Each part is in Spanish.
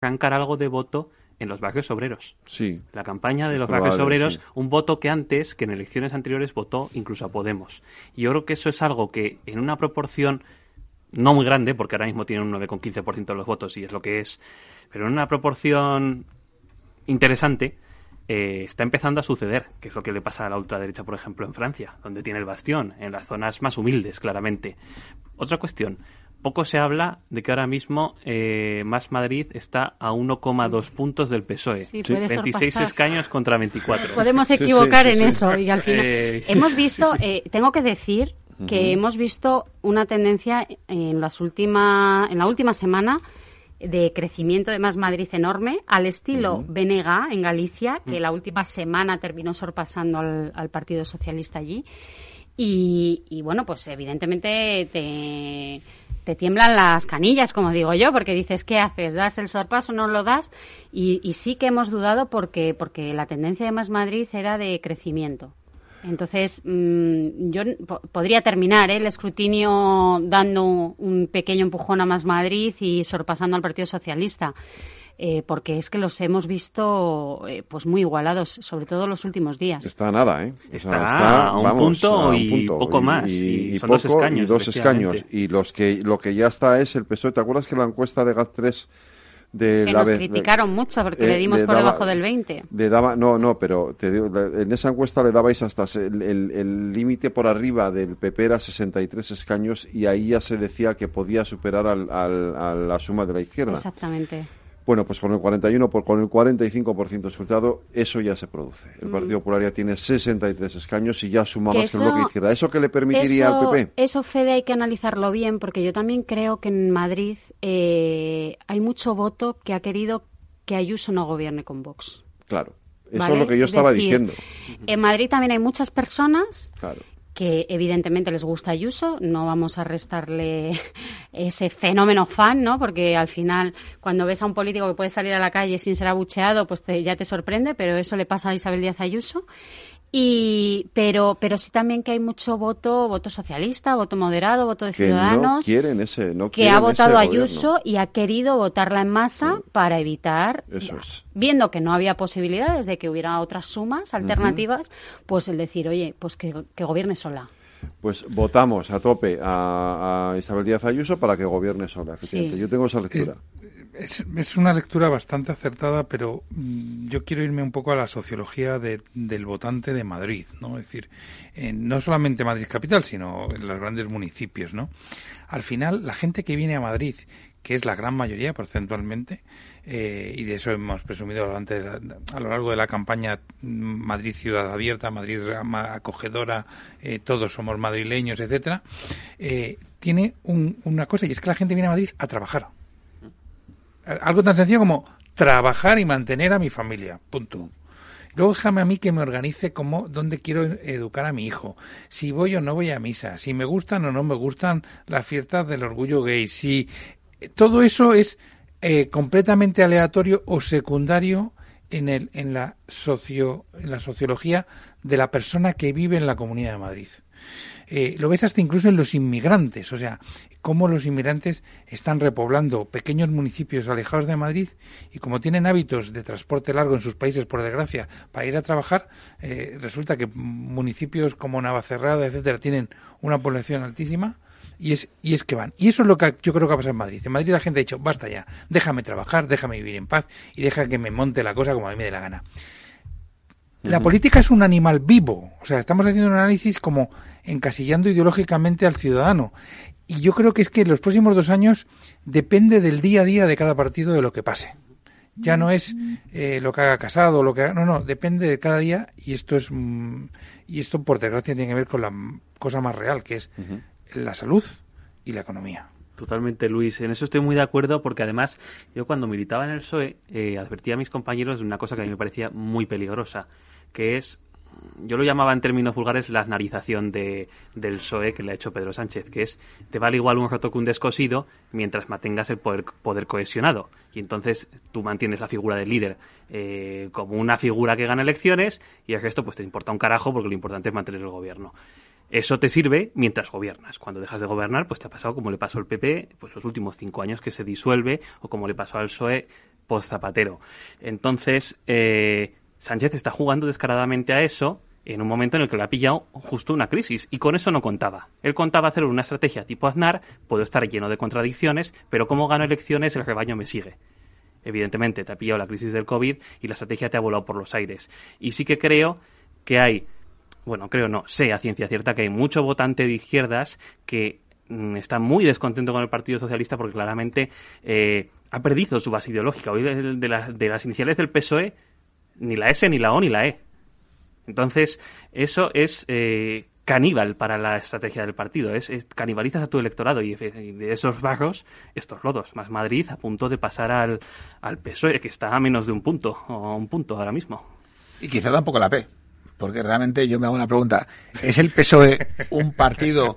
arrancar algo de voto en los barrios obreros. Sí. La campaña de los probable, barrios obreros, sí. un voto que antes, que en elecciones anteriores votó incluso a Podemos. Y yo creo que eso es algo que en una proporción no muy grande, porque ahora mismo tiene un 9,15% de los votos y es lo que es, pero en una proporción interesante, eh, está empezando a suceder, que es lo que le pasa a la ultraderecha, por ejemplo, en Francia, donde tiene el bastión, en las zonas más humildes, claramente. Otra cuestión. Poco se habla de que ahora mismo eh, Más Madrid está a 1,2 puntos del PSOE. Sí, puede 26 sorpasar. escaños contra 24. Podemos Sí, sí, equivocar sí, en sí. eso y al final Eh, hemos visto, sí. eh, tengo que decir que hemos visto una tendencia en las última, en la última semana de crecimiento de Más Madrid enorme, al estilo Benega en Galicia, que la última semana terminó sorpasando al, al Partido Socialista allí. Y, y, bueno, pues evidentemente te, te tiemblan las canillas, como digo yo, porque dices, ¿qué haces? ¿Das el sorpaso no lo das? Y, sí que hemos dudado porque, porque la tendencia de Más Madrid era de crecimiento. Entonces, mm, yo po- podría terminar ¿eh? el escrutinio dando un pequeño empujón a Más Madrid y sorpasando al Partido Socialista. Eh, porque es que los hemos visto eh, pues muy igualados, sobre todo los últimos días. Está nada, ¿eh? O sea, Está a un punto y poco más, y son dos escaños, Y dos efectivamente. escaños. Y los que, lo que ya está es el PSOE. ¿Te acuerdas que la encuesta de GAT3 de que la nos vez- criticaron mucho porque eh, le dimos le por daba- debajo del 20. Le daba, no, no, pero te digo, en esa encuesta le dabais hasta se- el el- el límite por arriba del PP era 63 escaños y ahí ya se decía que podía superar al, al- a la suma de la izquierda. Exactamente. Bueno, pues con el 41, por, con el 45% de resultado, eso ya se produce. El Partido Popular ya tiene 63 escaños y ya suma más que el bloque izquierda. ¿Eso que le permitiría eso, al PP? Eso, Fede, hay que analizarlo bien, porque yo también creo que en Madrid eh, hay mucho voto que ha querido que Ayuso no gobierne con Vox. Claro. Eso ¿vale? es lo que yo Es estaba decir, diciendo. En Madrid también hay muchas personas Claro. Que evidentemente les gusta Ayuso, no vamos a restarle ese fenómeno fan, ¿no? Porque al final cuando ves a un político que puede salir a la calle sin ser abucheado, pues te- ya te sorprende, pero eso le pasa a Isabel Díaz Ayuso. Y pero pero sí también que hay mucho voto voto socialista, voto moderado, voto de Que no ciudadanos quieren ese, no que quieren ha votado ese a Ayuso gobierno. y ha querido votarla en masa para evitar, Eso es. viendo que no había posibilidades de que hubiera otras sumas alternativas, pues el decir, oye, pues que, que gobierne sola. Pues votamos a tope a, a Isabel Díaz Ayuso para que gobierne sola. efectivamente. Sí. Yo tengo esa lectura. Es, una lectura bastante acertada, pero mm, yo quiero irme un poco a la sociología de- del votante de Madrid, ¿no? Es decir, no solamente Madrid capital, sino en los grandes municipios, ¿no? Al final, la gente que viene a Madrid, que es la gran mayoría porcentualmente, eh, y de eso hemos presumido durante a lo largo de la campaña mm, Madrid ciudad abierta, Madrid ma- acogedora, eh, todos somos madrileños, etcétera, eh, tiene un- una cosa y es que la gente viene a Madrid a trabajar algo tan sencillo como trabajar y mantener a mi familia. Punto. Luego déjame a mí que me organice como dónde quiero educar a mi hijo. Si voy o no voy a misa. Si me gustan o no me gustan las fiestas del orgullo gay. Si todo eso es eh, completamente aleatorio o secundario en el en la socio en la sociología de la persona que vive en la Comunidad de Madrid. Eh, lo ves hasta incluso en los inmigrantes, o sea, cómo los inmigrantes están repoblando pequeños municipios alejados de Madrid y como tienen hábitos de transporte largo en sus países, por desgracia, para ir a trabajar, eh, resulta que municipios como Navacerrada, etcétera, tienen una población altísima y es, y es que van. Y eso es lo que yo creo que ha pasado en Madrid. En Madrid la gente ha dicho, basta ya, déjame trabajar, déjame vivir en paz y deja que me monte la cosa como a mí me dé la gana. La política es un animal vivo. O sea, estamos haciendo un análisis como encasillando ideológicamente al ciudadano. Y yo creo que es que en los próximos dos años depende del día a día de cada partido de lo que pase. Ya no es eh, lo que haga casado, lo que haga, no, no, depende de cada día y esto es mm, y esto por desgracia tiene que ver con la cosa más real que es la salud y la economía. Totalmente, Luis. En eso estoy muy de acuerdo porque además yo cuando militaba en el PSOE eh, advertía a mis compañeros de una cosa que a mí me parecía muy peligrosa, que es, yo lo llamaba en términos vulgares la narización de, del PSOE que le ha hecho Pedro Sánchez, que es, te vale igual un roto que un descosido mientras mantengas el poder, poder cohesionado. Y entonces tú mantienes la figura del líder eh, como una figura que gana elecciones y el resto pues te importa un carajo porque lo importante es mantener el gobierno. Eso te sirve mientras gobiernas. Cuando dejas de gobernar, pues te ha pasado como le pasó al PP, pues los últimos cinco años que se disuelve, o como le pasó al PSOE post-Zapatero. Entonces, eh, Sánchez está jugando descaradamente a eso en un momento en el que le ha pillado justo una crisis. Y con eso no contaba. Él contaba hacer una estrategia tipo Aznar, puedo estar lleno de contradicciones, pero como gano elecciones, el rebaño me sigue. Evidentemente, te ha pillado la crisis del COVID y la estrategia te ha volado por los aires. Y sí que creo que hay, bueno, creo no, sé a ciencia cierta que hay mucho votante de izquierdas que mm, está muy descontento con el Partido Socialista porque claramente eh, ha perdido su base ideológica. Hoy de, de las iniciales del PSOE, ni la S, ni la O, ni la E entonces, eso es eh, caníbal para la estrategia del partido. Es, canibalizas a tu electorado y, de esos bajos, estos lodos. Más Madrid a punto de pasar al, al PSOE, que está a menos de un punto, o un punto ahora mismo. Y quizá tampoco la P, porque realmente yo me hago una pregunta. ¿Es el PSOE un partido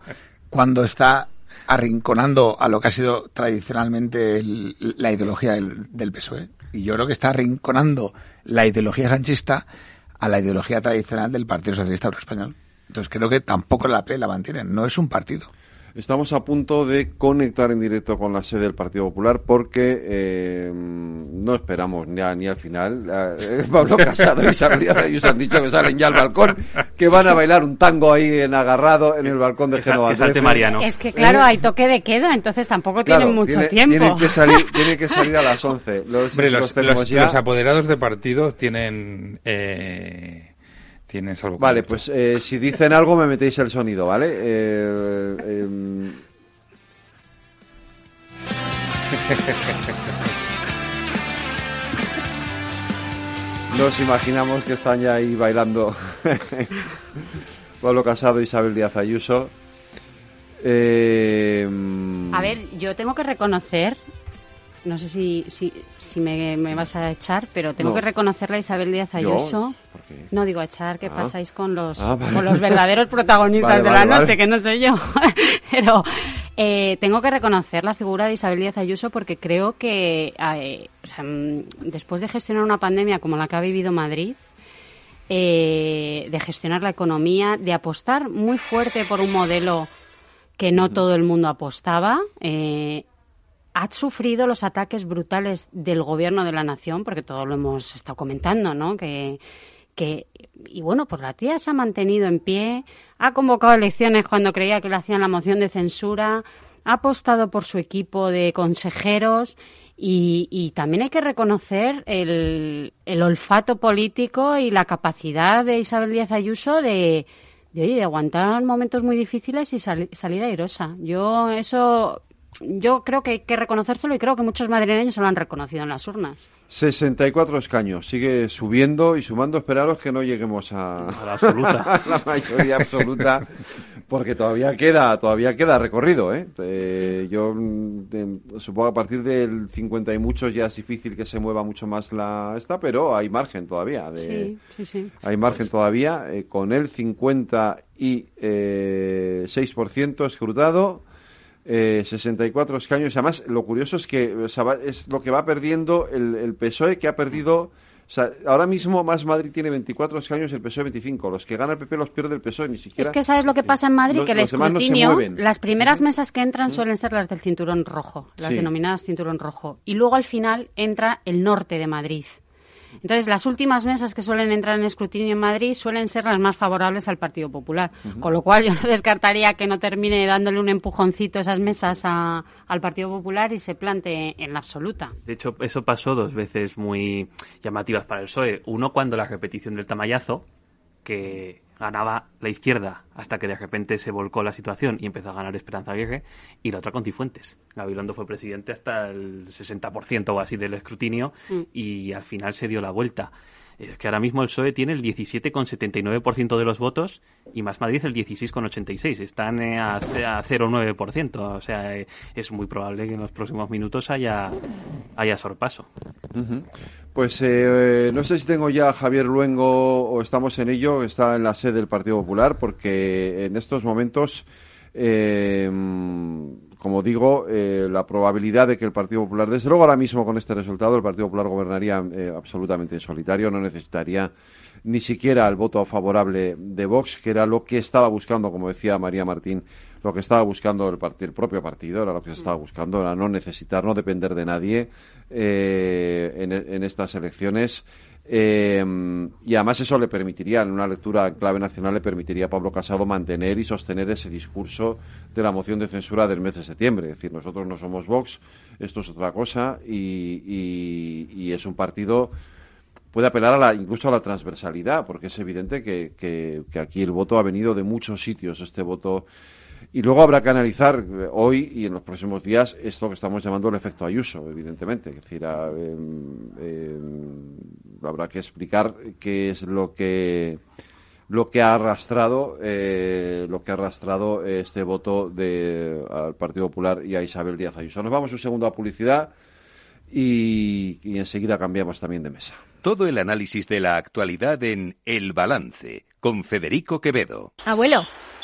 cuando está arrinconando a lo que ha sido tradicionalmente la ideología del, PSOE? Y yo creo que está arrinconando la ideología sanchista a la ideología tradicional del Partido Socialista Español. Entonces creo que tampoco la P la mantienen, no es un partido. Estamos a punto de conectar en directo con la sede del Partido Popular porque eh, no esperamos ni, ni al final. Eh, Pablo Casado y Díaz Ayuso han dicho que salen ya al balcón, que van a bailar un tango ahí en agarrado en el balcón de. Mariano. Es que claro, hay toque de queda, entonces tampoco tienen mucho tiempo. Tienen que, salir, tienen que salir a las 11. Los, los, apoderados de partido tienen... Eh Vale, pues eh, si dicen algo me metéis el sonido, ¿vale? Eh, em. Nos imaginamos que están ya ahí bailando Pablo Casado y Isabel Díaz Ayuso. A ver, yo tengo que reconocer no sé si, si, si me, vas a echar, pero tengo que reconocerle a Isabel Díaz Ayuso. No digo echar, ¿qué ah. pasáis con los, ah, con los verdaderos protagonistas de la noche, que no soy yo? pero eh, tengo que reconocer la figura de Isabel Díaz Ayuso porque creo que eh, mm, después de gestionar una pandemia como la que ha vivido Madrid, eh, de gestionar la economía, de apostar muy fuerte por un modelo que no todo el mundo apostaba, eh, ha sufrido los ataques brutales del gobierno de la nación, porque todo lo hemos estado comentando, ¿no? Que, que y bueno, pues la tía se ha mantenido en pie, ha convocado elecciones cuando creía que le hacían la moción de censura, ha apostado por su equipo de consejeros y, y también hay que reconocer el, el, olfato político y la capacidad de Isabel Díaz Ayuso de, de, de aguantar momentos muy difíciles y salir airosa. Yo eso yo creo que hay que reconocérselo y creo que muchos madrileños se lo han reconocido en las urnas. 64 escaños, sigue subiendo y sumando. Esperaros que no lleguemos a, la absoluta, la mayoría absoluta, porque todavía queda, todavía queda recorrido. ¿eh? eh yo mm, supongo que a partir del 50 y muchos ya es difícil que se mueva mucho más la esta, pero hay margen todavía. De, sí, sí, sí. Hay margen todavía. Eh, con el 56% eh, escrutado eh, 64 escaños. Y además, lo curioso es que es lo que va perdiendo el, PSOE, que ha perdido. ahora mismo más Madrid tiene 24 escaños y el PSOE 25. Los que gana el PP los pierde el PSOE, ni siquiera. Es que sabes lo que pasa en Madrid, que el escrutinio, las primeras mesas que entran suelen ser las del cinturón rojo, las denominadas cinturón rojo. Y luego al final entra el norte de Madrid. Entonces, las últimas mesas que suelen entrar en escrutinio en Madrid suelen ser las más favorables al Partido Popular. Con lo cual, yo no descartaría que no termine dándole un empujoncito esas mesas al Partido Popular y se plante en la absoluta. De hecho, eso pasó dos veces muy llamativas para el PSOE. Uno, cuando la repetición del tamallazo, que ganaba la izquierda hasta que de repente se volcó la situación y empezó a ganar Esperanza Aguirre, y la otra con Cifuentes. Gabilondo fue presidente hasta el 60% o así del escrutinio mm. y al final se dio la vuelta. Es que ahora mismo el PSOE tiene el 17,79% de los votos y Más Madrid el 16,86%. Están eh, a, 0,9%. O sea, eh, es muy probable que en los próximos minutos haya, haya sorpaso. Pues eh, no sé si tengo ya a Javier Luengo o estamos en ello. Está en la sede del Partido Popular porque en estos momentos como digo, eh, la probabilidad de que el Partido Popular, desde luego ahora mismo con este resultado, el Partido Popular gobernaría eh, absolutamente en solitario, no necesitaría ni siquiera el voto favorable de Vox, que era lo que estaba buscando, como decía María Martín, lo que estaba buscando el, el propio partido, era lo que se estaba buscando, era no necesitar, no depender de nadie eh, en, estas elecciones. Eh, y además eso le permitiría, en una lectura clave nacional, le permitiría a Pablo Casado mantener y sostener ese discurso de la moción de censura del mes de septiembre. Es decir, nosotros no somos Vox, esto es otra cosa y es un partido puede apelar a la, incluso a la transversalidad, porque es evidente que, que, aquí el voto ha venido de muchos sitios, este voto. Y luego habrá que analizar eh, hoy y en los próximos días esto que estamos llamando el efecto Ayuso, evidentemente. Es decir, em, em, habrá que explicar qué es lo que lo que ha arrastrado eh, lo que ha arrastrado este voto de, al Partido Popular y a Isabel Díaz Ayuso. Nos vamos un segundo a publicidad y enseguida cambiamos también de mesa. Todo el análisis de la actualidad en El Balance, con Federico Quevedo. Abuelo.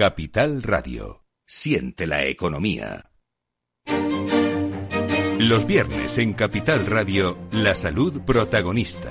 Capital Radio. Siente la economía. Los viernes en Capital Radio, la salud protagonista.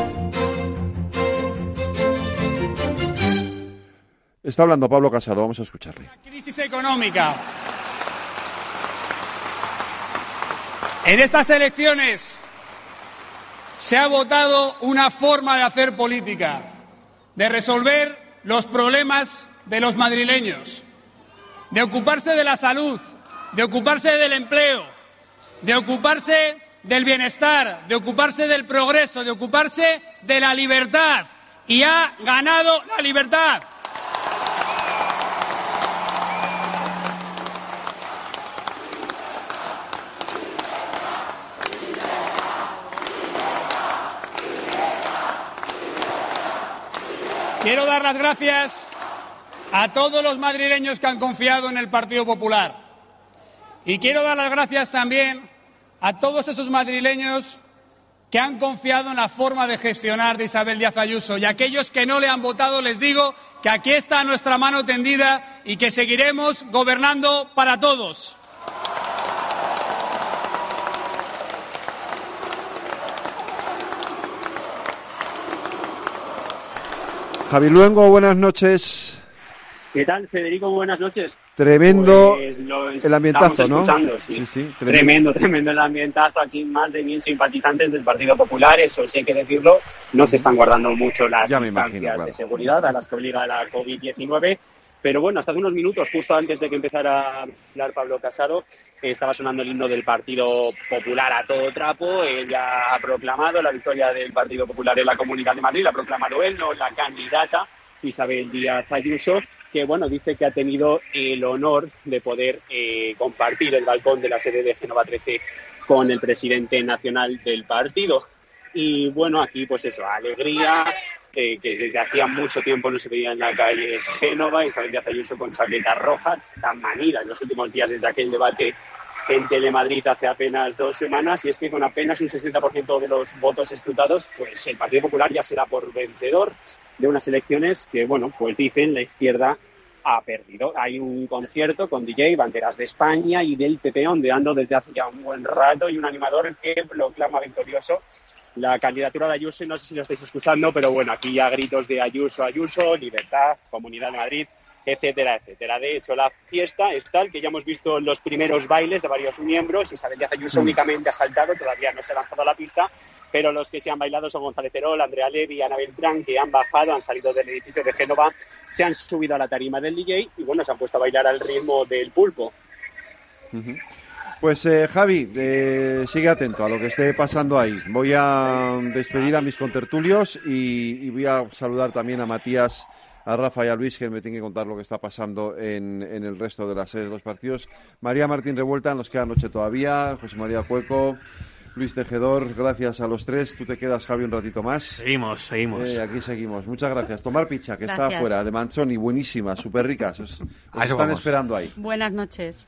Está hablando Pablo Casado, vamos a escucharle. La crisis económica. En estas elecciones se ha votado una forma de hacer política, de resolver los problemas de los madrileños, de ocuparse de la salud, de ocuparse del empleo, de ocuparse del bienestar, de ocuparse del progreso, de ocuparse de la libertad. Y ha ganado la libertad. Quiero dar las gracias a todos los madrileños que han confiado en el Partido Popular. Y quiero dar las gracias también a todos esos madrileños que han confiado en la forma de gestionar de Isabel Díaz Ayuso. Y a aquellos que no le han votado les digo que aquí está nuestra mano tendida y que seguiremos gobernando para todos. Javi Luengo, buenas noches. ¿Qué tal, Federico? Buenas noches. Tremendo pues el ambientazo, ¿no? Sí, sí, tremendo. tremendo, el ambientazo. Aquí más de mil simpatizantes del Partido Popular, eso sí hay que decirlo. No se están guardando mucho las distancias de seguridad a las que obliga la COVID-19. Pero bueno, hasta hace unos minutos, justo antes de que empezara a hablar Pablo Casado, estaba sonando el himno del Partido Popular a todo trapo. Él ya ha proclamado la victoria del Partido Popular en la Comunidad de Madrid, la ha proclamado él, no la candidata Isabel Díaz Ayuso, que bueno, dice que ha tenido el honor de poder eh, compartir el balcón de la sede de Genova 13 con el presidente nacional del partido. Y bueno, aquí pues eso, alegría, que desde hacía mucho tiempo no se veía en la calle Génova, Isabel Díaz Ayuso con chaqueta roja, tan manida en los últimos días desde aquel debate en Telemadrid hace apenas dos semanas, y es que con apenas un 60% de los votos escrutados, pues el Partido Popular ya será por vencedor de unas elecciones que, bueno, pues dicen la izquierda ha perdido. Hay un concierto con DJ, banderas de España y del PP ondeando desde hace ya un buen rato y un animador que proclama victorioso la candidatura de Ayuso, no sé si lo estáis escuchando, pero bueno, aquí ya gritos de Ayuso, Ayuso, Libertad, Comunidad de Madrid, etcétera, etcétera. De hecho, la fiesta es tal que ya hemos visto los primeros bailes de varios miembros. Isabel Díaz Ayuso mm. únicamente ha saltado, todavía no se ha lanzado a la pista, pero los que se han bailado son González Terol, Andrea Levy y Ana Beltrán, que han bajado, han salido del edificio de Génova, se han subido a la tarima del DJ y bueno, se han puesto a bailar al ritmo del pulpo. Pues eh, Javi, eh, sigue atento a lo que esté pasando ahí. Voy a despedir a mis contertulios y, y voy a saludar también a Matías a Rafa y a Luis que me tienen que contar lo que está pasando en, el resto de las sedes de los partidos. María Martín Revuelta, nos queda noche todavía. José María Cueco. Luis Tejedor, gracias a los tres. Tú te quedas, Javi, un ratito más. Seguimos, seguimos. Eh, aquí seguimos. Muchas gracias. Tomar pizza, que está afuera, de manchón y buenísima, súper ricas. Os, están esperando ahí. Buenas noches.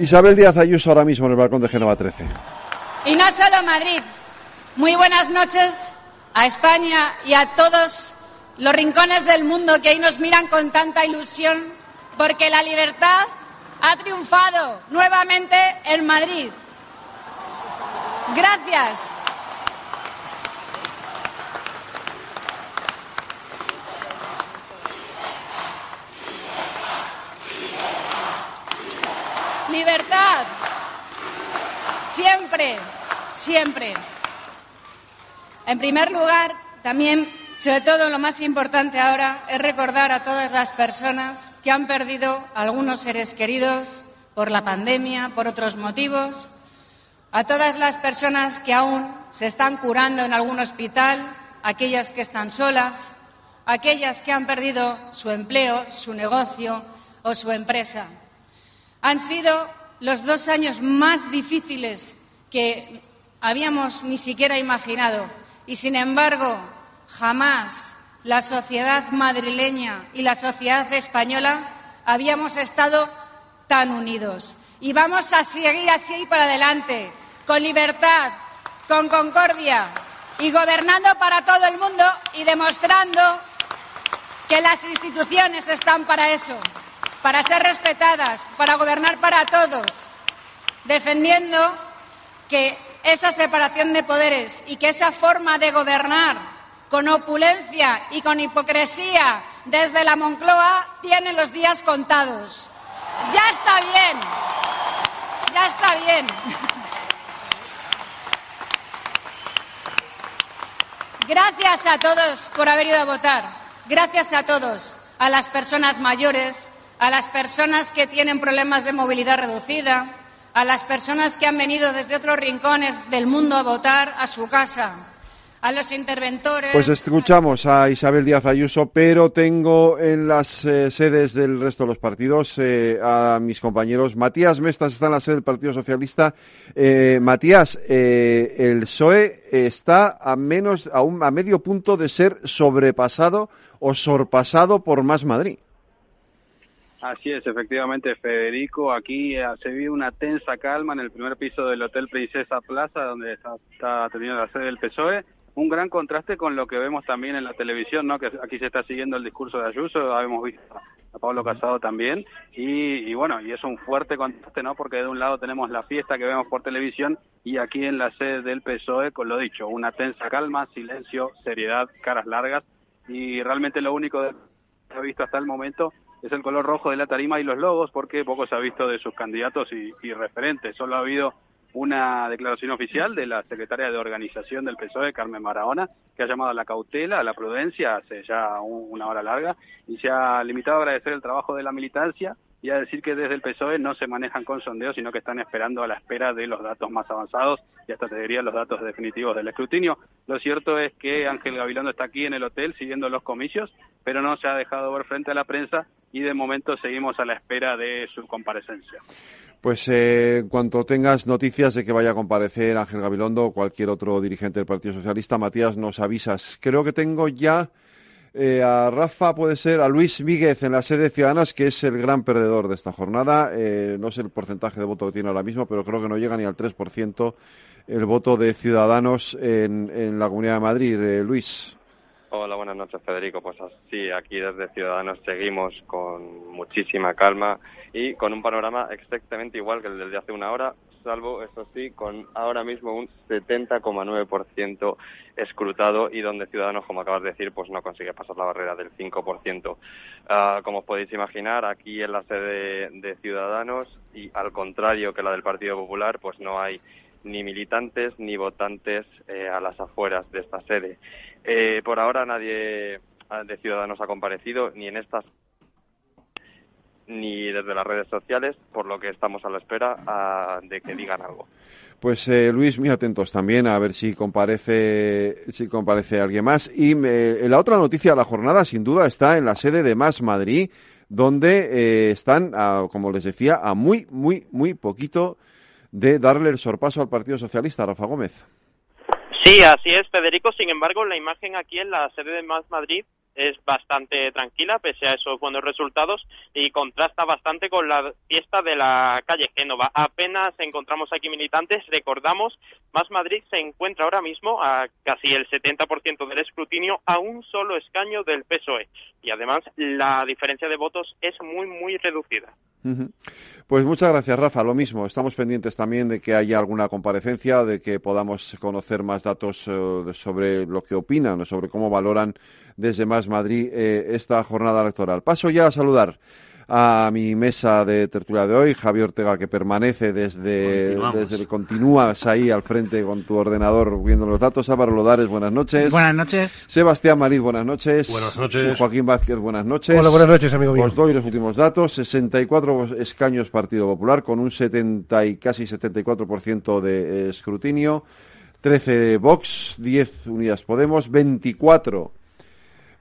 Isabel Díaz Ayuso ahora mismo en el balcón de Génova 13. Y no solo Madrid. Muy buenas noches a España y a todos los rincones del mundo que hoy nos miran con tanta ilusión porque la libertad ha triunfado nuevamente en Madrid. Gracias. Libertad. Siempre, siempre. En primer lugar, también, sobre todo lo más importante ahora, es recordar a todas las personas que han perdido algunos seres queridos por la pandemia, por otros motivos, a todas las personas que aún se están curando en algún hospital, aquellas que están solas, aquellas que han perdido su empleo, su negocio o su empresa. Han sido los dos años más difíciles que habíamos ni siquiera imaginado y, sin embargo, jamás la sociedad madrileña y la sociedad española habíamos estado tan unidos. Y vamos a seguir así para adelante, con libertad, con concordia y gobernando para todo el mundo y demostrando que las instituciones están para eso para ser respetadas, para gobernar para todos, defendiendo que esa separación de poderes y que esa forma de gobernar con opulencia y con hipocresía desde la Moncloa tiene los días contados. Ya está bien, ya está bien. Gracias a todos por haber ido a votar. Gracias a todos, a las personas mayores, a las personas que tienen problemas de movilidad reducida, a las personas que han venido desde otros rincones del mundo a votar a su casa, a los interventores. Pues escuchamos a Isabel Díaz Ayuso, pero tengo en las eh, sedes del resto de los partidos eh, a mis compañeros. Matías Mestas está en la sede del Partido Socialista. Eh, Matías, el PSOE está a menos, a, un, a medio punto de ser sobrepasado o sorpasado por Más Madrid. Así es, efectivamente, Federico. Aquí se vive una tensa calma en el primer piso del Hotel Princesa Plaza, donde está, está teniendo la sede del PSOE un gran contraste con lo que vemos también en la televisión, ¿no? Que aquí se está siguiendo el discurso de Ayuso, hemos visto a Pablo Casado también, y, bueno, y es un fuerte contraste, ¿no? Porque de un lado tenemos la fiesta que vemos por televisión y aquí en la sede del PSOE, con lo dicho, una tensa calma, silencio, seriedad, caras largas, y realmente lo único que ha visto hasta el momento es el color rojo de la tarima y los logos, porque poco se ha visto de sus candidatos y, y referentes. Solo ha habido una declaración oficial de la secretaria de organización del PSOE, Carmen Barahona, que ha llamado a la cautela, a la prudencia hace ya una hora larga y se ha limitado a agradecer el trabajo de la militancia y a decir que desde el PSOE no se manejan con sondeos, sino que están esperando a la espera de los datos más avanzados y hasta te diría los datos definitivos del escrutinio. Lo cierto es que Ángel Gabilondo está aquí en el hotel siguiendo los comicios, pero no se ha dejado ver frente a la prensa y de momento seguimos a la espera de su comparecencia. Pues eh, en cuanto tengas noticias de que vaya a comparecer Ángel Gabilondo o cualquier otro dirigente del Partido Socialista, Matías, nos avisas. Creo que tengo ya eh, a Rafa, puede ser, a Luis Míguez en la sede de Ciudadanas, que es el gran perdedor de esta jornada. Eh, no sé el porcentaje de voto que tiene ahora mismo, pero creo que no llega ni al 3% el voto de Ciudadanos en, en la Comunidad de Madrid. Luis. Hola, buenas noches, Federico. Pues sí, aquí desde Ciudadanos seguimos con muchísima calma y con un panorama exactamente igual que el del de hace una hora, salvo, eso sí, con ahora mismo un 70,9% escrutado y donde Ciudadanos, como acabas de decir, pues no consigue pasar la barrera del 5%. Ah, como os podéis imaginar, aquí en la sede de Ciudadanos y al contrario que la del Partido Popular, pues no hay ni militantes ni votantes eh, a las afueras de esta sede. Eh, por ahora nadie de Ciudadanos ha comparecido ni en estas ni desde las redes sociales, por lo que estamos a la espera de que digan algo. Pues eh, Luis, muy atentos también a ver si comparece si comparece alguien más. Y la otra noticia de la jornada, sin duda, está en la sede de Más Madrid, donde están, como les decía, a muy, muy, muy poquito de darle el sorpaso al Partido Socialista, Rafa Gómez. Sí, así es, Federico. Sin embargo, la imagen aquí en la sede de Más Madrid es bastante tranquila pese a esos buenos resultados y contrasta bastante con la fiesta de la calle Génova. Apenas encontramos aquí militantes, recordamos, Más Madrid se encuentra ahora mismo a casi el 70% del escrutinio a un solo escaño del PSOE y además la diferencia de votos es muy muy reducida. Pues muchas gracias, Rafa. Lo mismo, estamos pendientes también de que haya alguna comparecencia, de que podamos conocer más datos eh, sobre lo que opinan, sobre cómo valoran desde Más Madrid eh, esta jornada electoral. Paso ya a saludar a mi mesa de tertulia de hoy, Javier Ortega, que permanece desde, desde continúas ahí al frente con tu ordenador viendo los datos. Álvaro Lodares, buenas noches. Buenas noches. Sebastián Mariz, buenas noches. Buenas noches. Joaquín Vázquez, buenas noches. Hola, buenas noches, amigo mío. Os doy los últimos datos. 64 escaños Partido Popular con un 70 y casi 74% de escrutinio. 13 Vox, 10 Unidas Podemos, 24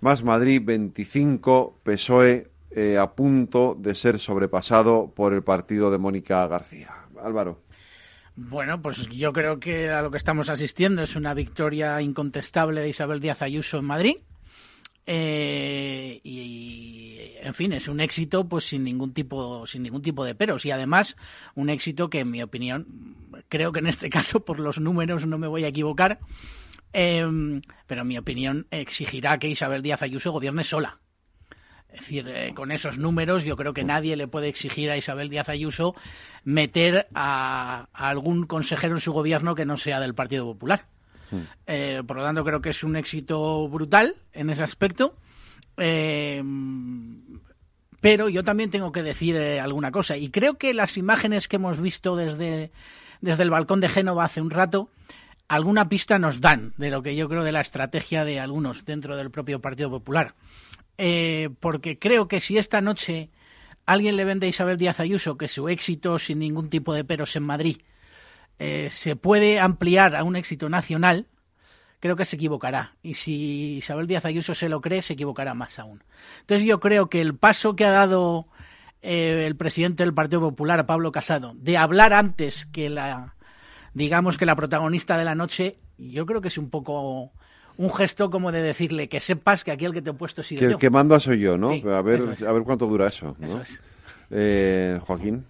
más Madrid, 25 PSOE, eh, a punto de ser sobrepasado por el partido de Mónica García. Álvaro. Bueno, pues yo creo que a lo que estamos asistiendo es una victoria incontestable de Isabel Díaz Ayuso en Madrid. Eh, y, en fin, es un éxito pues sin ningún tipo sin ningún tipo de peros y además un éxito que en mi opinión creo que en este caso por los números no me voy a equivocar eh, pero en mi opinión exigirá que Isabel Díaz Ayuso gobierne sola es decir, eh, con esos números yo creo que nadie le puede exigir a Isabel Díaz Ayuso meter a, algún consejero en su gobierno que no sea del Partido Popular. Hmm. Eh, por lo tanto, creo que es un éxito brutal en ese aspecto. Eh, pero yo también tengo que decir alguna cosa. Y creo que las imágenes que hemos visto desde, desde el balcón de Génova hace un rato, alguna pista nos dan de lo que yo creo de la estrategia de algunos dentro del propio Partido Popular. Eh, porque creo que si esta noche alguien le vende a Isabel Díaz Ayuso que su éxito sin ningún tipo de peros en Madrid eh, se puede ampliar a un éxito nacional, creo que se equivocará. Y si Isabel Díaz Ayuso se lo cree, se equivocará más aún. Entonces yo creo que el paso que ha dado eh, el presidente del Partido Popular, Pablo Casado, de hablar antes que la, digamos que la protagonista de la noche, yo creo que es un poco un gesto como de decirle que sepas que aquí el que te he puesto sido que yo. el que manda soy yo, ¿no? a ver, a ver cuánto dura eso, ¿no? Eso es. Eh, Joaquín.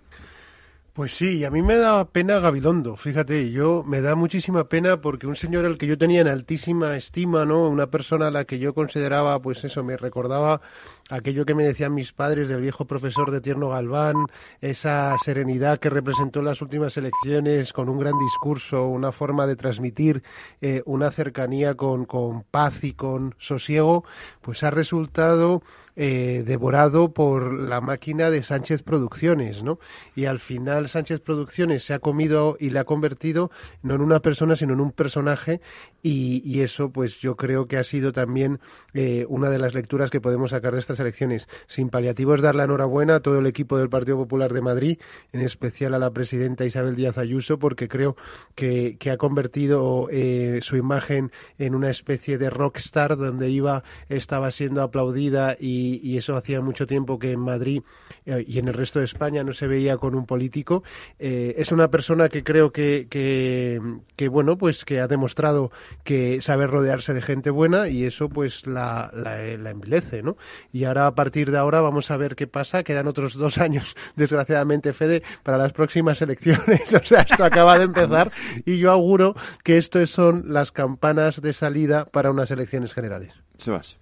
Pues sí, a mí me da pena Gabilondo, fíjate, yo me da muchísima pena porque un señor al que yo tenía en altísima estima, ¿no? Una persona a la que yo consideraba, pues eso, me recordaba aquello que me decían mis padres del viejo profesor de Tierno Galván, esa serenidad que representó en las últimas elecciones con un gran discurso, una forma de transmitir eh, una cercanía con, con paz y con sosiego, pues ha resultado eh, devorado por la máquina de Sánchez Producciones, ¿no? Y al final Sánchez Producciones se ha comido y le ha convertido no en una persona, sino en un personaje y, y eso, pues yo creo que ha sido también eh, una de las lecturas que podemos sacar de estas elecciones. Sin paliativos, dar la enhorabuena a todo el equipo del Partido Popular de Madrid, en especial a la presidenta Isabel Díaz Ayuso, porque creo que, que ha convertido eh, su imagen en una especie de rockstar donde iba, estaba siendo aplaudida y eso hacía mucho tiempo que en Madrid eh, y en el resto de España no se veía con un político. Eh, es una persona que creo que, que, bueno, pues que ha demostrado que sabe rodearse de gente buena y eso pues la, la, la envilece, ¿no? Y ahora a partir de ahora vamos a ver qué pasa. Quedan otros dos años, desgraciadamente, Fede, para las próximas elecciones. o sea, esto acaba de empezar y yo auguro que esto son las campanas de salida para unas elecciones generales. Sebas.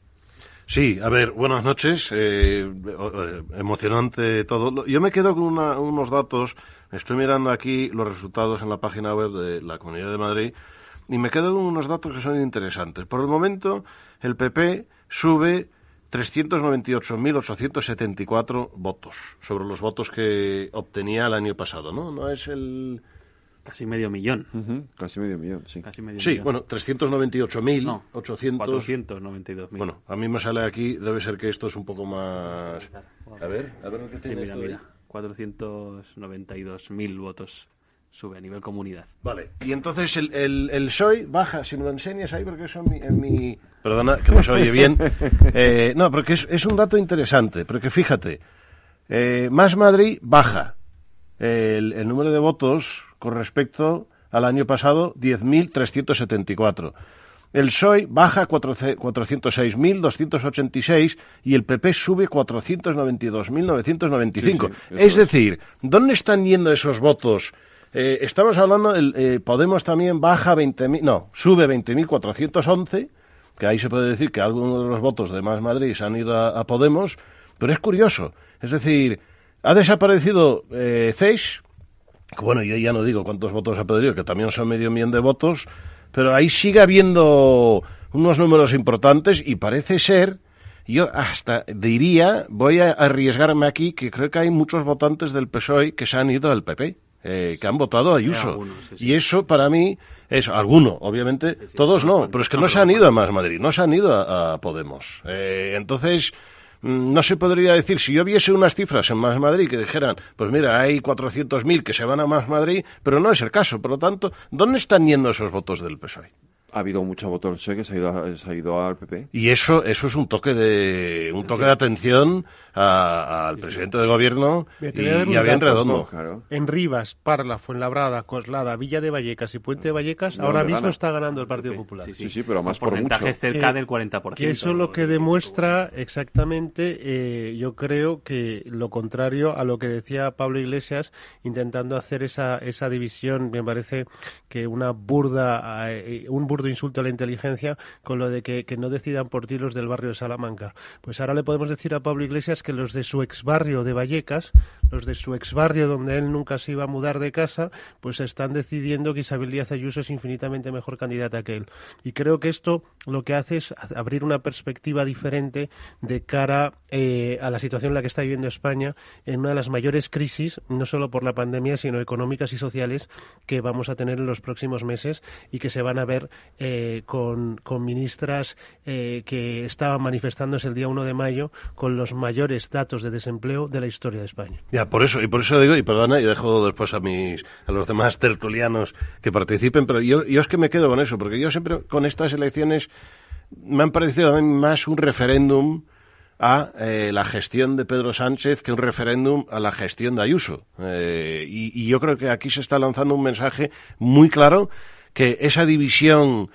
Sí, a ver, buenas noches. Eh, emocionante todo. Yo me quedo con unos datos. Estoy mirando aquí los resultados en la página web de la Comunidad de Madrid y me quedo con unos datos que son interesantes. Por el momento, el PP sube 398.874 votos sobre los votos que obtenía el año pasado, ¿no? No es el Casi medio millón. Casi medio millón, sí. Casi medio sí, millón. bueno, 398.800. No, 492.000. Bueno, a mí me sale aquí, debe ser que esto es un poco más... A ver, a ver lo que Sí, tiene mira, esto ahí. mira. 492.000 votos sube a nivel comunidad. Vale, y entonces el, el, el PSOE baja, si me lo enseñas ahí, porque eso en mi... en mi- Perdona, que no se oye bien. Eh, no, porque es, es un dato interesante, porque fíjate, eh, Más Madrid baja el, el número de votos con respecto al año pasado, 10.374. El PSOE baja 406.286 y el PP sube 492.995. Sí, sí, es decir, ¿dónde están yendo esos votos? Eh, estamos hablando, el, eh, Podemos también baja 20.000, no, sube 20.411, que ahí se puede decir que algunos de los votos de Más Madrid se han ido a, Podemos, pero es curioso. Es decir, ha desaparecido eh, CES, bueno, yo ya no digo cuántos votos ha perdido, que también son medio millón de votos, pero ahí sigue habiendo unos números importantes y parece ser, yo hasta diría, voy a arriesgarme aquí, que creo que hay muchos votantes del PSOE que se han ido al PP. Eh, que han votado a Ayuso. algunos, sí, sí. Y eso para mí es alguno, obviamente, todos no, pero es que no se han ido a Más Madrid, no se han ido a, a Podemos. Eh, entonces, mm, no se podría decir, si yo viese unas cifras en Más Madrid que dijeran, pues mira, hay 400.000 que se van a Más Madrid, pero no es el caso. Por lo tanto, ¿dónde están yendo esos votos del PSOE? Ha habido mucho voto PSOE que se ha ido, a- se ha ido al PP. Y eso, eso es un toque de, un toque de atención a- al presidente del gobierno y, y a bien redondo. Claro. En Rivas, Parla, Fuenlabrada, Coslada, Villa de Vallecas y Puente de Vallecas, No, ahora mismo gana. está ganando el Partido Popular. Sí, sí, pero más por porcentaje mucho. cerca Que- del 40%. Que eso lo que demuestra exactamente, eh, yo creo que lo contrario a lo que decía Pablo Iglesias, intentando hacer esa, esa división, me parece que una burda, eh, un burdo insulto a la inteligencia con lo de que, no decidan por ti los del barrio de Salamanca. Pues ahora le podemos decir a Pablo Iglesias que los de su ex barrio de Vallecas, los de su ex barrio donde él nunca se iba a mudar de casa, pues están decidiendo que Isabel Díaz Ayuso es infinitamente mejor candidata que él. Y creo que esto lo que hace es abrir una perspectiva diferente de cara eh, a la situación en la que está viviendo España en una de las mayores crisis, no solo por la pandemia, sino económicas y sociales que vamos a tener en los próximos meses y que se van a ver eh, con, con, ministras eh, que estaban manifestándose el día 1 de mayo con los mayores datos de desempleo de la historia de España. Ya, por eso, y por eso digo, y perdona, y dejo después a mis, a los demás tertulianos que participen, pero yo, yo es que me quedo con eso, porque yo siempre con estas elecciones me han parecido más un referéndum a eh, la gestión de Pedro Sánchez que un referéndum a la gestión de Ayuso. Eh, y, yo creo que aquí se está lanzando un mensaje muy claro que esa división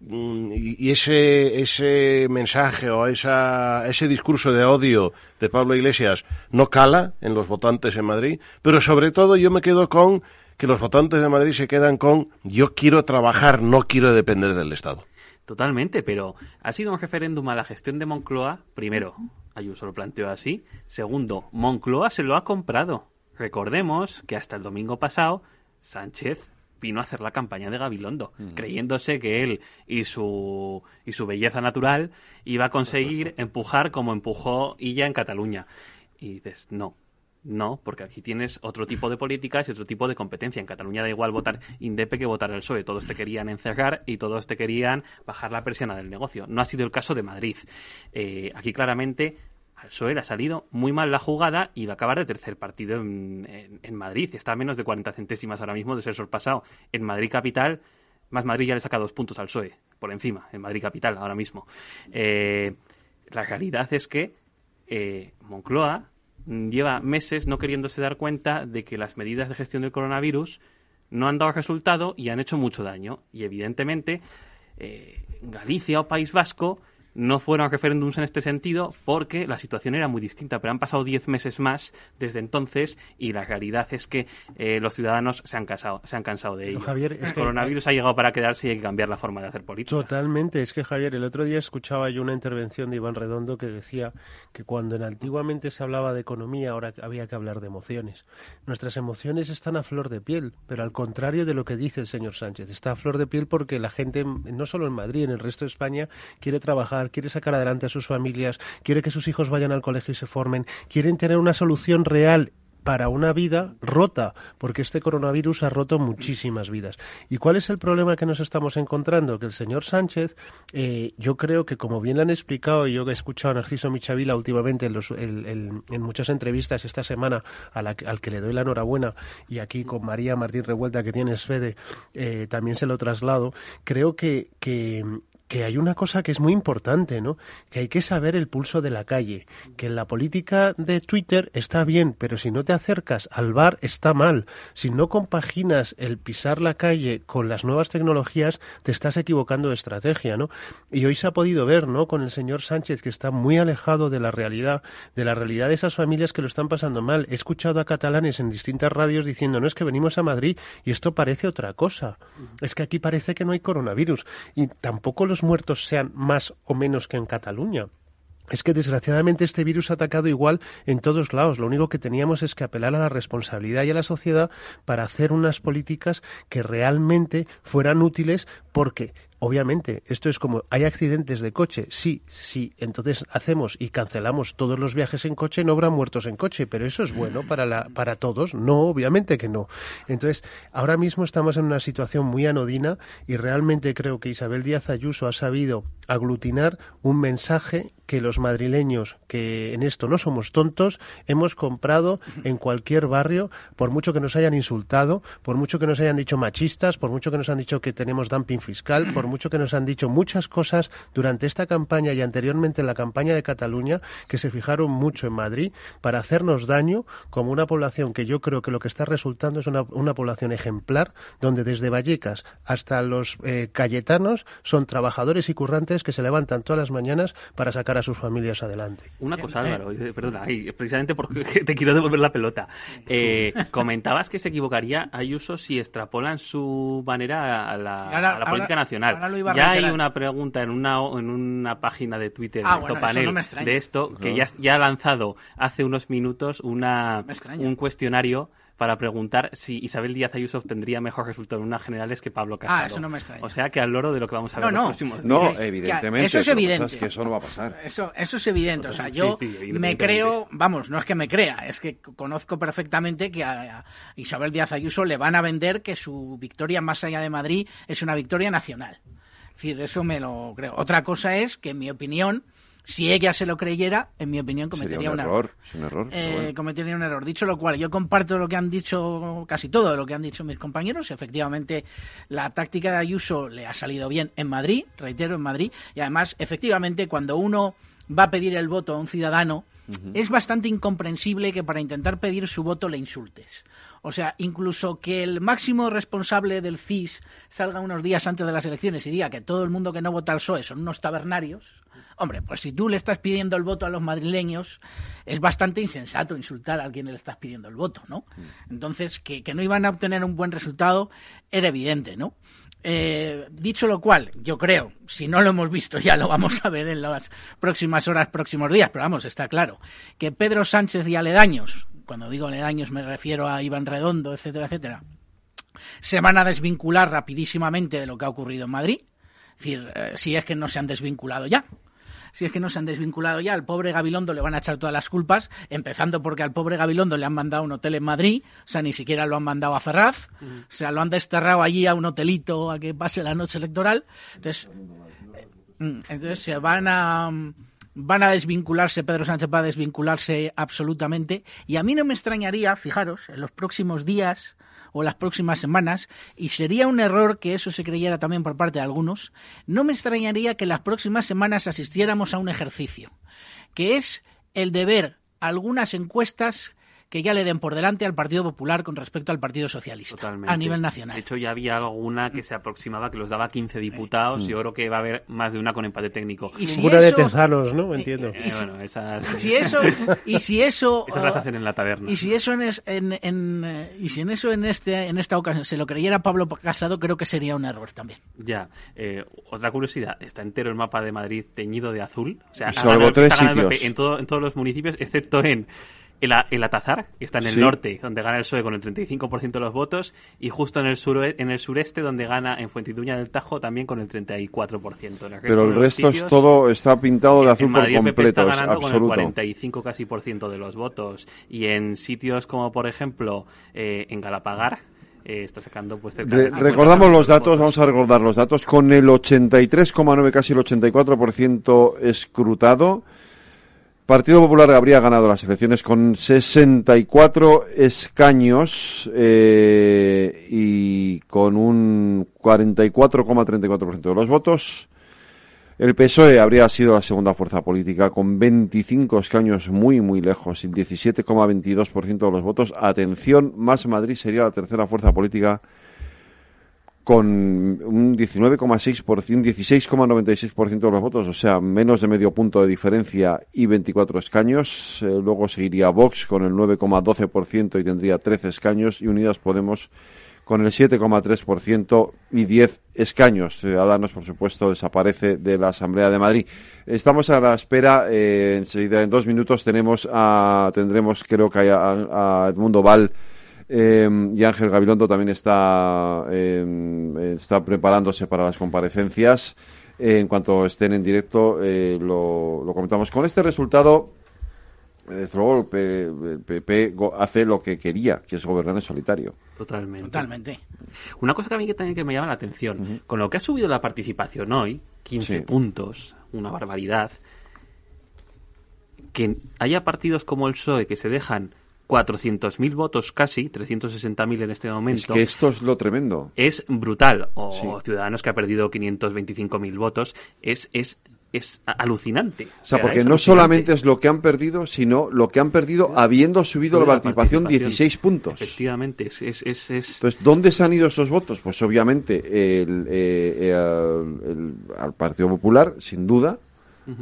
mm, y, ese, ese mensaje o esa, ese discurso de odio de Pablo Iglesias no cala en los votantes en Madrid, pero sobre todo yo me quedo con que los votantes de Madrid se quedan con yo quiero trabajar, no quiero depender del Estado. Totalmente, pero ha sido un referéndum a la gestión de Moncloa, primero, Ayuso lo planteó así, segundo, Moncloa se lo ha comprado. Recordemos que hasta el domingo pasado Sánchez vino a hacer la campaña de Gabilondo, mm. creyéndose que él y su, y su belleza natural iba a conseguir empujar como empujó Illa en Cataluña. Y dices, no, no, porque aquí tienes otro tipo de políticas y otro tipo de competencia. En Cataluña da igual votar INDEP que votar el PSOE. Todos te querían encerrar y todos te querían bajar la persiana del negocio. No ha sido el caso de Madrid. Eh, aquí claramente al PSOE le ha salido muy mal la jugada y va a acabar de tercer partido en, Madrid. Está a menos de 40 centésimas ahora mismo de ser sorpasado. En Madrid capital, más Madrid ya le saca dos puntos al PSOE, por encima, en Madrid capital ahora mismo. Eh, la realidad es que eh, Moncloa lleva meses no queriéndose dar cuenta de que las medidas de gestión del coronavirus no han dado resultado y han hecho mucho daño. Y evidentemente, eh, Galicia o País Vasco no fueron referéndums en este sentido porque la situación era muy distinta, pero han pasado diez meses más desde entonces y la realidad es que eh, los ciudadanos se han, cansado, se han cansado de ello. Javier, el coronavirus ha llegado para quedarse y hay que cambiar la forma de hacer política. Totalmente, es que Javier, el otro día escuchaba yo una intervención de Iván Redondo que decía que cuando en antiguamente se hablaba de economía, ahora había que hablar de emociones. Nuestras emociones están a flor de piel, pero al contrario de lo que dice el señor Sánchez, está a flor de piel porque la gente, no solo en Madrid, en el resto de España, quiere trabajar quiere sacar adelante a sus familias, quiere que sus hijos vayan al colegio y se formen, quieren tener una solución real para una vida rota, porque este coronavirus ha roto muchísimas vidas. ¿Y cuál es el problema que nos estamos encontrando? Que el señor Sánchez, eh, yo creo que como bien le han explicado, y yo he escuchado a Narciso Michavila últimamente en, muchas entrevistas esta semana, al que le doy la enhorabuena, y aquí con María Martín Revuelta, que tiene Fede, eh, también se lo traslado, creo que, que que hay una cosa que es muy importante, ¿no? Que hay que saber el pulso de la calle, que la política de Twitter está bien, pero si no te acercas al bar está mal. Si no compaginas el pisar la calle con las nuevas tecnologías, te estás equivocando de estrategia, ¿no? Y hoy se ha podido ver, ¿no? Con el señor Sánchez que está muy alejado de la realidad, de la realidad de esas familias que lo están pasando mal. He escuchado a catalanes en distintas radios diciendo, no es que venimos a Madrid y esto parece otra cosa. Es que aquí parece que no hay coronavirus y tampoco los muertos sean más o menos que en Cataluña. Es que desgraciadamente este virus ha atacado igual en todos lados. Lo único que teníamos es que apelar a la responsabilidad y a la sociedad para hacer unas políticas que realmente fueran útiles porque obviamente, esto es como, ¿hay accidentes de coche? Sí, sí. Entonces hacemos y cancelamos todos los viajes en coche, no habrá muertos en coche, pero eso es bueno para, la, para todos. No, obviamente que no. Entonces, ahora mismo estamos en una situación muy anodina y realmente creo que Isabel Díaz Ayuso ha sabido aglutinar un mensaje que los madrileños, que en esto no somos tontos, hemos comprado en cualquier barrio, por mucho que nos hayan insultado, por mucho que nos hayan dicho machistas, por mucho que nos han dicho que tenemos dumping fiscal, por mucho que nos han dicho muchas cosas durante esta campaña y anteriormente en la campaña de Cataluña, que se fijaron mucho en Madrid para hacernos daño como una población que yo creo que lo que está resultando es una, población ejemplar, donde desde Vallecas hasta los eh, cayetanos son trabajadores y currantes que se levantan todas las mañanas para sacar a sus familias adelante. Una cosa, Álvaro, eh, perdona, precisamente porque te quiero devolver la pelota. Eh, comentabas que se equivocaría Ayuso si extrapolan su manera a la, política nacional. ya hay una pregunta en una, en una página de Twitter ah, de, de esto que ya, ya ha lanzado hace unos minutos una, un cuestionario para preguntar si Isabel Díaz Ayuso obtendría mejor resultado en unas generales que Pablo Casado. Ah, eso no me extraña. O sea que al loro de lo que vamos a ver no, los próximos días. No, evidentemente. Eso es evidente. Es que eso no va a pasar. Eso, eso es evidente. O sea, yo me creo, vamos, no es que me crea, es que conozco perfectamente que a Isabel Díaz Ayuso le van a vender que su victoria más allá de Madrid es una victoria nacional. Es decir, eso me lo creo. Otra cosa es que, en mi opinión, si ella se lo creyera, en mi opinión, cometería un, error. un error. Eh, cometería un error. Dicho lo cual, yo comparto lo que han dicho, casi todo lo que han dicho mis compañeros. Efectivamente, la táctica de Ayuso le ha salido bien en Madrid, reitero, en Madrid. Y además, efectivamente, cuando uno va a pedir el voto a un ciudadano, es bastante incomprensible que para intentar pedir su voto le insultes. O sea, incluso que el máximo responsable del CIS salga unos días antes de las elecciones y diga que todo el mundo que no vota al PSOE son unos tabernarios, hombre, pues si tú le estás pidiendo el voto a los madrileños, es bastante insensato insultar a quien le estás pidiendo el voto, ¿no? Mm. Entonces, que, que no iban a obtener un buen resultado era evidente, ¿no? Eh, dicho lo cual, yo creo, si no lo hemos visto ya lo vamos a ver en las próximas horas, próximos días, pero vamos, está claro, que Pedro Sánchez y aledaños, cuando digo aledaños me refiero a Iván Redondo, etcétera, etcétera, se van a desvincular rapidísimamente de lo que ha ocurrido en Madrid. Es decir, eh, si es que no se han desvinculado ya si es que no se han desvinculado ya, al pobre Gabilondo le van a echar todas las culpas, empezando porque al pobre Gabilondo le han mandado un hotel en Madrid, o sea, ni siquiera lo han mandado a Ferraz, o sea, lo han desterrado allí a un hotelito a que pase la noche electoral. Entonces, mm, entonces se van a van a desvincularse, Pedro Sánchez va a desvincularse absolutamente. Y a mí no me extrañaría, fijaros, en los próximos días o las próximas semanas, y sería un error que eso se creyera también por parte de algunos, no me extrañaría que las próximas semanas asistiéramos a un ejercicio, que es el de ver algunas encuestas que ya le den por delante al Partido Popular con respecto al Partido Socialista a nivel nacional. De hecho, ya había alguna que se aproximaba que los daba 15 diputados y yo creo que va a haber más de una con empate técnico. Y una de Tezanos, ¿no? Entiendo. Eh, bueno, esas... Si eso, y si eso... Esas las hacen en la taberna. Y si eso en, en, eh, y si en eso en, este, en esta ocasión se lo creyera Pablo Casado, creo que sería un error también. Ya. Eh, otra curiosidad, está entero el mapa de Madrid teñido de azul. O sea, Salvo tres sitios. En, todo, en todos los municipios, excepto en el, Atazar, que está en el norte, donde gana el PSOE con el 35% de los votos, y justo en el, sur, en el sureste, donde gana en Fuentiduña del Tajo también con el 34%. Pero el resto es todo está pintado de azul por completo, está ganando con el 45 casi por ciento de los votos. Y en sitios como, por ejemplo, eh, en Galapagar, eh, está sacando pues recordamos los datos vamos a recordar los datos con el 83,9 casi el 84% escrutado Partido Popular habría ganado las elecciones con 64 escaños eh, y con un 44,34% de los votos. El PSOE habría sido la segunda fuerza política con 25 escaños muy, muy lejos y 17,22% de los votos. Atención, Más Madrid sería la tercera fuerza política con un 19,6%, 16,96% de los votos, o sea, menos de medio punto de diferencia y 24 escaños. Eh, luego seguiría Vox con el 9,12% y tendría 13 escaños y Unidas Podemos con el 7,3% y 10 escaños. Ciudadanos, por supuesto, desaparece de la Asamblea de Madrid. Estamos a la espera, eh, enseguida en dos minutos tenemos a, tendremos creo que a, a Edmundo Val Em, y Ángel Gabilondo también está, em, está preparándose para las comparecencias. en cuanto estén en directo, eh, lo, comentamos. Con este resultado, eh, el PP hace lo que quería, que es gobernar en solitario. Totalmente. Totalmente. Una cosa que a mí que también que me llama la atención, con lo que ha subido la participación hoy, 15 puntos, una barbaridad, que haya partidos como el PSOE que se dejan 400.000 votos casi, 360.000 en este momento. Es que esto es lo tremendo. Es brutal. O Ciudadanos que ha perdido 525.000 votos. Es, es, es alucinante. O sea, porque no solamente es lo que han perdido, sino lo que han perdido habiendo subido la participación, 16 puntos. Efectivamente. Es, es, es, Entonces, ¿dónde se han ido esos votos? Pues obviamente el, eh, el, al Partido Popular, sin duda,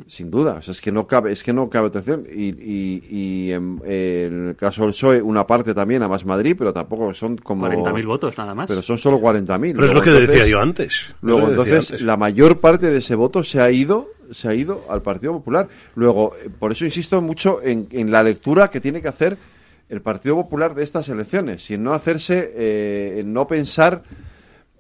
sin duda, es que no cabe, es que no cabe atención. Y, y, en, el caso del PSOE, una parte también a más Madrid, pero tampoco son como. 40.000 votos nada más. Pero son solo 40.000. Pero es lo que decía yo antes. Luego, entonces, la mayor parte de ese voto se ha ido se ha ido al Partido Popular. Luego, eh, por eso insisto mucho en, en la lectura que tiene que hacer el Partido Popular de estas elecciones y en no hacerse, eh, en no pensar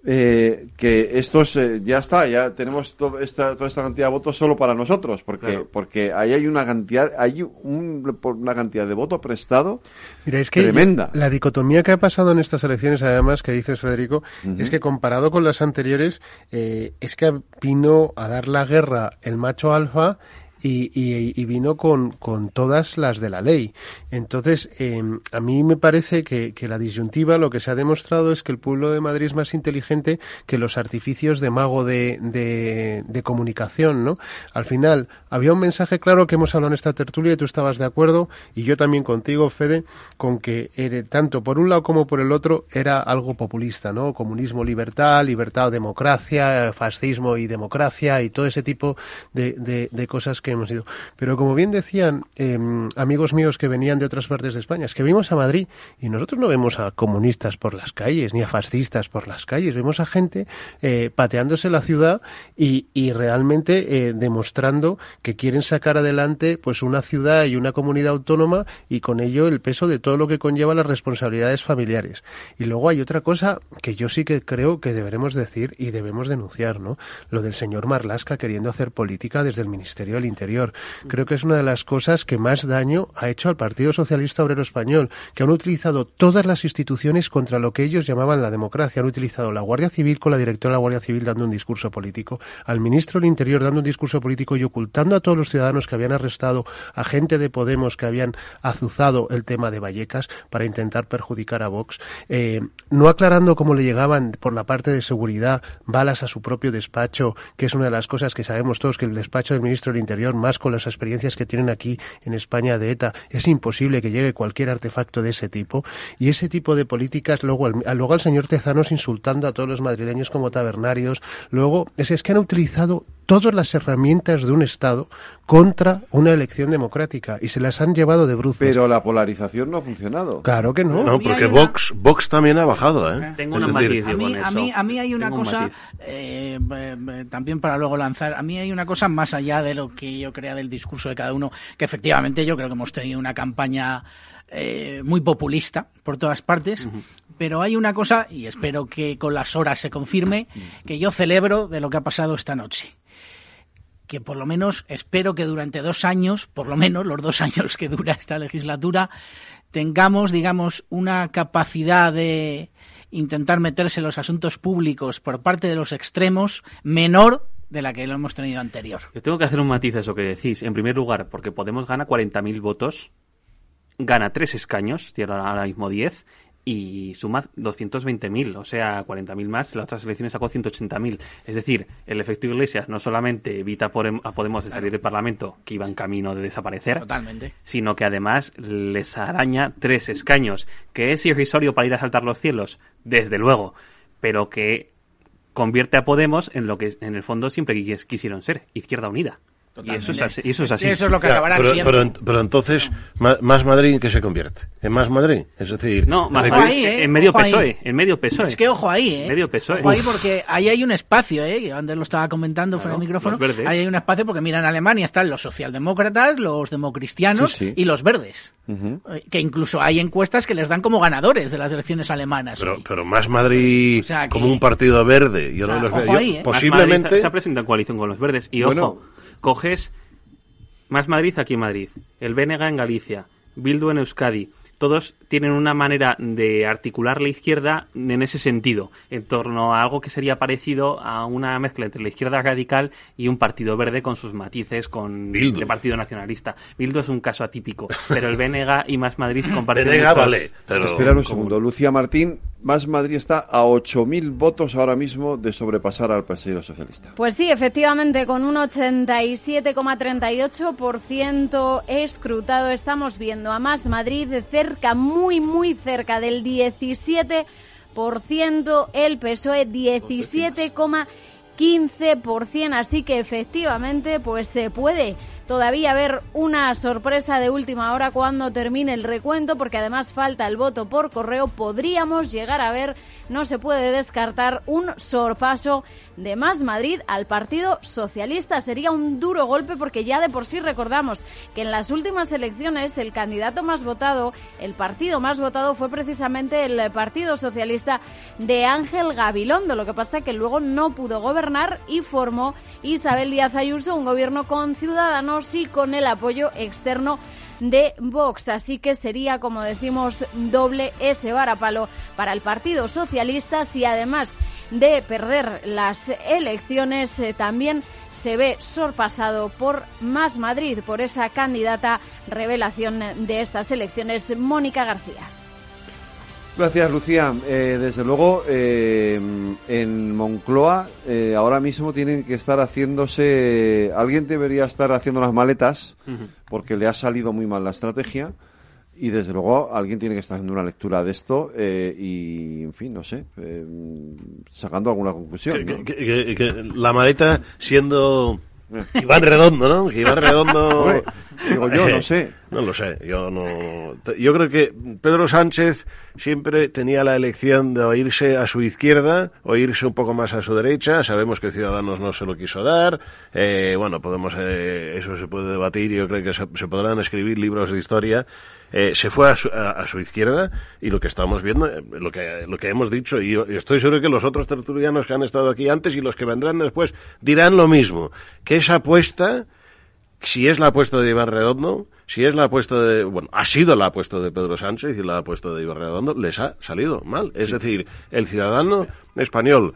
eh, que estos eh, ya está, ya tenemos esta, toda esta cantidad de votos solo para nosotros, porque porque ahí hay una cantidad, hay un, una cantidad de voto prestado Mira, es que tremenda. La dicotomía que ha pasado en estas elecciones, además, que dices Federico, es que comparado con las anteriores, eh, es que vino a dar la guerra el macho alfa y, y, vino con, con, todas las de la ley. Entonces, em, a mí me parece que, la disyuntiva lo que se ha demostrado es que el pueblo de Madrid es más inteligente que los artificios de mago de, de, comunicación, ¿no? Al final, había un mensaje claro que hemos hablado en esta tertulia y tú estabas de acuerdo, y yo también contigo, Fede, con que era, tanto por un lado como por el otro era algo populista, ¿no? Comunismo, libertad, libertad democracia, fascismo y democracia y todo ese tipo de cosas que hemos ido. Pero como bien decían em, amigos míos que venían de otras partes de España, es que vimos a Madrid y nosotros no vemos a comunistas por las calles, ni a fascistas por las calles, vemos a gente eh, pateándose la ciudad y, y realmente eh, demostrando que quieren sacar adelante pues una ciudad y una comunidad autónoma y con ello el peso de todo lo que conlleva las responsabilidades familiares. Y luego hay otra cosa que yo sí que creo que deberemos decir y debemos denunciar, ¿no? Lo del señor Marlasca queriendo hacer política desde el Ministerio del Interior Creo que es una de las cosas que más daño ha hecho al Partido Socialista Obrero Español, que han utilizado todas las instituciones contra lo que ellos llamaban la democracia. Han utilizado la Guardia Civil con la directora de la Guardia Civil dando un discurso político, al ministro del Interior dando un discurso político y ocultando a todos los ciudadanos que habían arrestado a gente de Podemos que habían azuzado el tema de Vallecas para intentar perjudicar a Vox, eh, no aclarando cómo le llegaban por la parte de seguridad balas a su propio despacho, que es una de las cosas que sabemos todos que el despacho del ministro del Interior más con las experiencias que tienen aquí en España de ETA. Es imposible que llegue cualquier artefacto de ese tipo. Y ese tipo de políticas, luego, luego al señor Tezanos insultando a todos los madrileños como tabernarios. Luego, es, es que han utilizado todas las herramientas de un Estado contra una elección democrática y se las han llevado de bruces. Pero la polarización no ha funcionado. Claro que no. No, porque Vox, Vox también ha bajado. ¿eh? Tengo una decir, a, mí, a, mí, a mí hay una cosa, eh, también para luego lanzar, a mí hay una cosa más allá de lo que yo crea del discurso de cada uno, que efectivamente yo creo que hemos tenido una campaña eh, muy populista por todas partes, pero hay una cosa, y espero que con las horas se confirme, que yo celebro de lo que ha pasado esta noche que por lo menos espero que durante dos años, por lo menos los dos años que dura esta legislatura, tengamos, digamos, una capacidad de intentar meterse en los asuntos públicos por parte de los extremos menor de la que lo hemos tenido anterior. Yo tengo que hacer un matiz a eso que decís. En primer lugar, porque Podemos gana 40.000 votos, gana tres escaños, tiene ahora mismo 10, y suma 220.000, o sea, 40.000 más. Las otras elecciones sacó 180.000. Es decir, el efecto Iglesias no solamente evita a Podemos de salir del Parlamento, que iba en camino de desaparecer, Totalmente. sino que además les araña tres escaños, que es irrisorio para ir a saltar los cielos, desde luego, pero que convierte a Podemos en lo que en el fondo siempre quisieron ser, Izquierda Unida. Y eso es así. Eso es, así. Eso es lo que acabará pero, siempre. pero, entonces, ¿más Madrid en qué se convierte? ¿En más Madrid? Es decir... No, más ahí, ¿eh? en medio Ojo ahí. PSOE. En medio PSOE. Es que ojo ahí, ¿eh? Medio PSOE. Ojo ahí porque ahí hay un espacio, ¿eh? Que antes lo estaba comentando fuera del micrófono. Ahí hay un espacio porque, mira, en Alemania están los socialdemócratas, los democristianos Sí, sí. y los verdes. Eh, Que incluso hay encuestas que les dan como ganadores de las elecciones alemanas. Pero, pero más Madrid O sea, que- como un partido verde. Yo O sea, no los. Yo ahí, ¿eh? Posiblemente... Se ha presentado en coalición con los verdes. Y Bueno. ojo, coges Más Madrid aquí en Madrid, el BNG en Galicia, Bildu en Euskadi. Todos tienen una manera de articular la izquierda en ese sentido, en torno a algo que sería parecido a una mezcla entre la izquierda radical y un partido verde con sus matices con Bildu. el partido nacionalista. Bildu es un caso atípico, pero el BNG y Más Madrid comparten muchos- vale, pero... Espera un segundo. Lucía Martín, Más Madrid está a 8.000 votos ahora mismo de sobrepasar al Partido Socialista. Pues sí, efectivamente, con un 87,38% escrutado estamos viendo a Más Madrid de cerca, muy, muy cerca del 17%, el PSOE 17,15%, así que efectivamente pues se puede todavía haber una sorpresa de última hora cuando termine el recuento, porque además falta el voto por correo. Podríamos llegar a ver, no se puede descartar, un sorpaso de Más Madrid al Partido Socialista. Sería un duro golpe porque ya de por sí recordamos que en las últimas elecciones el candidato más votado, el partido más votado fue precisamente el Partido Socialista de Ángel Gabilondo. Lo que pasa es que luego no pudo gobernar y formó Isabel Díaz Ayuso un gobierno con ciudadanos y con el apoyo externo de Vox. Así que sería, como decimos, doble ese varapalo para el Partido Socialista si además de perder las elecciones eh, también se ve sorpasado por Más Madrid, por esa candidata revelación de estas elecciones, Mónica García. Gracias, Lucía. Eh, desde luego, eh, en Moncloa eh, ahora mismo tienen que estar haciéndose. Alguien debería estar haciendo las maletas porque le ha salido muy mal la estrategia. Y desde luego alguien tiene que estar haciendo una lectura de esto y, en fin, no sé, sacando alguna conclusión. la maleta siendo Iván Redondo, ¿no? Iván Redondo. Digo yo, no sé. No lo sé, yo no. Yo creo que Pedro Sánchez siempre tenía la elección de oírse a su izquierda o irse un poco más a su derecha. Sabemos que Ciudadanos no se lo quiso dar. Eh, bueno, podemos, eh, eso se puede debatir. Yo creo que se, podrán escribir libros de historia. Eh, se fue a su, izquierda y lo que estamos viendo, lo que, lo que hemos dicho, y yo estoy seguro que los otros tertulianos que han estado aquí antes y los que vendrán después dirán lo mismo, que esa apuesta, si es la apuesta de Iván Redondo, si es la apuesta de, bueno, ha sido la apuesta de Pedro Sánchez y la apuesta de Iván Redondo, les ha salido mal. Es decir, el ciudadano español,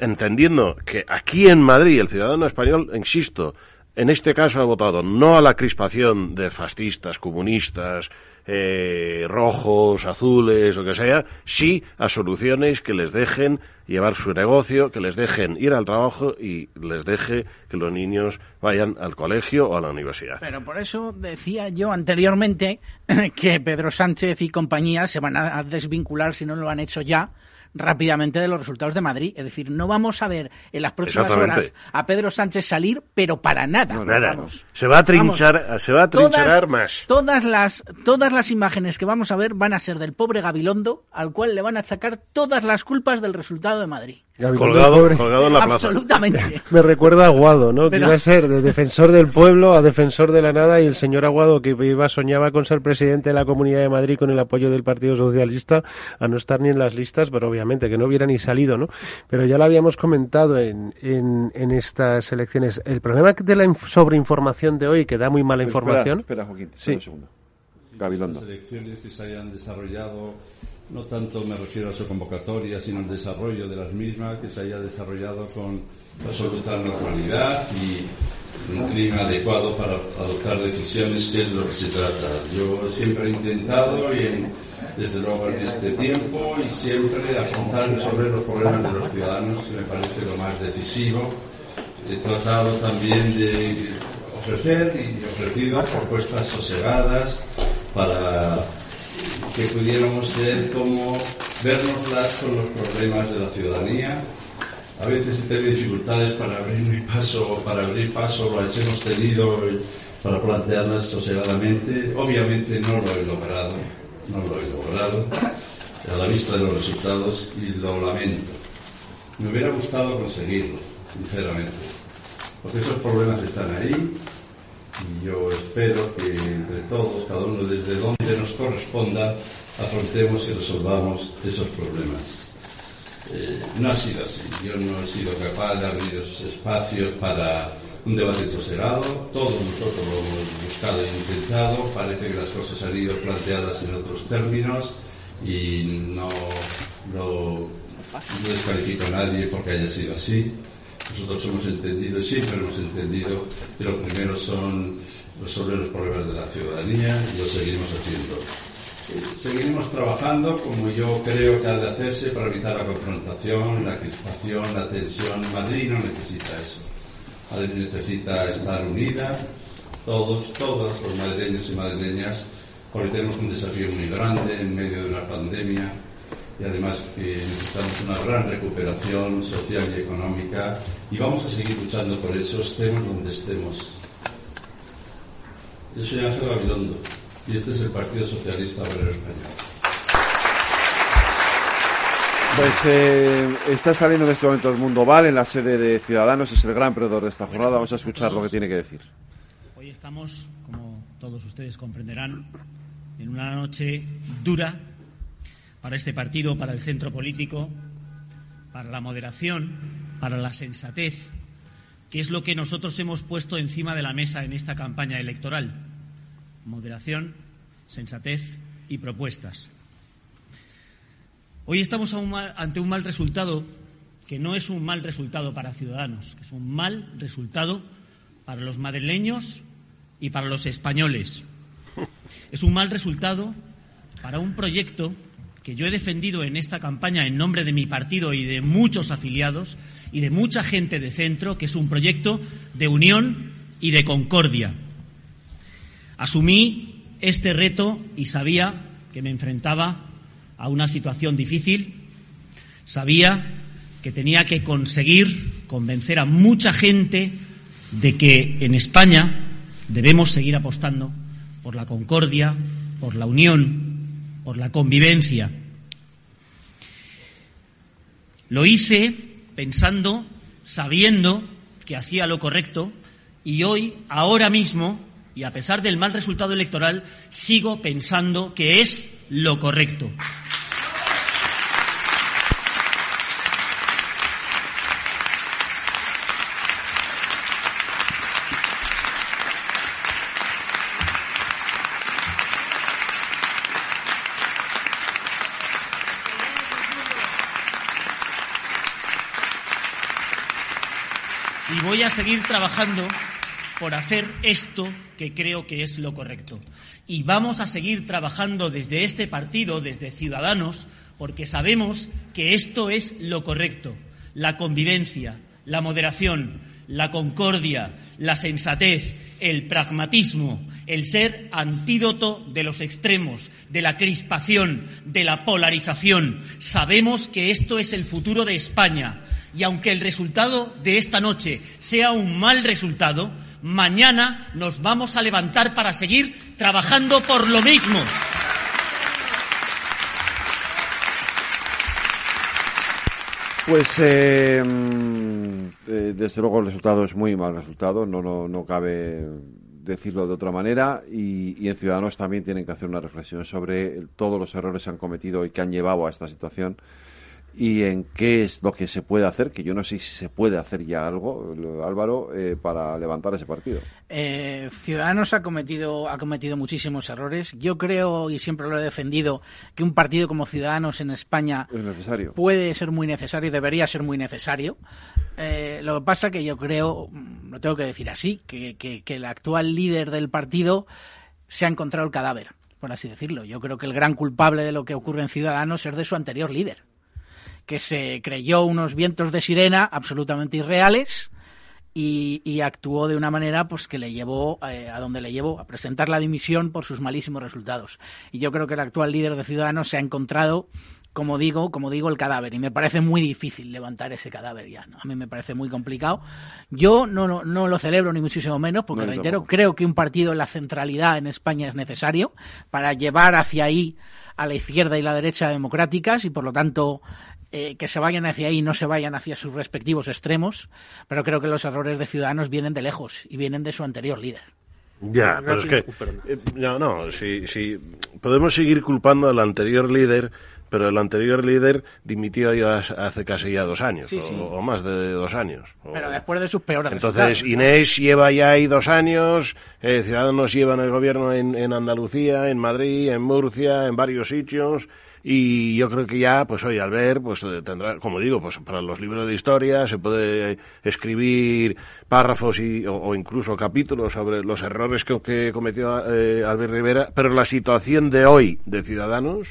entendiendo que aquí en Madrid el ciudadano español, insisto, en este caso ha votado no a la crispación de fascistas, comunistas, eh, rojos, azules, o que sea, sí a soluciones que les dejen llevar su negocio, que les dejen ir al trabajo y les deje que los niños vayan al colegio o a la universidad. Pero por eso decía yo anteriormente que Pedro Sánchez y compañía se van a desvincular si no lo han hecho ya rápidamente de los resultados de Madrid. Es decir, no vamos a ver en las próximas horas a Pedro Sánchez salir, pero para nada. se va a trinchar, se va a trincharar más. Todas las, todas las imágenes que vamos a ver van a ser del pobre Gabilondo, al cual le van a sacar todas las culpas del resultado de Madrid. Colgado, colgado, en la plaza. Absolutamente. Me recuerda a Aguado, ¿no? Que iba a ser de defensor del pueblo a defensor de la nada y el señor Aguado que iba soñaba con ser presidente de la Comunidad de Madrid con el apoyo del Partido Socialista a no estar ni en las listas, pero obviamente que no hubiera ni salido, ¿no? Pero ya lo habíamos comentado en, en, estas elecciones. El problema de la sobreinformación de hoy, que da muy mala información. Espera, Joaquín, sí. un segundo. Gabilondo. Las elecciones que se hayan desarrollado no tanto me refiero a su convocatoria, sino al desarrollo de las mismas, que se haya desarrollado con absoluta normalidad y un clima adecuado para adoptar decisiones, que es lo que se trata. Yo siempre he intentado, y desde luego en este tiempo, y siempre y resolver los problemas de los ciudadanos, que me parece lo más decisivo. He tratado también de ofrecer y ofrecido propuestas sosegadas para que pudiéramos ver cómo vernoslas con los problemas de la ciudadanía. A veces he tenido dificultades para abrir paso, para abrir paso las hemos tenido para plantearlas sosegadamente. Obviamente no lo he logrado, no lo he logrado a la vista de los resultados y lo lamento. Me hubiera gustado conseguirlo, sinceramente, porque esos problemas están ahí y yo espero que entre todos, cada uno desde donde nos corresponda, afrontemos y resolvamos esos problemas. Eh, no ha sido así. Yo no he sido capaz de abrir esos espacios para un debate sosegado. Todos nosotros lo hemos buscado e intentado. Parece que las cosas han ido planteadas en otros términos y no, no descalifico a nadie porque haya sido así. Nosotros hemos entendido, siempre hemos entendido que lo primero son resolver los problemas de la ciudadanía y lo seguiremos haciendo. Eh, seguiremos trabajando como yo creo que ha de hacerse para evitar la confrontación, la crispación, la tensión. Madrid no necesita eso. Madrid necesita estar unida, todos, todos los madrileños y madrileñas, porque tenemos un desafío muy grande en medio de una pandemia y además que necesitamos una gran recuperación social y económica y vamos a seguir luchando por eso, estemos donde estemos. Yo soy Ángel Gabilondo y este es el Partido Socialista Obrero Español. Pues eh, está saliendo en este momento el Mundo Val en la sede de Ciudadanos, es el gran perdedor de esta jornada. Vamos a escuchar lo que tiene que decir. Hoy estamos, como todos ustedes comprenderán, en una noche dura para este partido, para el centro político, para la moderación, para la sensatez, que es lo que nosotros hemos puesto encima de la mesa en esta campaña electoral. Moderación, sensatez y propuestas. Hoy estamos ante un mal resultado que no es un mal resultado para Ciudadanos, que es un mal resultado para los madrileños y para los españoles. Es un mal resultado para un proyecto que yo he defendido en esta campaña en nombre de mi partido y de muchos afiliados y de mucha gente de centro, que es un proyecto de unión y de concordia. Asumí este reto y sabía que me enfrentaba a una situación difícil, sabía que tenía que conseguir convencer a mucha gente de que en España debemos seguir apostando por la concordia, por la unión, por la convivencia. Lo hice pensando, sabiendo que hacía lo correcto y hoy, ahora mismo, y a pesar del mal resultado electoral, sigo pensando que es lo correcto. Seguir trabajando por hacer esto que creo que es lo correcto. Y vamos a seguir trabajando desde este partido, desde Ciudadanos, porque sabemos que esto es lo correcto. La convivencia, la moderación, la concordia, la sensatez, el pragmatismo, el ser antídoto de los extremos, de la crispación, de la polarización. Sabemos que esto es el futuro de España y aunque el resultado de esta noche sea un mal resultado, mañana nos vamos a levantar para seguir trabajando por lo mismo. Pues eh, mm, eh, desde luego el resultado es muy mal resultado, no, no, no cabe decirlo de otra manera y, y, en Ciudadanos también tienen que hacer una reflexión sobre todos los errores que han cometido y que han llevado a esta situación y en qué es lo que se puede hacer, que yo no sé si se puede hacer ya algo, Álvaro, eh, para levantar ese partido. Eh, Ciudadanos ha cometido, ha cometido muchísimos errores. Yo creo, y siempre lo he defendido, que un partido como Ciudadanos en España puede ser muy necesario, debería ser muy necesario. Eh, lo que pasa que yo creo, mm, lo tengo que decir así, que, que, que el actual líder del partido se ha encontrado el cadáver, por así decirlo. Yo creo que el gran culpable de lo que ocurre en Ciudadanos es de su anterior líder que se creyó unos vientos de sirena absolutamente irreales y, actuó de una manera pues que le llevó eh, a donde le llevó a presentar la dimisión por sus malísimos resultados. Y yo creo que el actual líder de Ciudadanos se ha encontrado como digo, como digo, el cadáver. Y me parece muy difícil levantar ese cadáver ya. A mí me parece muy complicado. Yo no, no, no lo celebro ni muchísimo menos, porque reitero, creo que un partido en la centralidad en España es necesario para llevar hacia ahí a la izquierda y la derecha democráticas y por lo tanto eh, que se vayan hacia ahí y no se vayan hacia sus respectivos extremos, pero creo que los errores de Ciudadanos vienen de lejos y vienen de su anterior líder. Ya, pero es que. Eh, no, no, si, si podemos seguir culpando al anterior líder, pero el anterior líder dimitió ya hace casi ya dos años, O, más de dos años. Pero después de sus peores Entonces, Inés lleva ya ahí dos años, eh, Ciudadanos llevan el gobierno en, en Andalucía, en Madrid, en Murcia, en varios sitios, y yo creo que ya, pues hoy al ver, pues eh, tendrá, como digo, pues para los libros de historia se puede escribir párrafos y, o, incluso capítulos sobre los errores que, cometió eh, Albert Rivera, pero la situación de hoy de Ciudadanos,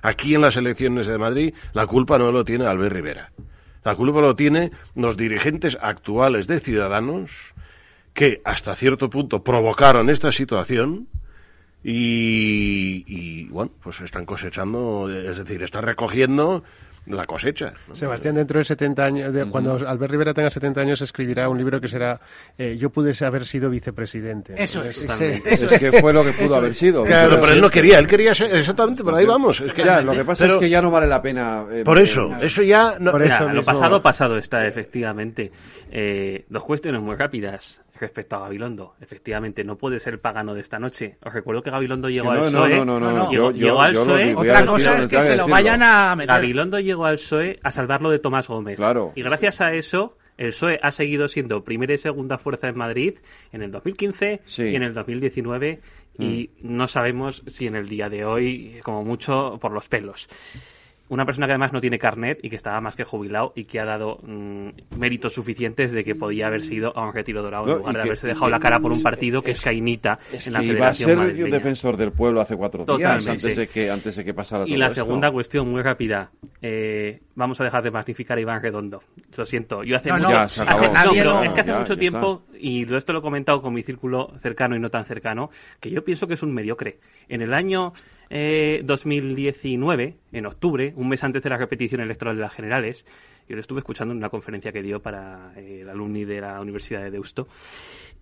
aquí en las elecciones de Madrid, la culpa no lo tiene Albert Rivera. La culpa lo tiene los dirigentes actuales de Ciudadanos que hasta cierto punto provocaron esta situación y, bueno, pues están cosechando, es decir, están recogiendo la cosecha. Sebastián, dentro de 70 años, de, cuando Albert Rivera tenga 70 años, escribirá un libro que será eh, Yo pude haber sido vicepresidente. Eso es. Eso es que fue lo que pudo haber sido. Claro, pero él no quería, él quería ser, exactamente, por ahí vamos. Es que, ya, lo que pasa es que ya no vale la pena. Eh, por eso, eso ya. No, por eso lo pasado, pasado está, efectivamente. Eh, dos cuestiones muy rápidas respecto a Gabilondo. Efectivamente, no puede ser pagano de esta noche. Os recuerdo que Gabilondo llegó al PSOE. No, no, no, Llegó, al PSOE. Otra cosa es que se lo vayan a meter. Gabilondo llegó al PSOE a salvarlo de Tomás Gómez. Claro. Y gracias a eso, el PSOE ha seguido siendo primera y segunda fuerza en Madrid en el 2015 y en el 2019 y mm. no sabemos si en el día de hoy, como mucho, por los pelos una persona que además no tiene carnet y que estaba más que jubilado y que ha dado mm, méritos suficientes de que podía haber sido a un retiro dorado en lugar de haberse dejado la cara por un partido que es, cainita en la que iba a ser un defensor del pueblo hace cuatro días antes de que antes de que pasara y la segunda cuestión muy rápida. Eh, vamos a dejar de magnificar a Iván Redondo. Lo siento yo hace mucho es que hace mucho tiempo y esto lo he comentado con mi círculo cercano y no tan cercano que yo pienso que es un mediocre. En el año 2019, eh, en octubre, un mes antes de la repetición electoral de las generales, yo lo estuve escuchando en una conferencia que dio para eh, el alumni de la Universidad de Deusto,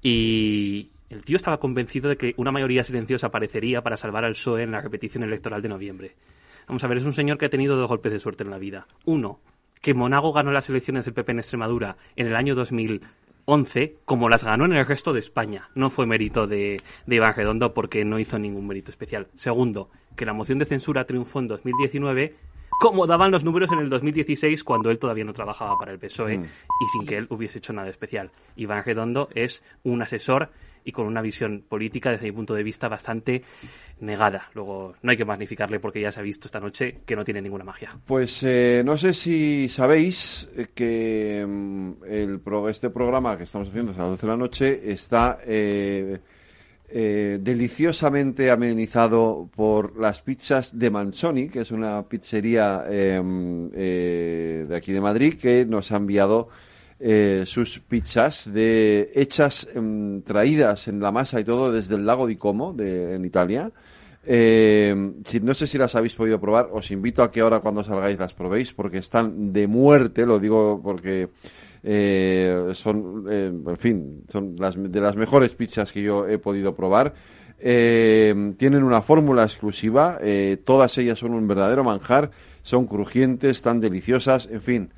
y el tío estaba convencido de que una mayoría silenciosa aparecería para salvar al PSOE en la repetición electoral de noviembre. Vamos a ver, es un señor que ha tenido dos golpes de suerte en la vida. Uno, que Monago ganó las elecciones del PP en Extremadura en el año 2000 11 como las ganó en el resto de España. No fue mérito de Iván Redondo porque no hizo ningún mérito especial. Segundo, que la moción de censura triunfó en 2019 como daban los números en el 2016 cuando él todavía no trabajaba para el PSOE mm. y sin que él hubiese hecho nada especial. Iván Redondo es un asesor y con una visión política desde mi punto de vista bastante negada. Luego no hay que magnificarle porque ya se ha visto esta noche que no tiene ninguna magia. Pues eh, no sé si sabéis que mm, el este programa que estamos haciendo a las 12 de la noche está eh, eh, deliciosamente amenizado por las pizzas de Manzoni, que es una pizzería em, de aquí de Madrid que nos ha enviado eh, sus pizzas de hechas em, traídas en la masa y todo desde el lago di Como de, en Italia. Eh, si, no sé si las habéis podido probar, os invito a que ahora cuando salgáis las probéis porque están de muerte, lo digo porque eh, son, en fin, son las, de las mejores pizzas que yo he podido probar. tienen una fórmula exclusiva, todas ellas son un verdadero manjar, son crujientes, tan deliciosas, en fin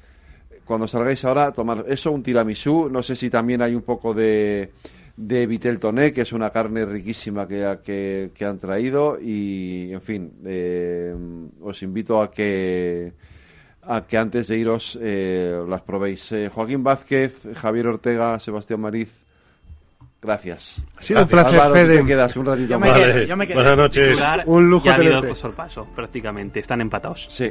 cuando salgáis ahora, tomar eso, un tiramisú, no sé si también hay un poco de, de vitel toné, que es una carne riquísima que, que, han traído y, en fin, eh, os invito a que a que antes de iros eh, las probéis. Eh, Joaquín Vázquez, Javier Ortega, Sebastián Mariz, gracias. Ha sido un placer, Fede. quedas un ratito más. Buenas noches. Un lujo ya tenerte. paso, prácticamente. Están empatados. Sí.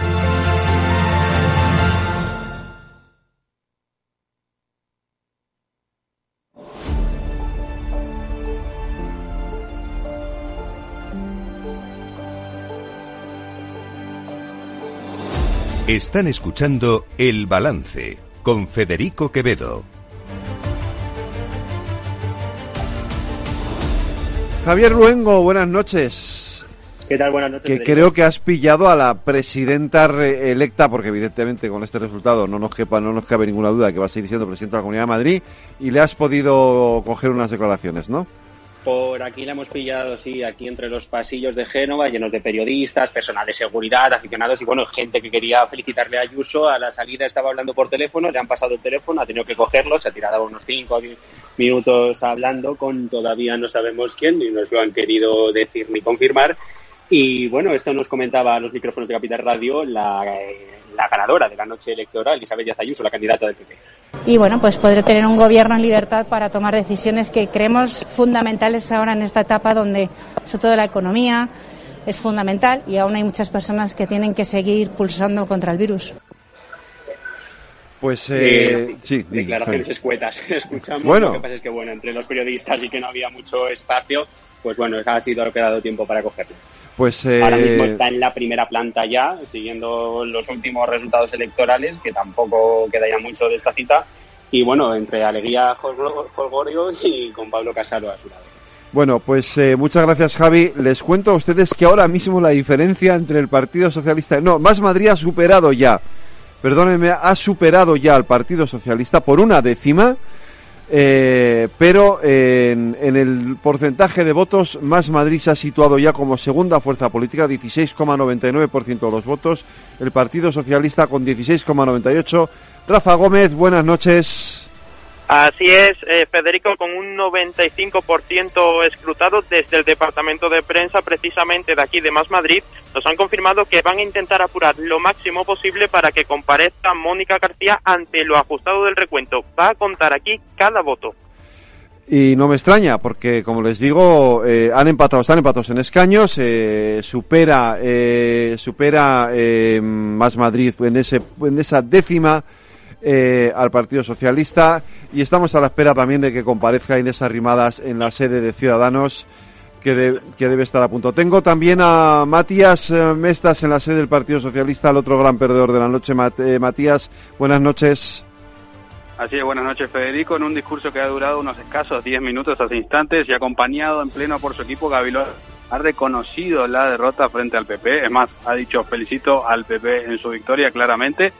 Están escuchando El Balance con Federico Quevedo. Javier Luengo, buenas noches. ¿Qué tal? Buenas noches. Que creo que has pillado a la presidenta electa, porque evidentemente con este resultado no nos, quepa, no nos cabe ninguna duda que va a seguir siendo presidenta de la Comunidad de Madrid, y le has podido coger unas declaraciones, ¿no? Por aquí la hemos pillado, sí, aquí entre los pasillos de Génova, llenos de periodistas, personal de seguridad, aficionados y, bueno, gente que quería felicitarle a Ayuso. A la salida estaba hablando por teléfono, le han pasado el teléfono, ha tenido que cogerlo, se ha tirado unos 5 minutos hablando con todavía no sabemos quién, ni nos lo han querido decir ni confirmar. Y bueno, esto nos comentaba a los micrófonos de Capital Radio la, la ganadora de la noche electoral, Isabel Díaz Ayuso, la candidata del PP. Y bueno, pues poder tener un gobierno en libertad para tomar decisiones que creemos fundamentales ahora en esta etapa donde, sobre todo la economía, es fundamental y aún hay muchas personas que tienen que seguir pulsando contra el virus. Pues eh, sí, declaraciones escuetas escuchamos. Bueno. Lo que pasa es que bueno, entre los periodistas y que no había mucho espacio, pues bueno, ha sido lo que ha dado tiempo para cogerlo. Pues eh, Ahora mismo está en la primera planta ya, siguiendo los últimos resultados electorales, que tampoco queda ya mucho de esta cita. Y bueno, entre Alegría Holgorio y con Pablo Casaro a su lado. Bueno, pues eh, muchas gracias Javi. Les cuento a ustedes que ahora mismo la diferencia entre el Partido Socialista... No, Más Madrid ha superado ya, perdónenme, ha superado ya al Partido Socialista por una décima, eh, pero en, en el porcentaje de votos Más Madrid se ha situado ya como segunda fuerza política, 16,99% de los votos, el Partido Socialista con 16,98%. Rafa Gómez, buenas noches. Así es, eh, Federico, con un 95% escrutado desde el departamento de prensa, precisamente de aquí de Más Madrid, nos han confirmado que van a intentar apurar lo máximo posible para que comparezca Mónica García ante lo ajustado del recuento. Va a contar aquí cada voto. Y no me extraña, porque como les digo, eh, han empatado, están empatados en escaños, eh, supera, eh, supera eh, Más Madrid en, ese, en esa décima eh, al Partido Socialista y estamos a la espera también de que comparezca Inés Arrimadas en la sede de Ciudadanos que, que debe estar a punto. Tengo también a Matías eh, Mestas en la sede del Partido Socialista, el otro gran perdedor de la noche. Eh, Matías, buenas noches. Así es, buenas noches Federico, en un discurso que ha durado unos escasos 10 minutos hace instantes y acompañado en pleno por su equipo, Gavilón ha reconocido la derrota frente al PP, es más, ha dicho felicito al PP en su victoria claramente,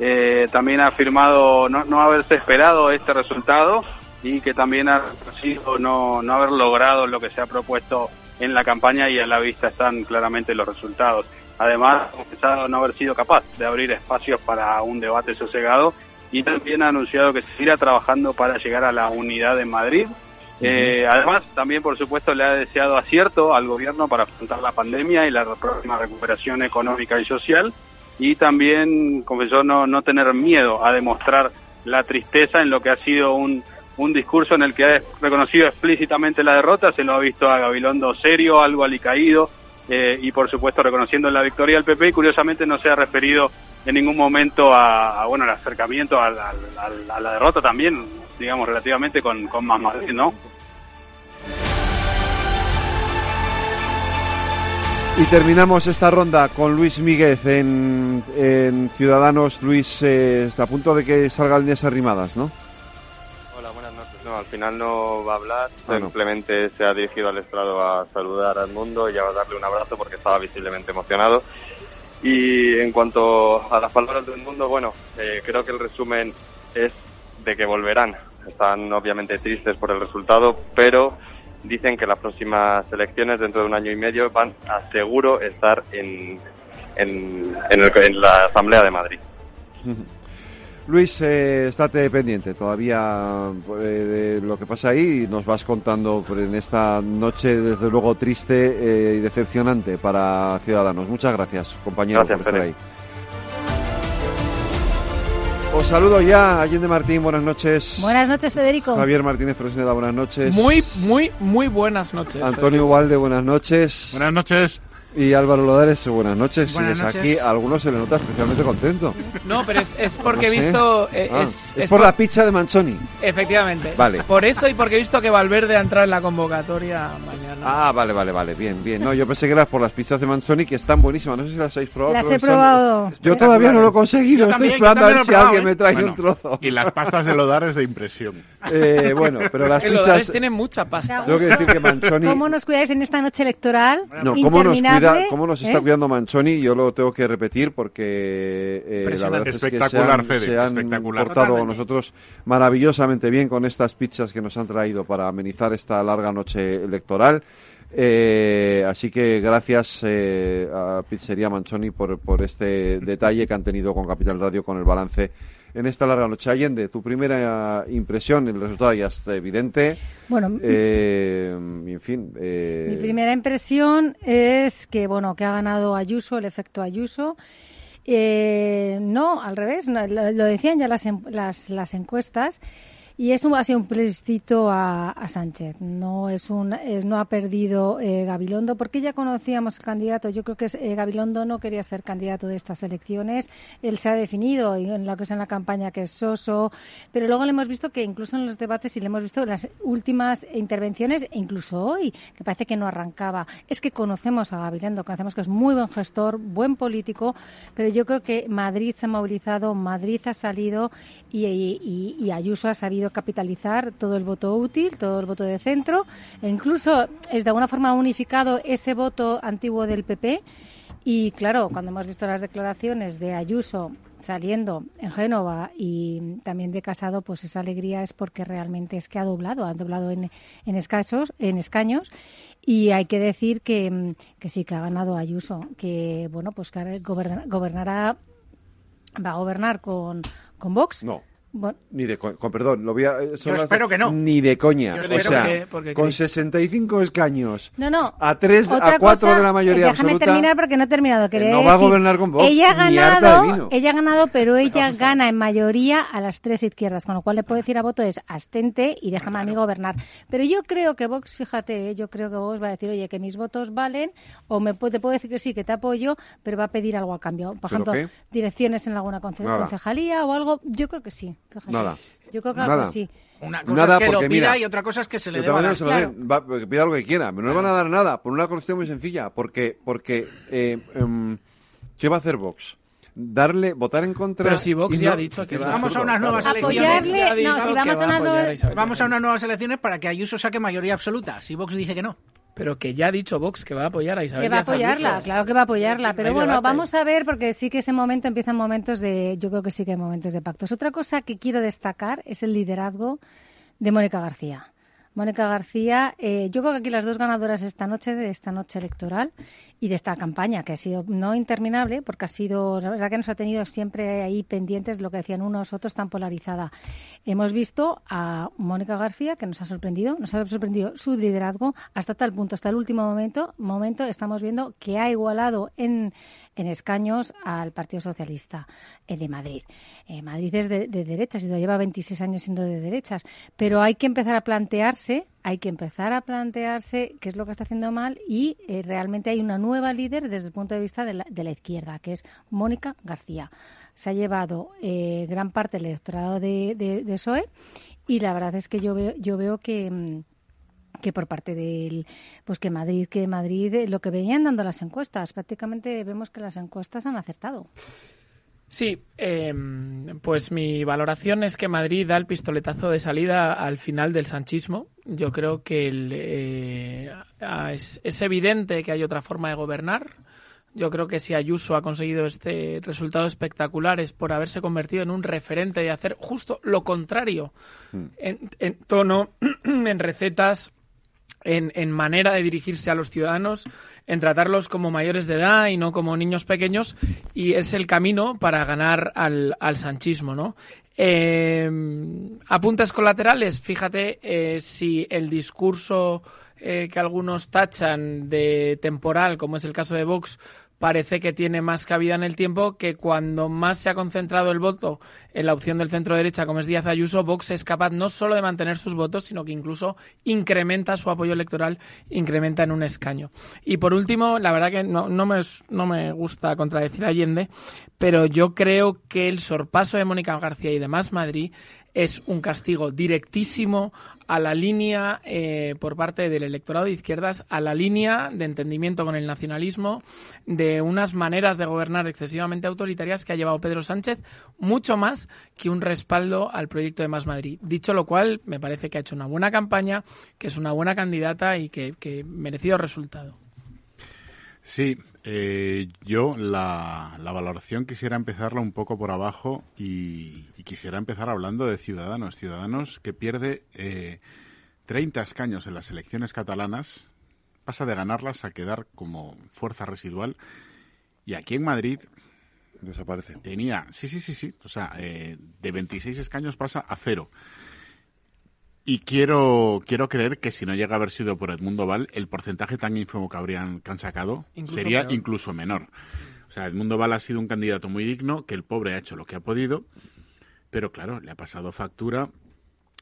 Eh, también ha afirmado no, no haberse esperado este resultado y que también ha reconocido no, no haber logrado lo que se ha propuesto en la campaña y a la vista están claramente los resultados. Además, ha confesado no haber sido capaz de abrir espacios para un debate sosegado y también ha anunciado que seguirá trabajando para llegar a la unidad en Madrid. Eh, además, también, por supuesto, le ha deseado acierto al gobierno para afrontar la pandemia y la próxima recuperación económica y social. Y también confesó no, no tener miedo a demostrar la tristeza en lo que ha sido un, un discurso en el que ha reconocido explícitamente la derrota. Se lo ha visto a Gabilondo serio, algo alicaído, eh, y por supuesto reconociendo la victoria del PP y curiosamente no se ha referido en ningún momento a, a, bueno al acercamiento al- a la derrota también digamos relativamente con, con más no Y terminamos esta ronda con Luis Míguez en, en Ciudadanos. Luis, eh, está a punto de que salga Inés Arrimadas, ¿no? Hola, buenas noches. No, al final no va a hablar, Ah, no. simplemente se ha dirigido al estrado a saludar al mundo y a darle un abrazo porque estaba visiblemente emocionado. Y en cuanto a las palabras del mundo, bueno, eh, creo que el resumen es de que volverán. Están obviamente tristes por el resultado, pero dicen que las próximas elecciones dentro de un año y medio van a seguro estar en, en, en el- en la Asamblea de Madrid. Luis, eh, estate pendiente todavía eh, de lo que pasa ahí y nos vas contando por- en esta noche, desde luego, triste eh, y decepcionante para Ciudadanos. Muchas gracias, compañero, Gracias, por estar ahí. Os saludo ya, Allende Martín, buenas noches. Buenas noches, Federico. Javier Martínez Fresneda, buenas noches. Muy, muy, muy buenas noches. Antonio Ubalde, buenas noches. Buenas noches. Y Álvaro Lodares, buenas noches. Buenas noches. aquí, a algunos se le nota especialmente contento. No, pero es, es porque No he visto. eh, Ah, es, es por la pizza de Manchoni. Efectivamente. Vale. Por eso y porque he visto que Valverde ha entrado en la convocatoria mañana. Ah, vale, vale, vale, bien, bien. No, yo pensé que eras por las pizzas de Manzoni que están buenísimas. No sé si las habéis probado. Las pero he están- probado. Yo todavía no lo he conseguido. Yo Estoy también, esperando a ver si alguien ¿eh? me trae Bueno, un trozo. Y las pastas de Lodares de impresión. Eh, bueno, pero las El Lodares pizzas... tiene mucha pasta. Tengo que decir que Manchoni... ¿Cómo nos cuidáis en esta noche electoral? No, ¿cómo nos, interminable? Cuida, ¿cómo nos está ¿Eh? cuidando Manchoni? Yo lo tengo que repetir porque eh, la verdad es que se Espectacular, han, Fede, se han espectacular. portado Totalmente. nosotros maravillosamente bien con estas pizzas que nos han traído para amenizar esta larga noche electoral. Eh, así que gracias eh, a Pizzería Manchoni por, por este detalle que han tenido con Capital Radio con el balance en esta larga noche. Allende, tu primera impresión, el resultado ya está evidente. Bueno, eh, en fin. Eh... Mi primera impresión es que, bueno, que ha ganado Ayuso, el efecto Ayuso. Eh, no, al revés, lo, decían ya las, las, las encuestas. Y es un, ha sido un plebiscito a, Sánchez. No es un, no ha perdido eh, Gabilondo, porque ya conocíamos el candidato. Yo creo que eh, Gabilondo no quería ser candidato de estas elecciones. Él se ha definido en lo que es en la campaña que es soso, pero luego le hemos visto que incluso en los debates y le hemos visto en las últimas intervenciones, e incluso hoy, que parece que no arrancaba. Es que conocemos a Gabilondo, conocemos que es muy buen gestor, buen político, pero yo creo que Madrid se ha movilizado, Madrid ha salido y Ayuso ha sabido capitalizar todo el voto útil, todo el voto de centro, e incluso es de alguna forma unificado ese voto antiguo del PP. Y claro, cuando hemos visto las declaraciones de Ayuso saliendo en Génova y también de Casado, pues esa alegría es porque realmente es que ha doblado, ha doblado en, en, escasos, en escaños. Y hay que decir que, que sí, que ha ganado Ayuso, que bueno, pues que gobernará, va a gobernar con, con Vox. No. Ni de con, perdón, lo voy a, eh, espero que no. Ni de coña. o sea, con 65 escaños. No, no. A 3 a 4 de la mayoría déjame absoluta. terminar porque no he terminado. no va a gobernar con Vox. Ella ha ganado, ella ha ganado, pero ella gana en mayoría a las tres izquierdas, con lo cual le puedo decir a voto es astente y déjame a mí gobernar. Pero yo creo que Vox, fíjate, eh, yo creo que Vox va a decir, oye, que mis votos valen, o me te puedo decir que sí, que te apoyo, pero va a pedir algo a cambio. Por ejemplo, direcciones en alguna concejalía o algo. Yo creo que sí. Nada. Yo creo que algo así. Una cosa es que lo pida y otra cosa es que se le dé que pida lo que quiera, pero no le van a dar nada, por una cuestión muy sencilla, porque, porque eh, em, ¿qué va a hacer Vox? darle votar en contra pero si Vox ya ha dicho que vamos a unas nuevas elecciones. no, si vamos a unas nuevas vamos a unas nuevas elecciones para que Ayuso saque mayoría absoluta si Vox dice que no pero que ya ha dicho Vox que va a apoyar a Isabel Que va a apoyarla, claro que va a apoyarla. Pero bueno, vamos a ver, porque sí que ese momento empiezan momentos de. Yo creo que sí que hay momentos de pactos. Otra cosa que quiero destacar es el liderazgo de Mónica García. Mónica García, eh, yo creo que aquí las dos ganadoras esta noche, de esta noche electoral y de esta campaña, que ha sido no interminable, porque ha sido, la verdad que nos ha tenido siempre ahí pendientes lo que decían unos, otros, tan polarizada. Hemos visto a Mónica García, que nos ha sorprendido, nos ha sorprendido su liderazgo hasta tal punto, hasta el último momento, momento estamos viendo que ha igualado en, en escaños al Partido Socialista eh, de Madrid. Eh, Madrid es de, derechas y lleva 26 años siendo de derechas, pero hay que empezar a plantearse, hay que empezar a plantearse qué es lo que está haciendo mal y eh, realmente hay una nueva líder desde el punto de vista de la, izquierda, que es Mónica García. Se ha llevado gran parte del electorado de, de, de PSOE y la verdad es que yo veo, yo veo que mm, que por parte del pues que Madrid que Madrid eh, lo que venían dando las encuestas prácticamente vemos que las encuestas han acertado Sí, em, pues mi valoración es que Madrid da el pistoletazo de salida al final del sanchismo. Yo creo que eh, es, es, evidente que hay otra forma de gobernar. Yo creo que si Ayuso ha conseguido este resultado espectacular es por haberse convertido en un referente de hacer justo lo contrario mm. en, en tono, en recetas, en, manera de dirigirse a los ciudadanos, en tratarlos como mayores de edad y no como niños pequeños, y es el camino para ganar al, sanchismo, ¿no? Eh, apuntes colaterales, fíjate eh, si el discurso eh, que algunos tachan de temporal, como es el caso de Vox, parece que tiene más cabida en el tiempo que cuando más se ha concentrado el voto en la opción del centro derecha, como es Díaz Ayuso, Vox es capaz no solo de mantener sus votos, sino que incluso incrementa su apoyo electoral, incrementa en un escaño. Y por último, la verdad que no, no, me, no me gusta contradecir a Allende, pero yo creo que el sorpaso de Mónica García y de Más Madrid es un castigo directísimo a la línea eh, por parte del electorado de izquierdas, a la línea de entendimiento con el nacionalismo, de unas maneras de gobernar excesivamente autoritarias que ha llevado Pedro Sánchez, mucho más que un respaldo al proyecto de Más Madrid. Dicho lo cual, me parece que ha hecho una buena campaña, que es una buena candidata y que, que merecido resultado. Sí, eh, yo la, valoración quisiera empezarla un poco por abajo y, quisiera empezar hablando de Ciudadanos. Ciudadanos que pierde eh, 30 escaños en las elecciones catalanas, pasa de ganarlas a quedar como fuerza residual. Y aquí en Madrid Desaparece. Tenía, sí, sí, sí, sí. O sea, eh, de 26 escaños pasa a cero. Y quiero, quiero creer que si no llega a haber sido por Edmundo Val, el porcentaje tan ínfimo que habrían que han sacado sería incluso menor. O sea, Edmundo Val ha sido un candidato muy digno, que el pobre ha hecho lo que ha podido, pero claro, le ha pasado factura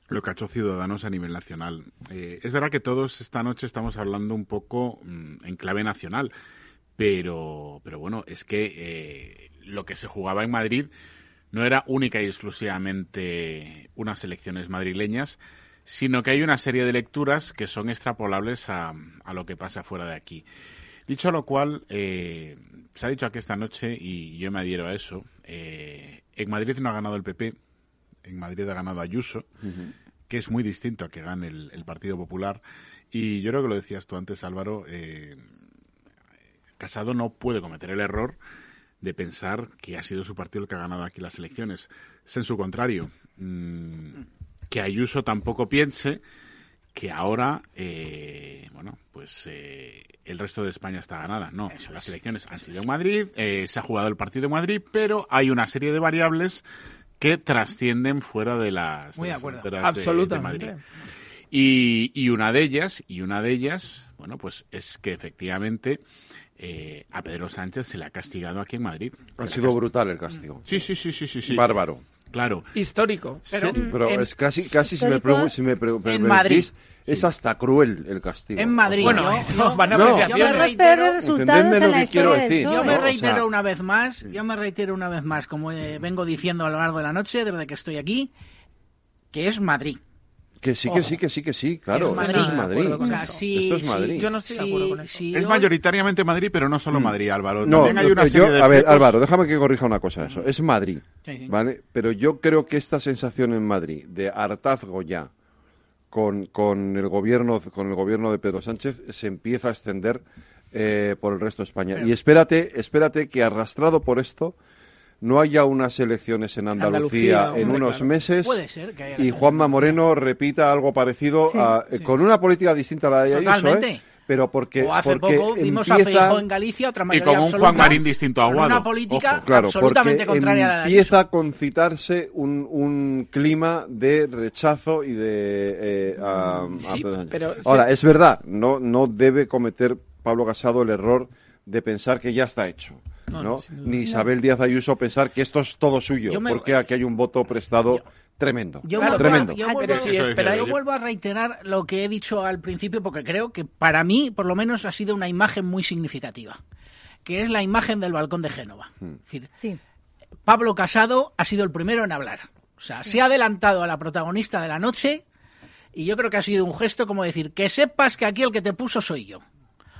lo que ha hecho Ciudadanos a nivel nacional. Eh, es verdad que todos esta noche estamos hablando un poco mm, en clave nacional, pero, pero bueno, es que eh, lo que se jugaba en Madrid no era única y exclusivamente unas elecciones madrileñas, sino que hay una serie de lecturas que son extrapolables a, a lo que pasa fuera de aquí. Dicho lo cual, eh, se ha dicho aquí esta noche, y yo me adhiero a eso, eh, en Madrid no ha ganado el PP, en Madrid ha ganado Ayuso, que es muy distinto a que gane el, Partido Popular. Y yo creo que lo decías tú antes, Álvaro, eh, Casado no puede cometer el error de pensar que ha sido su partido el que ha ganado aquí las elecciones. Es en su contrario. Mm, que Ayuso tampoco piense que ahora, eh, bueno, pues eh, el resto de España está ganada. No, las elecciones han sido en Madrid, eh, se ha jugado el partido en Madrid, pero hay una serie de variables que trascienden fuera de las, Muy de fronteras de, Madrid. Y, y, una de ellas, y una de ellas, bueno, pues es que efectivamente a Pedro Sánchez se le ha castigado aquí en Madrid. Ha sido brutal el castigo. Sí, sí, sí, sí, sí. sí. Bárbaro. Claro. Histórico. Pero, pero es casi, casi si me, si me en Madrid. es hasta cruel el castigo. En Madrid. bueno, yo, van a no, yo me reitero, resultados en la historia decir, Yo me ¿no? reitero o sea, una vez más, yo me reitero una vez más, como eh, vengo diciendo a lo largo de la noche, desde que estoy aquí, que es Madrid. Que sí, que sí, que sí, que sí, claro. Es Madrid. Esto es Madrid. O sea, sí, Esto es sí, Madrid. Yo no estoy de acuerdo con eso. Sí, Es yo- mayoritariamente Madrid, pero no solo Madrid, Álvaro. No, También hay una yo- serie de a ver, Álvaro, déjame que corrija una cosa eso. Es Madrid. ¿vale? Pero yo creo que esta sensación en Madrid de hartazgo ya con, con el gobierno con el gobierno de Pedro Sánchez se empieza a extender eh, por el resto de España. Y espérate, espérate que arrastrado por esto no haya unas elecciones en Andalucía, Andalucía, en hombre, unos claro. meses Puede ser que haya y Juanma en Moreno repita algo parecido Sí, a- eh, sí. con una política distinta a la de Ayuso, Totalmente. ¿eh? pero porque o hace porque poco vimos a empieza- Feijóo en Galicia, otra Y mayoría con un absoluta, Juan Marín distinto a Aguado. una política Ojo. Claro, absolutamente porque contraria a la de empieza a concitarse un, un clima de rechazo y de eh, a- a Sí, pero- ahora es verdad no no debe cometer Pablo Casado el error de pensar que ya está hecho No, ni Isabel Díaz Ayuso pensar que esto es todo suyo me- porque aquí hay un voto prestado tremendo Yo, Claro, tremendo a, yo, vuelvo, yo a reiterar lo que he dicho al principio porque creo que para mí, por lo menos, ha sido una imagen muy significativa, que es la imagen del balcón de Génova. Es decir, Sí. Pablo Casado ha sido el primero en hablar. O sea, se ha adelantado a la protagonista de la noche y yo creo que ha sido un gesto como decir, que sepas que aquí el que te puso soy yo.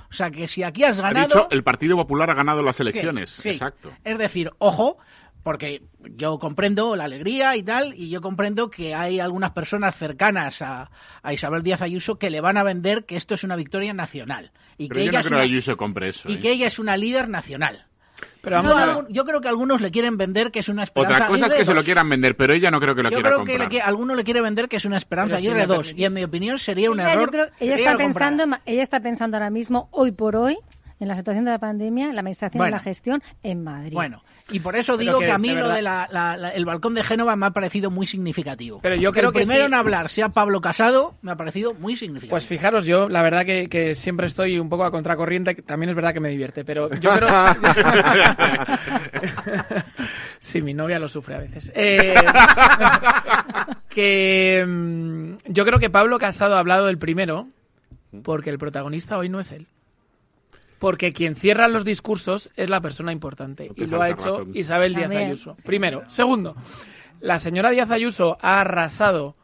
O sea, que si aquí has Ha ganado... dicho, el Partido Popular ha ganado las elecciones. sí. Exacto. Es decir, ojo, porque yo comprendo la alegría y tal, y yo comprendo que hay algunas personas cercanas a, a Isabel Díaz Ayuso que le van a vender que esto es una victoria nacional. Y Pero que yo ella no creo una- que Ayuso compre eso. y ¿eh? que ella es una líder nacional. Pero Yo, vamos a ver. yo creo que algunos le quieren vender que es una esperanza. Otra cosa es que se lo quieran vender, pero ella no creo que lo Yo quiera creo que, comprar. le que alguno le quiere vender que es una esperanza si Aguirre 2. Y en mi opinión sería un Ella, error. yo creo- ella está pensando, en ma- ella está pensando ahora mismo, hoy por hoy, en la situación de la pandemia, en la administración Bueno. y la gestión en Madrid. Bueno, y por eso digo que, que, a mí de lo de la, la- la- el balcón de Génova me ha parecido muy significativo. Pero yo creo el que primero sí. en hablar sea Pablo Casado me ha parecido muy significativo. Pues fijaros, yo la verdad que, que siempre estoy un poco a contracorriente, que también es verdad que me divierte, pero yo creo... sí, mi novia lo sufre a veces. Eh, que mm, yo creo que Pablo Casado ha hablado del primero, porque el protagonista hoy no es él. Porque quien cierra los discursos es la persona importante. te Y lo ha hecho razón. Isabel Díaz También. Ayuso. Primero. Segundo, la señora Díaz Ayuso ha arrasado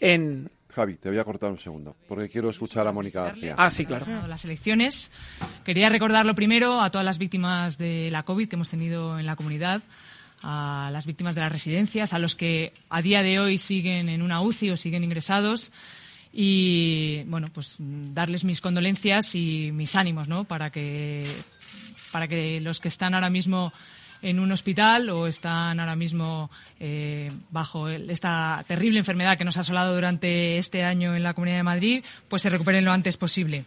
en... Javi te voy a cortar un segundo porque quiero escuchar a Mónica García Ah, sí, claro. las elecciones. Quería recordar lo primero a todas las víctimas de la COVID que hemos tenido en la comunidad, a las víctimas de las residencias, a los que a día de hoy siguen en una UCI o siguen ingresados y bueno, pues darles mis condolencias y mis ánimos, ¿no? Para que para que los que están ahora mismo en un hospital o están ahora mismo eh, bajo esta terrible enfermedad que nos ha asolado durante este año en la Comunidad de Madrid, pues se recuperen lo antes posible.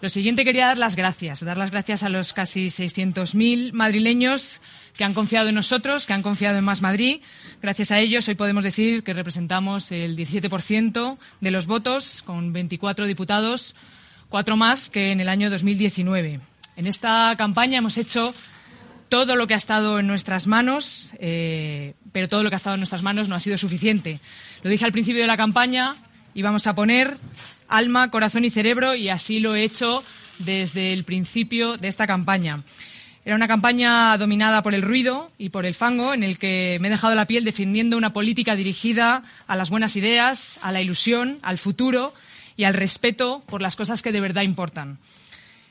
Lo siguiente quería dar las gracias, dar las gracias a los casi 600.000 madrileños que han confiado en nosotros, que han confiado en Más Madrid. Gracias a ellos hoy podemos decir que representamos el 17% de los votos, con 24 diputados, cuatro más que en el año 2019. En esta campaña hemos hecho todo lo que ha estado en nuestras manos, eh, pero todo lo que ha estado en nuestras manos no ha sido suficiente. Lo dije al principio de la campaña, íbamos a poner alma, corazón y cerebro y así lo he hecho desde el principio de esta campaña. Era una campaña dominada por el ruido y por el fango, en el que me he dejado la piel defendiendo una política dirigida a las buenas ideas, a la ilusión, al futuro y al respeto por las cosas que de verdad importan.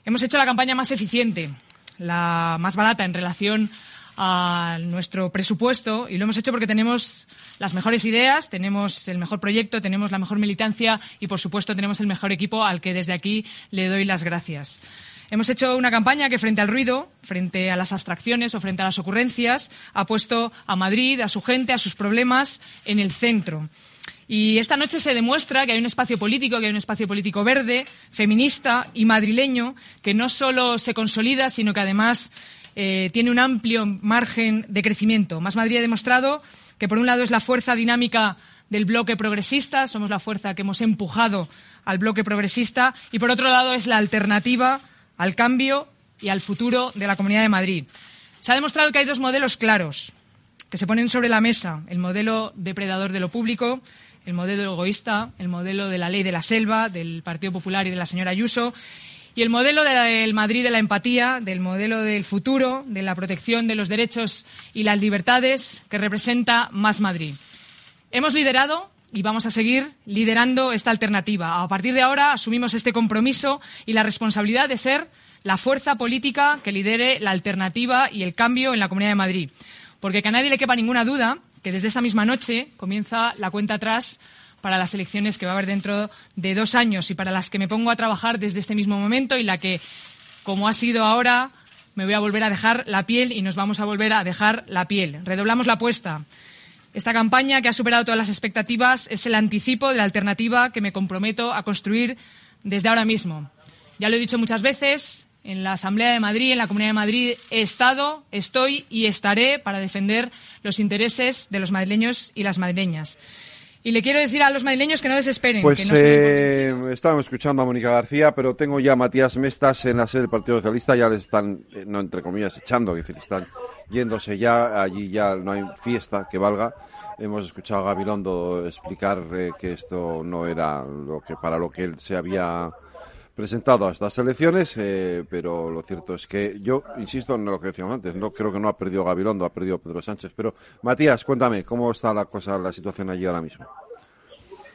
Hemos hecho la campaña más eficiente, la más barata en relación a nuestro presupuesto y lo hemos hecho porque tenemos las mejores ideas, tenemos el mejor proyecto, tenemos la mejor militancia y, por supuesto, tenemos el mejor equipo al que desde aquí le doy las gracias. Hemos hecho una campaña que frente al ruido, frente a las abstracciones o frente a las ocurrencias, ha puesto a Madrid, a su gente, a sus problemas en el centro. Y esta noche se demuestra que hay un espacio político, que hay un espacio político verde, feminista y madrileño, que no solo se consolida, sino que además eh, tiene un amplio margen de crecimiento. Más Madrid ha demostrado que, por un lado, es la fuerza dinámica del bloque progresista, somos la fuerza que hemos empujado al bloque progresista, y, por otro lado, es la alternativa al cambio y al futuro de la Comunidad de Madrid. Se ha demostrado que hay dos modelos claros que se ponen sobre la mesa, el modelo depredador de lo público el modelo egoísta, el modelo de la ley de la selva, del Partido Popular y de la señora Ayuso, y el modelo del Madrid de la empatía, del modelo del futuro, de la protección de los derechos y las libertades que representa Más Madrid. Hemos liderado y vamos a seguir liderando esta alternativa. A partir de ahora asumimos este compromiso y la responsabilidad de ser la fuerza política que lidere la alternativa y el cambio en la Comunidad de Madrid. Porque que a nadie le quepa ninguna duda que desde esta misma noche comienza la cuenta atrás para las elecciones que va a haber dentro de dos años y para las que me pongo a trabajar desde este mismo momento y la que, como ha sido ahora, me voy a volver a dejar la piel y nos vamos a volver a dejar la piel. Redoblamos la apuesta. Esta campaña, que ha superado todas las expectativas, es el anticipo de la alternativa que me comprometo a construir desde ahora mismo. Ya lo he dicho muchas veces, en la Asamblea de Madrid, en la Comunidad de Madrid, he estado, estoy y estaré para defender los intereses de los madrileños y las madrileñas. Y le quiero decir a los madrileños que no desesperen. Pues que no eh, estábamos escuchando a Mónica García, pero tengo ya a Matías Mestas en la sede del Partido Socialista, ya le están, eh, no entre comillas, echando, es decir, están yéndose ya, allí ya no hay fiesta que valga. Hemos escuchado a Gabilondo explicar eh, que esto no era lo que para lo que él se había presentado a estas elecciones, eh, pero lo cierto es que yo insisto en lo que decíamos antes, no creo que no ha perdido Gabilondo, ha perdido Pedro Sánchez, pero Matías, cuéntame, ¿cómo está la cosa, la situación allí ahora mismo?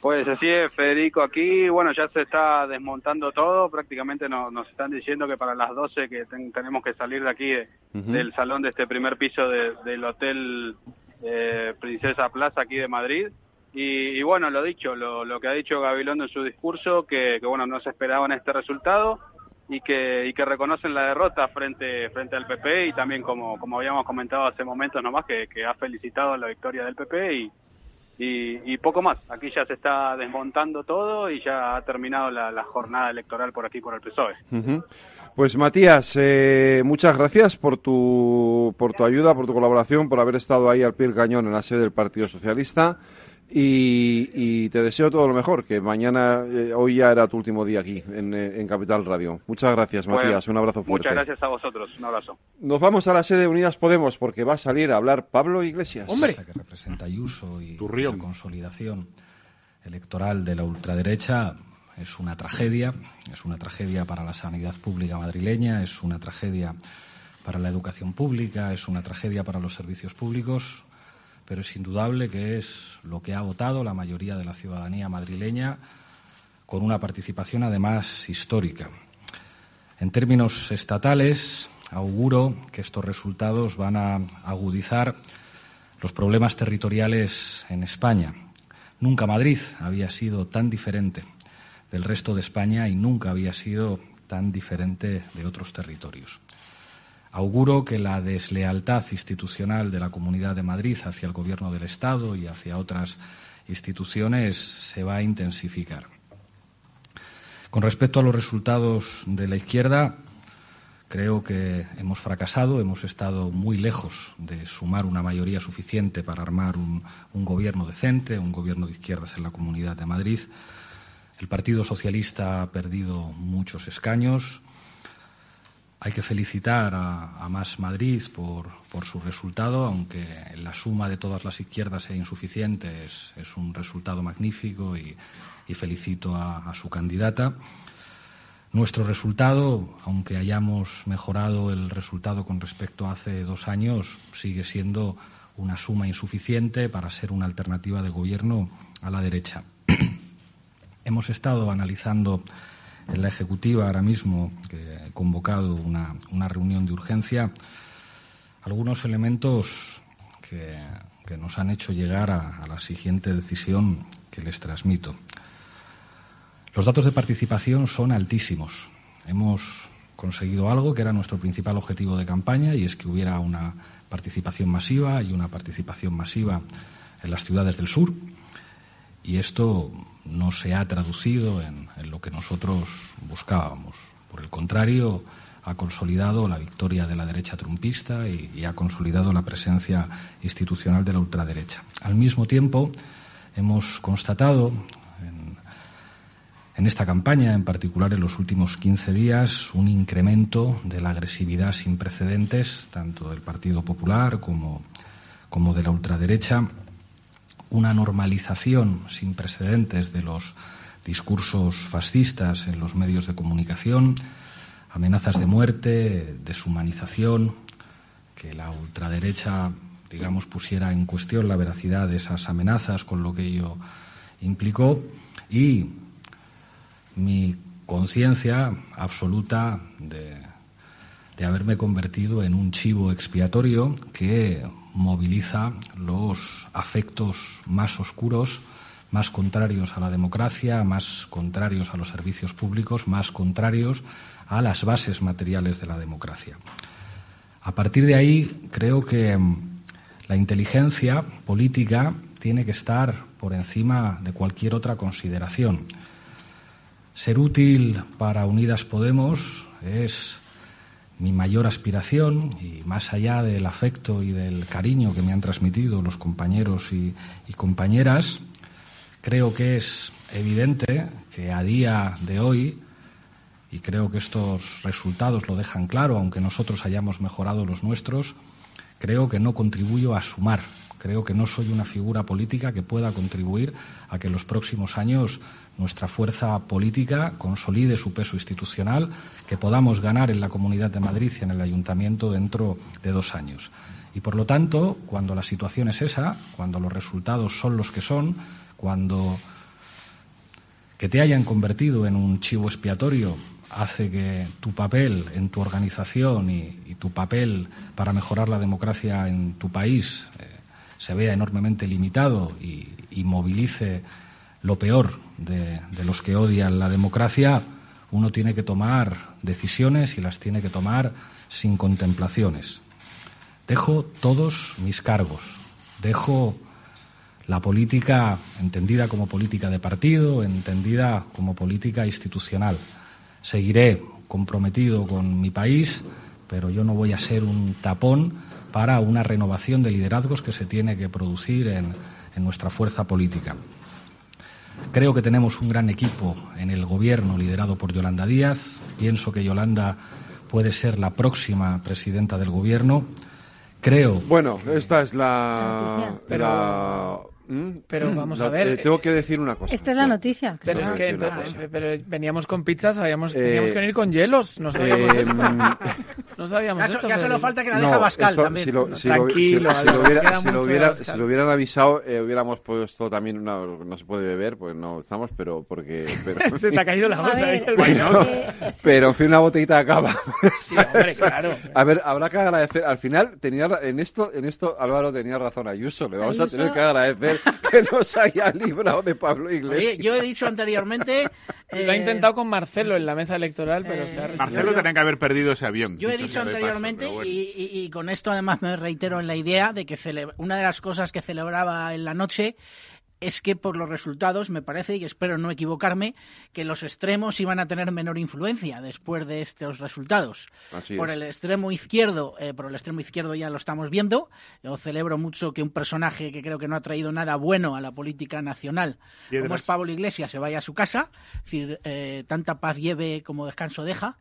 Pues así es, Federico, aquí, bueno, ya se está desmontando todo, prácticamente nos, están diciendo que para las 12 que tenemos que salir de aquí, del salón de este primer piso del Hotel eh, Princesa Plaza aquí de Madrid, y, bueno, lo dicho, lo, lo, que ha dicho Gabilondo en su discurso, que, bueno, no se esperaban este resultado y que, y que reconocen la derrota frente, frente al PP y también, como, como habíamos comentado hace momentos nomás, que, que ha felicitado la victoria del PP y, y, poco más. Aquí ya se está desmontando todo y ya ha terminado la, jornada electoral por aquí, por el PSOE. Pues Matías, eh, muchas gracias por tu, por tu ayuda, por tu colaboración, por haber estado ahí al pie del cañón en la sede del Partido Socialista. Y, te deseo todo lo mejor, que mañana, eh, hoy ya era tu último día aquí en, eh, Capital Radio. Muchas gracias, Matías, un abrazo fuerte. Muchas gracias a vosotros, un abrazo. Nos vamos a la sede de Unidas Podemos porque va a salir a hablar Pablo Iglesias. ¡Hombre! Que representa Ayuso y la consolidación electoral de la ultraderecha es una tragedia, es una tragedia para la sanidad pública madrileña, es una tragedia para la educación pública, es una tragedia para los servicios públicos, pero es indudable que es lo que ha votado la mayoría de la ciudadanía madrileña con una participación además histórica. En términos estatales, auguro que estos resultados van a agudizar los problemas territoriales en España. Nunca Madrid había sido tan diferente del resto de España y nunca había sido tan diferente de otros territorios. Auguro que la deslealtad institucional de la Comunidad de Madrid hacia el Gobierno del Estado y hacia otras instituciones se va a intensificar. Con respecto a los resultados de la izquierda, creo que hemos fracasado, hemos estado muy lejos de sumar una mayoría suficiente para armar un, gobierno decente, un gobierno de izquierdas en la Comunidad de Madrid. El Partido Socialista ha perdido muchos escaños. Hay que felicitar a, Más Madrid por, su resultado, aunque la suma de todas las izquierdas sea insuficiente, es, un resultado magnífico y, felicito a, su candidata. Nuestro resultado, aunque hayamos mejorado el resultado con respecto a hace dos años, sigue siendo una suma insuficiente para ser una alternativa de gobierno a la derecha. Hemos estado analizando la Ejecutiva ahora mismo, que he convocado una, reunión de urgencia, algunos elementos que, nos han hecho llegar a, la siguiente decisión que les transmito. Los datos de participación son altísimos. Hemos conseguido algo que era nuestro principal objetivo de campaña y es que hubiera una participación masiva y una participación masiva en las ciudades del sur. Y esto no se ha traducido en, que nosotros buscábamos. Por el contrario, ha consolidado la victoria de la derecha trumpista y, ha consolidado la presencia institucional de la ultraderecha. Al mismo tiempo, hemos constatado en, en, esta campaña, en particular en los últimos 15 días, un incremento de la agresividad sin precedentes, tanto del Partido Popular como, como de la ultraderecha, una normalización sin precedentes de los discursos fascistas en los medios de comunicación, amenazas de muerte, deshumanización, que la ultraderecha, digamos, pusiera en cuestión la veracidad de esas amenazas con lo que ello implicó. Y mi conciencia absoluta de, de haberme convertido en un chivo expiatorio que moviliza los afectos más oscuros, más contrarios a la democracia, más contrarios a los servicios públicos, más contrarios a las bases materiales de la democracia. A partir de ahí, creo que mm, la inteligencia política tiene que estar por encima de cualquier otra consideración. Ser útil para Unidas Podemos es mi mayor aspiración y más allá del afecto y del cariño que me han transmitido los compañeros y, compañeras, creo que es evidente que a día de hoy, y creo que estos resultados lo dejan claro, aunque nosotros hayamos mejorado los nuestros, creo que no contribuyo a sumar. Creo que no soy una figura política que pueda contribuir a que en los próximos años nuestra fuerza política consolide su peso institucional, que podamos ganar en la Comunidad de Madrid y en el Ayuntamiento dentro de dos años. Y por lo tanto, cuando la situación es esa, cuando los resultados son los que son, cuando que te hayan convertido en un chivo expiatorio hace que tu papel en tu organización y, tu papel para mejorar la democracia en tu país eh, se vea enormemente limitado y movilice lo peor de, los que odian la democracia, uno tiene que tomar decisiones y las tiene que tomar sin contemplaciones. Dejo todos mis cargos, dejo la política entendida como política de partido, entendida como política institucional. Seguiré comprometido con mi país, pero yo no voy a ser un tapón para una renovación de liderazgos que se tiene que producir en nuestra fuerza política. Creo que tenemos un gran equipo en el gobierno liderado por Yolanda Díaz. Pienso que Yolanda puede ser la próxima presidenta del gobierno. Creo. Bueno, esta es la. Pero vamos a ver. Eh, tengo que decir una cosa. Esta es la noticia. Pero es que pero veníamos con pizzas, sabíamos, teníamos que venir con hielos. No sabíamos eh, esto. no sabíamos ya, ya solo falta que la deja Pascal también. Si lo, Tranquilo. Si, lo, hubiera, si, lo, hubiera, si lo hubieran avisado, eh, hubiéramos puesto también una. No se puede beber, pues no estamos, pero porque. Pero, se te ha caído la botella. Bueno, pero en fin, una botellita de cava. sí, hombre, claro. A ver, habrá que agradecer. Al final, tenía en esto, en esto Álvaro tenía razón a Ayuso. Le vamos a tener que agradecer que nos haya librado de Pablo Iglesias. yo he dicho anteriormente... Lo ha intentado con Marcelo en la mesa electoral, pero se ha eh, Marcelo tenía que haber perdido ese avión. Yo he dicho anteriormente, y, con esto además me reitero en la idea de que una de las cosas que celebraba en la noche es que por los resultados me parece, y espero no equivocarme, que los extremos iban a tener menor influencia después de estos resultados. por el extremo izquierdo, eh, por el extremo izquierdo ya lo estamos viendo. Yo celebro mucho que un personaje que creo que no ha traído nada bueno a la política nacional, como es Pablo Iglesias, se vaya a su casa. Es decir, eh, tanta paz lleve como descanso deja.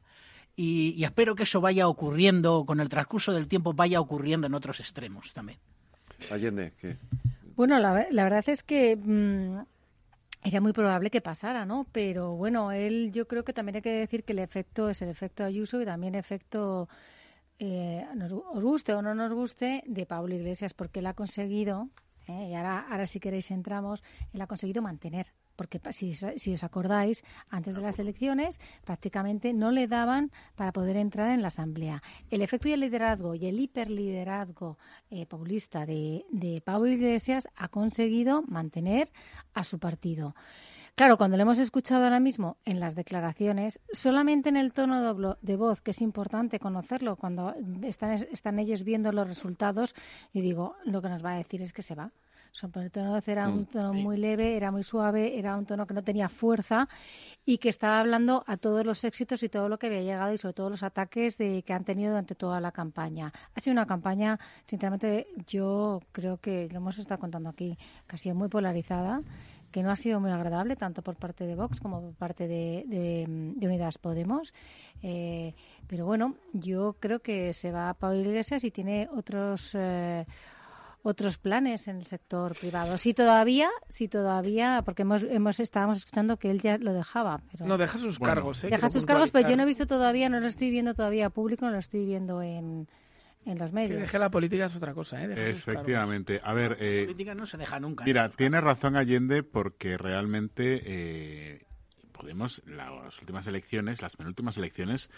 Y, y espero que eso vaya ocurriendo, con el transcurso del tiempo, vaya ocurriendo en otros extremos también. Allende, ¿qué? Bueno, la, verdad es que mm, era muy probable que pasara, ¿no? Pero bueno, él yo creo que también hay que decir que el efecto es el efecto Ayuso y también efecto, eh, nos, os guste o no nos guste, de Pablo Iglesias, porque él ha conseguido, eh, y ahora, ahora si queréis entramos, él ha conseguido mantener porque si, si, os acordáis, antes de las elecciones prácticamente no le daban para poder entrar en la Asamblea. El efecto y el liderazgo y el hiperliderazgo eh, populista de, de Pablo Iglesias ha conseguido mantener a su partido. Claro, cuando lo hemos escuchado ahora mismo en las declaraciones, solamente en el tono de voz, que es importante conocerlo, cuando están, están ellos viendo los resultados, y digo, lo que nos va a decir es que se va. El tono de voz era un mm, tono muy leve, era muy suave, era un tono que no tenía fuerza y que estaba hablando a todos los éxitos y todo lo que había llegado y sobre todo los ataques de, que han tenido durante toda la campaña. Ha sido una campaña, sinceramente, yo creo que lo hemos estado contando aquí, que ha sido muy polarizada que no ha sido muy agradable tanto por parte de Vox como por parte de, de, Unidas Podemos. Eh, pero bueno, yo creo que se va a Pablo Iglesias y tiene otros eh, otros planes en el sector privado. Si todavía, si todavía, porque hemos, hemos estábamos escuchando que él ya lo dejaba. Pero... No, deja sus cargos. ¿eh? Deja sus cargos, pero yo no he visto todavía, no lo estoy viendo todavía público, no lo estoy viendo en, en los medios. Que deje la política es otra cosa, ¿eh? Efectivamente. A ver, eh, la política no se deja nunca. Mira, tiene razón Allende porque realmente eh, Podemos, las últimas elecciones, las penúltimas elecciones,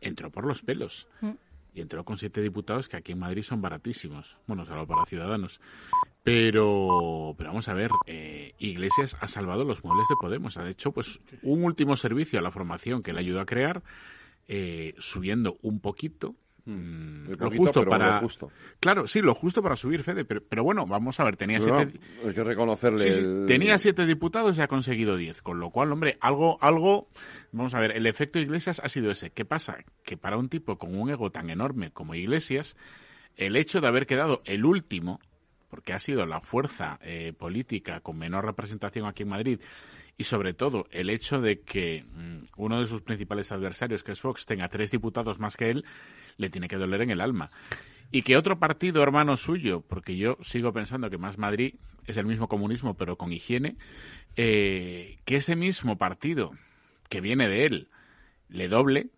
entró por los pelos. Mm y entró con siete diputados que aquí en Madrid son baratísimos. Bueno, solo para ciudadanos. Pero, pero vamos a ver, eh, Iglesias ha salvado los muebles de Podemos. Ha hecho pues un último servicio a la formación que le ayudó a crear, eh, subiendo un poquito Mm, lo justo para. Claro, sí, lo justo para subir Fede, pero, pero bueno, vamos a ver, tenía siete. hay que reconocerle. tenía siete diputados y ha conseguido diez, con lo cual, hombre, algo, algo. Vamos a ver, el efecto Iglesias ha sido ese. ¿Qué pasa? Que para un tipo con un ego tan enorme como Iglesias, el hecho de haber quedado el último, porque ha sido la fuerza eh, política con menor representación aquí en Madrid, y sobre todo el hecho de que mm, uno de sus principales adversarios, que es Fox, tenga tres diputados más que él, le tiene que doler en el alma. Y que otro partido hermano suyo, porque yo sigo pensando que Más Madrid es el mismo comunismo pero con higiene, eh, que ese mismo partido que viene de él le doble,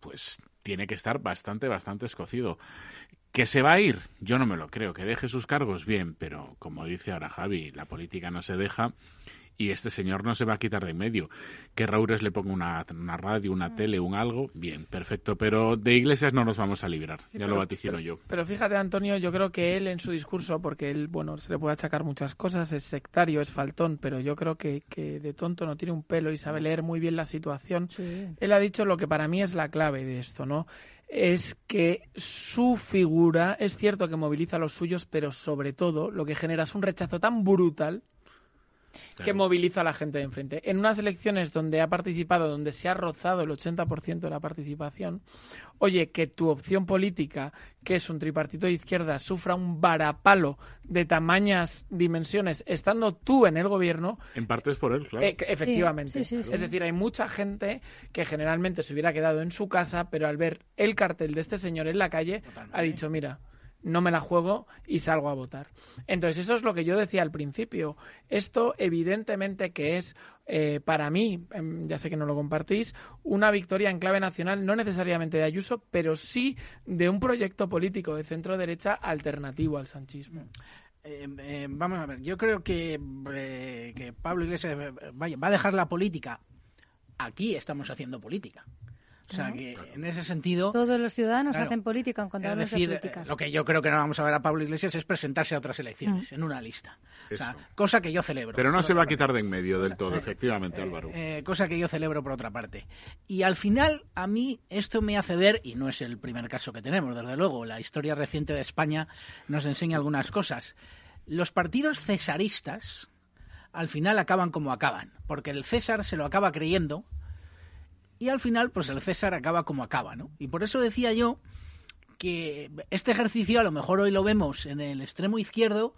pues tiene que estar bastante, bastante escocido. ¿Que se va a ir? Yo no me lo creo. Que deje sus cargos, bien, pero como dice ahora Javi, la política no se deja y este señor no se va a quitar de en medio. Que Raúres le ponga una, radio, una mm. tele, un algo, bien, perfecto, pero de Iglesias no nos vamos a librar, ya lo vaticino yo. Pero fíjate, Antonio, yo creo que él en su discurso, porque él, bueno, se le puede achacar muchas cosas, es sectario, es faltón, pero yo creo que, que de tonto no tiene un pelo y sabe leer muy bien la situación. Él ha dicho lo que para mí es la clave de esto, ¿no? es que su figura es cierto que moviliza a los suyos, pero sobre todo lo que genera es un rechazo tan brutal que moviliza a la gente de enfrente. En unas elecciones donde ha participado, donde se ha rozado el 80% de la participación, oye, que tu opción política, que es un tripartito de izquierda, sufra un varapalo de tamañas dimensiones, estando tú en el gobierno. En parte es por él, claro. Eh, efectivamente. es decir, hay mucha gente que generalmente se hubiera quedado en su casa, pero al ver el cartel de este señor en la calle, ha dicho, mira no me la juego y salgo a votar. Entonces, eso es lo que yo decía al principio. Esto, evidentemente, que es eh, para mí, em, ya sé que no lo compartís, una victoria en clave nacional, no necesariamente de Ayuso, pero sí de un proyecto político de centro-derecha alternativo al sanchismo. Em, em, vamos a ver, yo creo que, eh, que Pablo Iglesias eh, va a dejar la política. Aquí estamos haciendo política. O sea que en ese sentido. Todos los ciudadanos hacen política en contra de políticas. Lo que yo creo que no vamos a ver a Pablo Iglesias es presentarse a otras elecciones, mm. en una lista. O sea, cosa que yo celebro. Pero no se va a quitar de en medio del todo, efectivamente, Álvaro. Eh, cosa que yo celebro por otra parte. Y al final, a mí esto me hace ver, y no es el primer caso que tenemos, desde luego, la historia reciente de España nos enseña algunas cosas. Los partidos cesaristas al final acaban como acaban, porque el César se lo acaba creyendo y al final pues el César acaba como acaba, ¿no? Y por eso decía yo que este ejercicio a lo mejor hoy lo vemos en el extremo izquierdo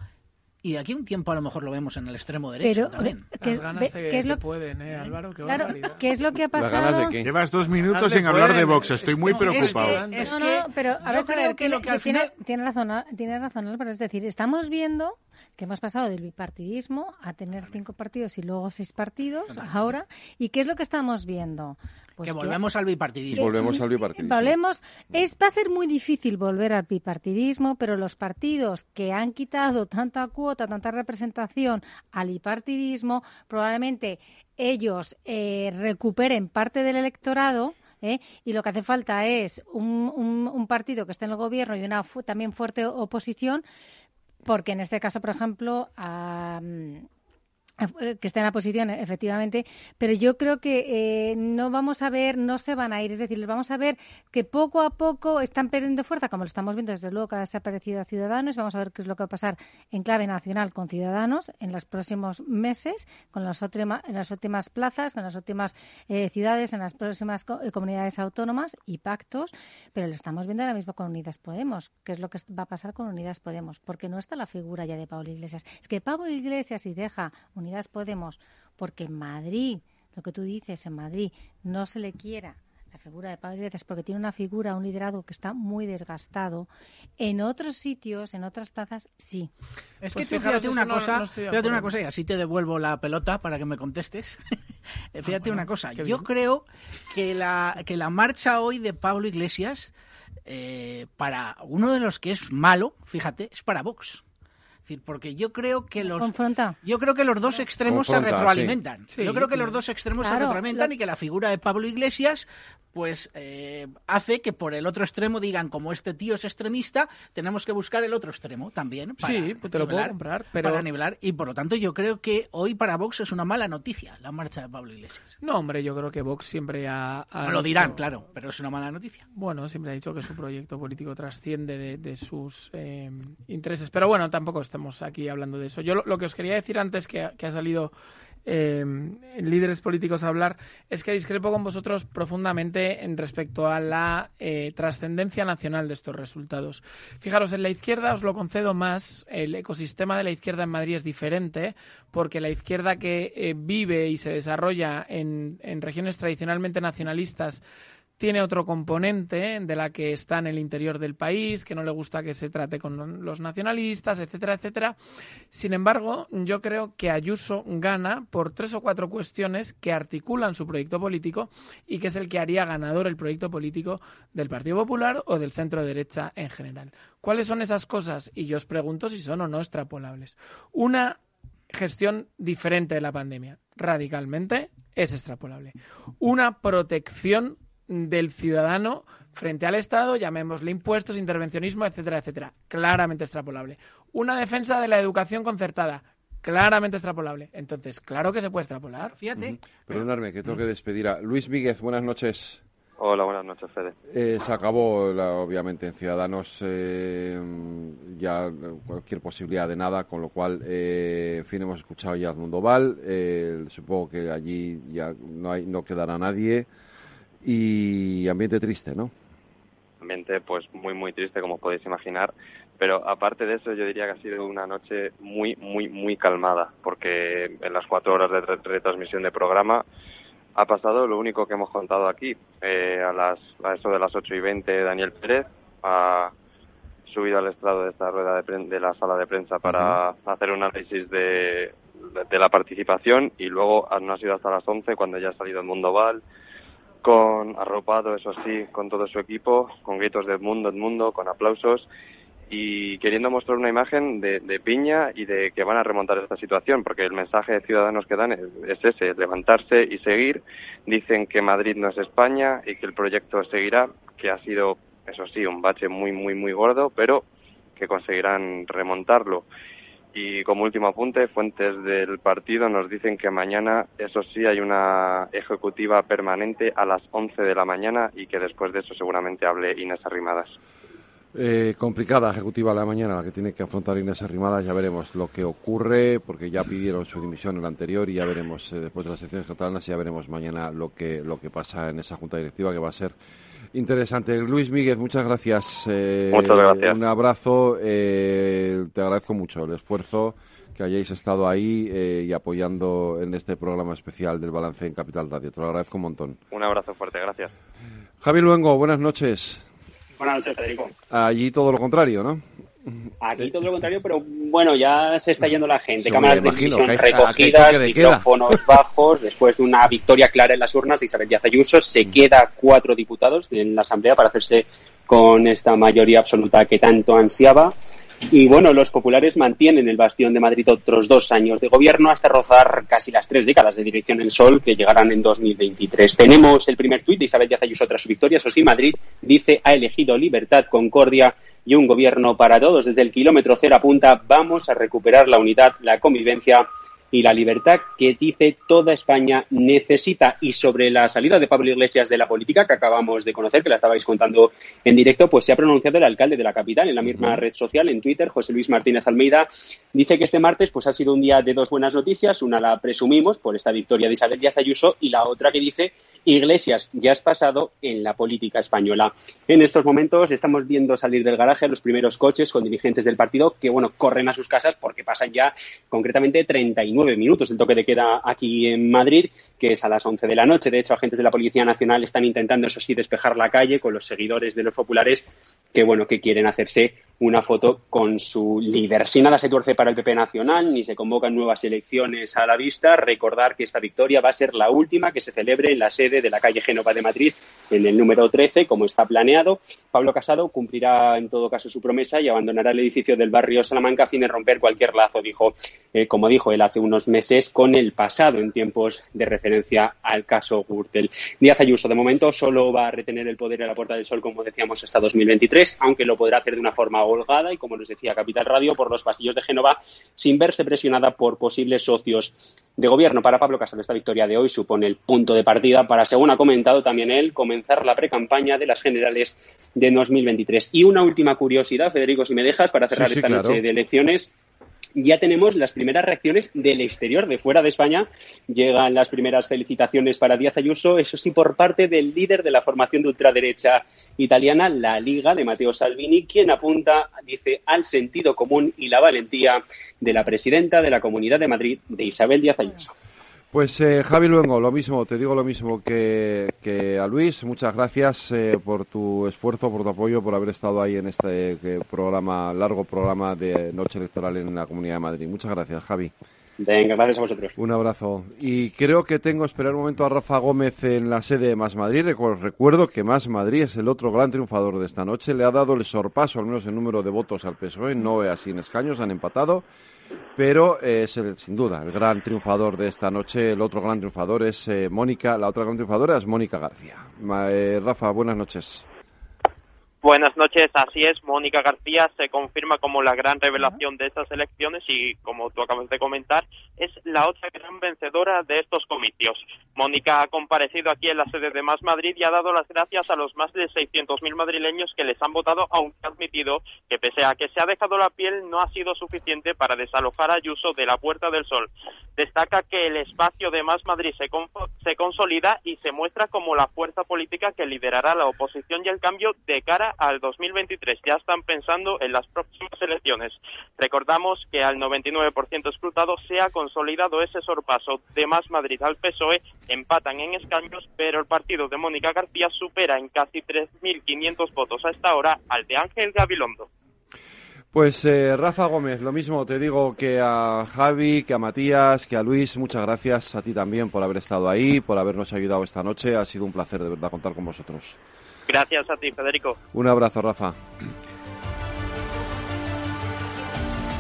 y de aquí a un tiempo a lo mejor lo vemos en el extremo derecho también. ¿qué, es lo... pueden, ¿eh, Álvaro? claro, ¿qué es lo que ha pasado? Llevas dos minutos sin hablar de Vox, estoy muy preocupado. no, no, pero a ver, a que, lo que al final... tiene, razón, tiene razón, pero es decir, estamos viendo que hemos pasado del bipartidismo a tener cinco partidos y luego seis partidos ahora. ¿Y qué es lo que estamos viendo? Pues que volvemos al bipartidismo. volvemos al bipartidismo. Volvemos, es, va a ser muy difícil volver al bipartidismo, pero los partidos que han quitado tanta cuota, tanta representación al bipartidismo, probablemente ellos eh, recuperen parte del electorado. ¿eh? y lo que hace falta es un, un, partido que esté en el gobierno y una también fuerte oposición, porque en este caso, por ejemplo, a, que está en la posición, efectivamente, pero yo creo que eh, no vamos a ver, no se van a ir, es decir, vamos a ver que poco a poco están perdiendo fuerza, como lo estamos viendo desde luego que ha desaparecido a Ciudadanos, vamos a ver qué es lo que va a pasar en clave nacional con Ciudadanos en los próximos meses, con las, últimas, en las últimas plazas, con las últimas eh, ciudades, en las próximas eh, comunidades autónomas y pactos, pero lo estamos viendo ahora mismo con Unidas Podemos, qué es lo que va a pasar con Unidas Podemos, porque no está la figura ya de Pablo Iglesias. Es que Pablo Iglesias, si deja Podemos, porque en Madrid, lo que tú dices, en Madrid no se le quiera la figura de Pablo Iglesias porque tiene una figura, un liderazgo que está muy desgastado. En otros sitios, en otras plazas, sí. Es que pues fíjate una cosa, fíjate una cosa y así te devuelvo la pelota para que me contestes. Ah, fíjate una cosa, yo creo que la, que la marcha hoy de Pablo Iglesias, eh, para uno de los que es malo, fíjate, es para Vox porque yo creo que los yo creo que los dos extremos se retroalimentan. yo creo que los dos extremos se retroalimentan y que la figura de Pablo Iglesias pues eh, hace que por el otro extremo digan como este tío es extremista, tenemos que buscar el otro extremo también. sí, pues te lo puedo comprar, pero para nivelar y por lo tanto yo creo que hoy para Vox es una mala noticia la marcha de Pablo Iglesias. No, hombre, yo creo que Vox siempre ha, lo dirán, claro, pero es una mala noticia. Bueno, siempre ha dicho que su proyecto político trasciende de, sus eh, intereses, pero bueno, tampoco está aquí hablando de eso. Yo lo, que os quería decir antes que, ha salido eh, líderes políticos a hablar es que discrepo con vosotros profundamente en respecto a la eh, trascendencia nacional de estos resultados. Fijaros, en la izquierda os lo concedo más, el ecosistema de la izquierda en Madrid es diferente porque la izquierda que eh, vive y se desarrolla en, en regiones tradicionalmente nacionalistas tiene otro componente de la que está en el interior del país, que no le gusta que se trate con los nacionalistas, etcétera, etcétera. Sin embargo, yo creo que Ayuso gana por tres o cuatro cuestiones que articulan su proyecto político y que es el que haría ganador el proyecto político del Partido Popular o del centro derecha en general. ¿Cuáles son esas cosas? Y yo os pregunto si son o no extrapolables. Una gestión diferente de la pandemia, radicalmente, es extrapolable. Una protección del ciudadano frente al Estado, llamémosle impuestos, intervencionismo, etcétera, etcétera. Claramente extrapolable. Una defensa de la educación concertada. Claramente extrapolable. Entonces, claro que se puede extrapolar. Fíjate. Perdonadme, que tengo que despedir a Luis Víguez. Buenas noches. Hola, buenas noches, Fede. Eh, se acabó, obviamente, en Ciudadanos eh, ya cualquier posibilidad de nada, con lo cual, eh, en fin, hemos escuchado ya a Mundo Val. supongo que allí ya no, hay, no quedará nadie y ambiente triste, ¿no? Ambiente pues muy muy triste como podéis imaginar, pero aparte de eso yo diría que ha sido una noche muy muy muy calmada porque en las cuatro horas de retransmisión de programa ha pasado lo único que hemos contado aquí. Eh, a, las, a eso de las 8 y 20 Daniel Pérez ha subido al estrado de esta rueda de, de la sala de prensa para hacer un análisis de, de, la participación y luego no ha sido hasta las 11 cuando ya ha salido el Mundo Val con arropado, eso sí, con todo su equipo, con gritos de mundo, mundo, con aplausos y queriendo mostrar una imagen de, piña y de que van a remontar esta situación, porque el mensaje de ciudadanos que dan es, ese, levantarse y seguir. Dicen que Madrid no es España y que el proyecto seguirá, que ha sido, eso sí, un bache muy, muy, muy gordo, pero que conseguirán remontarlo. Y como último apunte, fuentes del partido nos dicen que mañana, eso sí, hay una ejecutiva permanente a las 11 de la mañana y que después de eso seguramente hable Inés Arrimadas. eh, complicada ejecutiva la mañana, la que tiene que afrontar Inés Arrimadas. Ya veremos lo que ocurre, porque ya pidieron su dimisión en la anterior y ya veremos eh, después de las elecciones catalanas ya veremos mañana lo que, lo que pasa en esa junta directiva, que va a ser interesante. Luis Míguez, muchas gracias. Eh, muchas gracias. Un abrazo. te agradezco mucho el esfuerzo que hayáis estado ahí y apoyando en este programa especial del balance en Capital Radio. Te lo agradezco un montón. Un abrazo fuerte, gracias. Javi Luengo, buenas noches. Buenas noches, Federico. Allí todo lo contrario, ¿no? Aquí todo lo contrario, pero bueno, ya se está yendo la gente. Cámaras de televisión recogidas, micrófonos bajos. Después de una victoria clara en las urnas de Isabel Díaz Ayuso, se mm. queda cuatro diputados en la Asamblea para hacerse con esta mayoría absoluta que tanto ansiaba. Y bueno, los populares mantienen el bastión de Madrid otros dos años de gobierno hasta rozar casi las tres décadas de dirección en Sol que llegarán en 2023. Tenemos el primer tuit de Isabel Díaz Ayuso tras su victoria. Eso sí, Madrid dice ha elegido libertad, concordia y un gobierno para todos. Desde el kilómetro cero apunta vamos a recuperar la unidad, la convivencia y la libertad que dice toda España necesita. Y sobre la salida de Pablo Iglesias de la política que acabamos de conocer, que la estabais contando en directo, pues se ha pronunciado el alcalde de la capital en la misma red social, en Twitter, José Luis Martínez Almeida, dice que este martes pues ha sido un día de dos buenas noticias. Una la presumimos por esta victoria de Isabel Díaz Ayuso y la otra que dice Iglesias ya has pasado en la política española. En estos momentos estamos viendo salir del garaje los primeros coches con dirigentes del partido que, bueno, corren a sus casas porque pasan ya concretamente 39 minutos el toque de queda aquí en Madrid, que es a las 11 de la noche. De hecho, agentes de la Policía Nacional están intentando, eso sí, despejar la calle con los seguidores de los populares que, bueno, que quieren hacerse una foto con su líder. Si nada se tuerce para el PP Nacional, ni se convocan nuevas elecciones a la vista, recordar que esta victoria va a ser la última que se celebre en la sede de la calle Génova de Madrid, en el número 13, como está planeado. Pablo Casado cumplirá en todo caso su promesa y abandonará el edificio del barrio Salamanca a fin de romper cualquier lazo, dijo, eh, como dijo él hace unos meses, con el pasado en tiempos de referencia al caso Gürtel. Díaz Ayuso, de momento, solo va a retener el poder en la Puerta del Sol, como decíamos, hasta 2023, aunque lo podrá hacer de una forma holgada y, como nos decía Capital Radio, por los pasillos de Génova, sin verse presionada por posibles socios de gobierno. Para Pablo Casado, esta victoria de hoy supone el punto de partida para, según ha comentado también él, comenzar la precampaña de las generales de 2023. Y una última curiosidad, Federico, si me dejas, para cerrar esta noche de elecciones ya tenemos las primeras reacciones del exterior, de fuera de España. Llegan las primeras felicitaciones para Díaz Ayuso, eso sí, por parte del líder de la formación de ultraderecha italiana, la Liga, de Matteo Salvini, quien apunta, dice, al sentido común y la valentía de la presidenta de la Comunidad de Madrid, de Isabel Díaz Ayuso. Pues eh, Javi Luengo, lo mismo, te digo lo mismo que, a Luis. Muchas gracias eh, por tu esfuerzo, por tu apoyo, por haber estado ahí en este programa, largo programa de Noche Electoral en la Comunidad de Madrid. Muchas gracias, Javi. Venga, gracias a vosotros. Un abrazo. Y creo que tengo, esperar un momento a Rafa Gómez en la sede de Más Madrid. Recuerdo que Más Madrid es el otro gran triunfador de esta noche. Le ha dado el sorpaso, al menos el número de votos al PSOE, no así en escaños, han empatado pero es sin duda el gran triunfador de esta noche. El otro gran triunfador es eh, Mónica, la otra gran triunfadora es Mónica García. Eh, Rafa, buenas noches. Buenas noches, así es. Mónica García se confirma como la gran revelación de estas elecciones y, como tú acabas de comentar, es la otra gran vencedora de estos comicios. Mónica ha comparecido aquí en la sede de Más Madrid y ha dado las gracias a los más de 600.000 madrileños que les han votado, aunque ha admitido que, pese a que se ha dejado la piel, no ha sido suficiente para desalojar a Ayuso de la Puerta del Sol. Destaca que el espacio de Más Madrid se, se consolida y se muestra como la fuerza política que liderará la oposición y el cambio de cara al 2023. Ya están pensando en las próximas elecciones. Recordamos que al 99% escrutado se ha consolidado ese sorpaso de Más Madrid al PSOE. Empatan en escaños, pero el partido de Mónica García supera en casi 3.500 votos a esta hora al de Ángel Gabilondo. Pues eh, Rafa Gómez, lo mismo te digo que a Javi, que a Matías, que a Luis, muchas gracias a ti también por haber estado ahí, por habernos ayudado esta noche. Ha sido un placer de verdad contar con vosotros. Gracias a ti, Federico. Un abrazo, Rafa.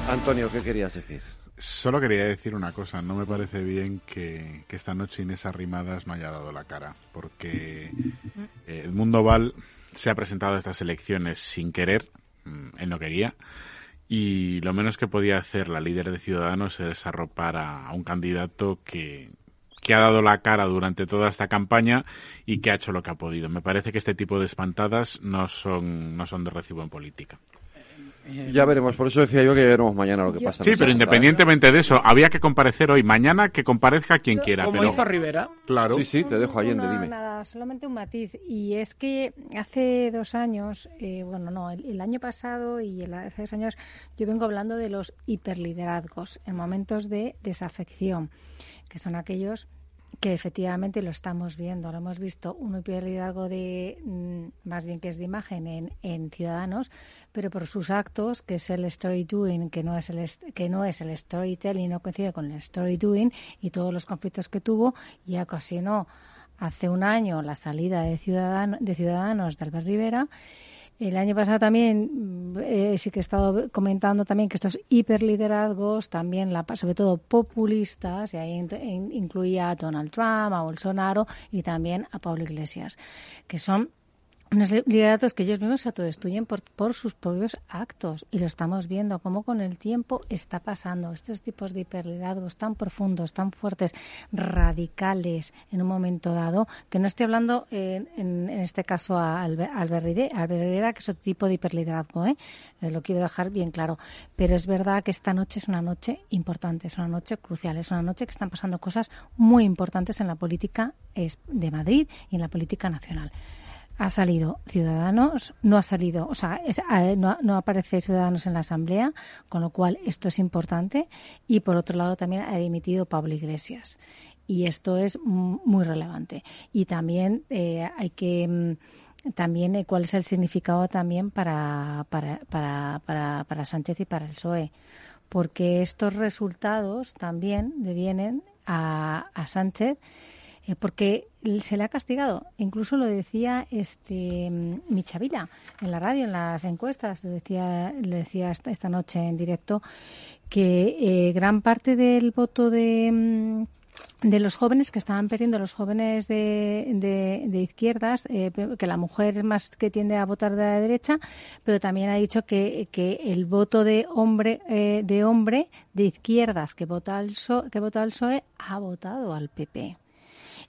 Antonio, ¿qué querías decir? Solo quería decir una cosa. No me parece bien que, esta noche Inés Arrimadas no haya dado la cara, porque eh, el Mundo Val se ha presentado a estas elecciones sin querer, mm, él no quería, y lo menos que podía hacer la líder de Ciudadanos es arropar a, un candidato que, que ha dado la cara durante toda esta campaña y que ha hecho lo que ha podido. Me parece que este tipo de espantadas no son, no son de recibo en política. Ya veremos, por eso decía yo que veremos mañana lo que pasa. Sí, pero independientemente de eso, había que comparecer hoy. Mañana que comparezca quien quiera. Como pero... hizo Rivera. Claro. Sí, sí, te dejo Allende, No, dime. nada, solamente un matiz. Y es que hace dos años, eh, bueno, no, el, el año pasado y el- hace dos años, yo vengo hablando de los hiperliderazgos en momentos de desafección, que son aquellos que efectivamente lo estamos viendo. Lo hemos visto un hiperliderazgo de, mm, más bien que es de imagen en, en Ciudadanos, pero por sus actos, que es el story doing, que no es el, que no es el storytelling, no coincide con el story doing y todos los conflictos que tuvo y ocasionó hace un año la salida de, Ciudadano- de Ciudadanos de Albert Rivera. El año pasado también mm, eh, sí que he estado comentando también que estos hiperliderazgos, también la, sobre todo populistas, y ahí in- in- incluía a Donald Trump, a Bolsonaro y también a Pablo Iglesias, que son unos li- liderazgos que ellos mismos se autodestruyen por, por sus propios actos. Y lo estamos viendo cómo con el tiempo está pasando estos tipos de hiperliderazgos tan profundos, tan fuertes, radicales en un momento dado, que no estoy hablando en, en- en este caso a Albe- Albert Ride- Albert Rivera, que es otro tipo de hiperliderazgo, ¿eh? Eh, lo quiero dejar bien claro, pero es verdad que esta noche es una noche importante, es una noche crucial, es una noche que están pasando cosas muy importantes en la política de Madrid y en la política nacional ha salido Ciudadanos, no ha salido, o sea, es- eh, no, no aparece Ciudadanos en la Asamblea, con lo cual esto es importante. Y por otro lado también ha dimitido Pablo Iglesias. Y esto es muy relevante. Y también eh, hay que mm, también eh, cuál es el significado también para, para, para, para, para Sánchez y para el PSOE. Porque estos resultados también devienen a, a Sánchez eh, porque se le ha castigado. Incluso lo decía este mm, Michavila en la radio, en las encuestas, lo decía, le decía esta, noche en directo que eh, gran parte del voto de mm, de los jóvenes que estaban perdiendo los jóvenes de, de, izquierdas, eh, que la mujer es más que tiende a votar de la derecha, pero también ha dicho que, que el voto de hombre eh, de hombre de izquierdas que vota al que vota al PSOE ha votado al PP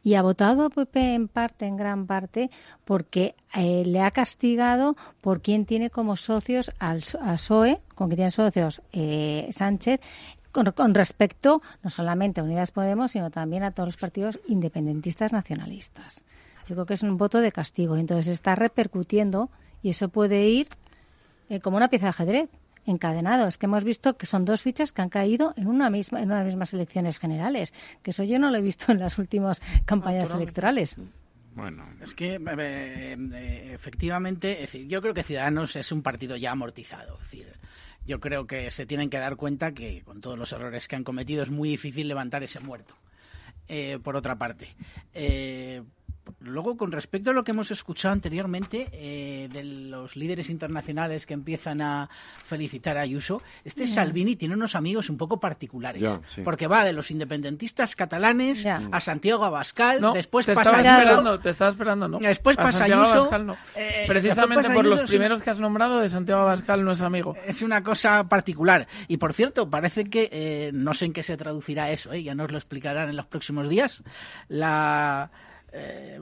y ha votado a PP en parte, en gran parte, porque eh, le ha castigado por quien tiene como socios al a PSOE, con quien tiene socios eh, Sánchez, con, con respecto no solamente a Unidas Podemos, sino también a todos los partidos independentistas nacionalistas. Yo creo que es un voto de castigo. Entonces está repercutiendo y eso puede ir eh, como una pieza de ajedrez encadenado. Es que hemos visto que son dos fichas que han caído en una misma en unas mismas elecciones generales. Que eso yo no lo he visto en las últimas campañas electorales. Bueno, Es que eh, eh, efectivamente, es decir, yo creo que Ciudadanos es un partido ya amortizado. Es decir, yo creo que se tienen que dar cuenta que con todos los errores que han cometido es muy difícil levantar ese muerto. Eh, por otra parte, eh, luego con respecto a lo que hemos escuchado anteriormente eh, de los líderes internacionales que empiezan a felicitar a Ayuso, este. Salvini tiene unos amigos un poco particulares, sí. porque va de los independentistas catalanes a Santiago Abascal, No, después te pasa estaba Ayuso, esperando, te estaba esperando, ¿no? Después A pasa Santiago Ayuso, Abascal, no. eh, Precisamente pasa por los primeros que has nombrado, de Santiago Abascal no es amigo. es una cosa particular. Y por cierto, parece que eh, no sé en qué se traducirá eso, ¿eh? ya nos lo explicarán en los próximos días. La eh,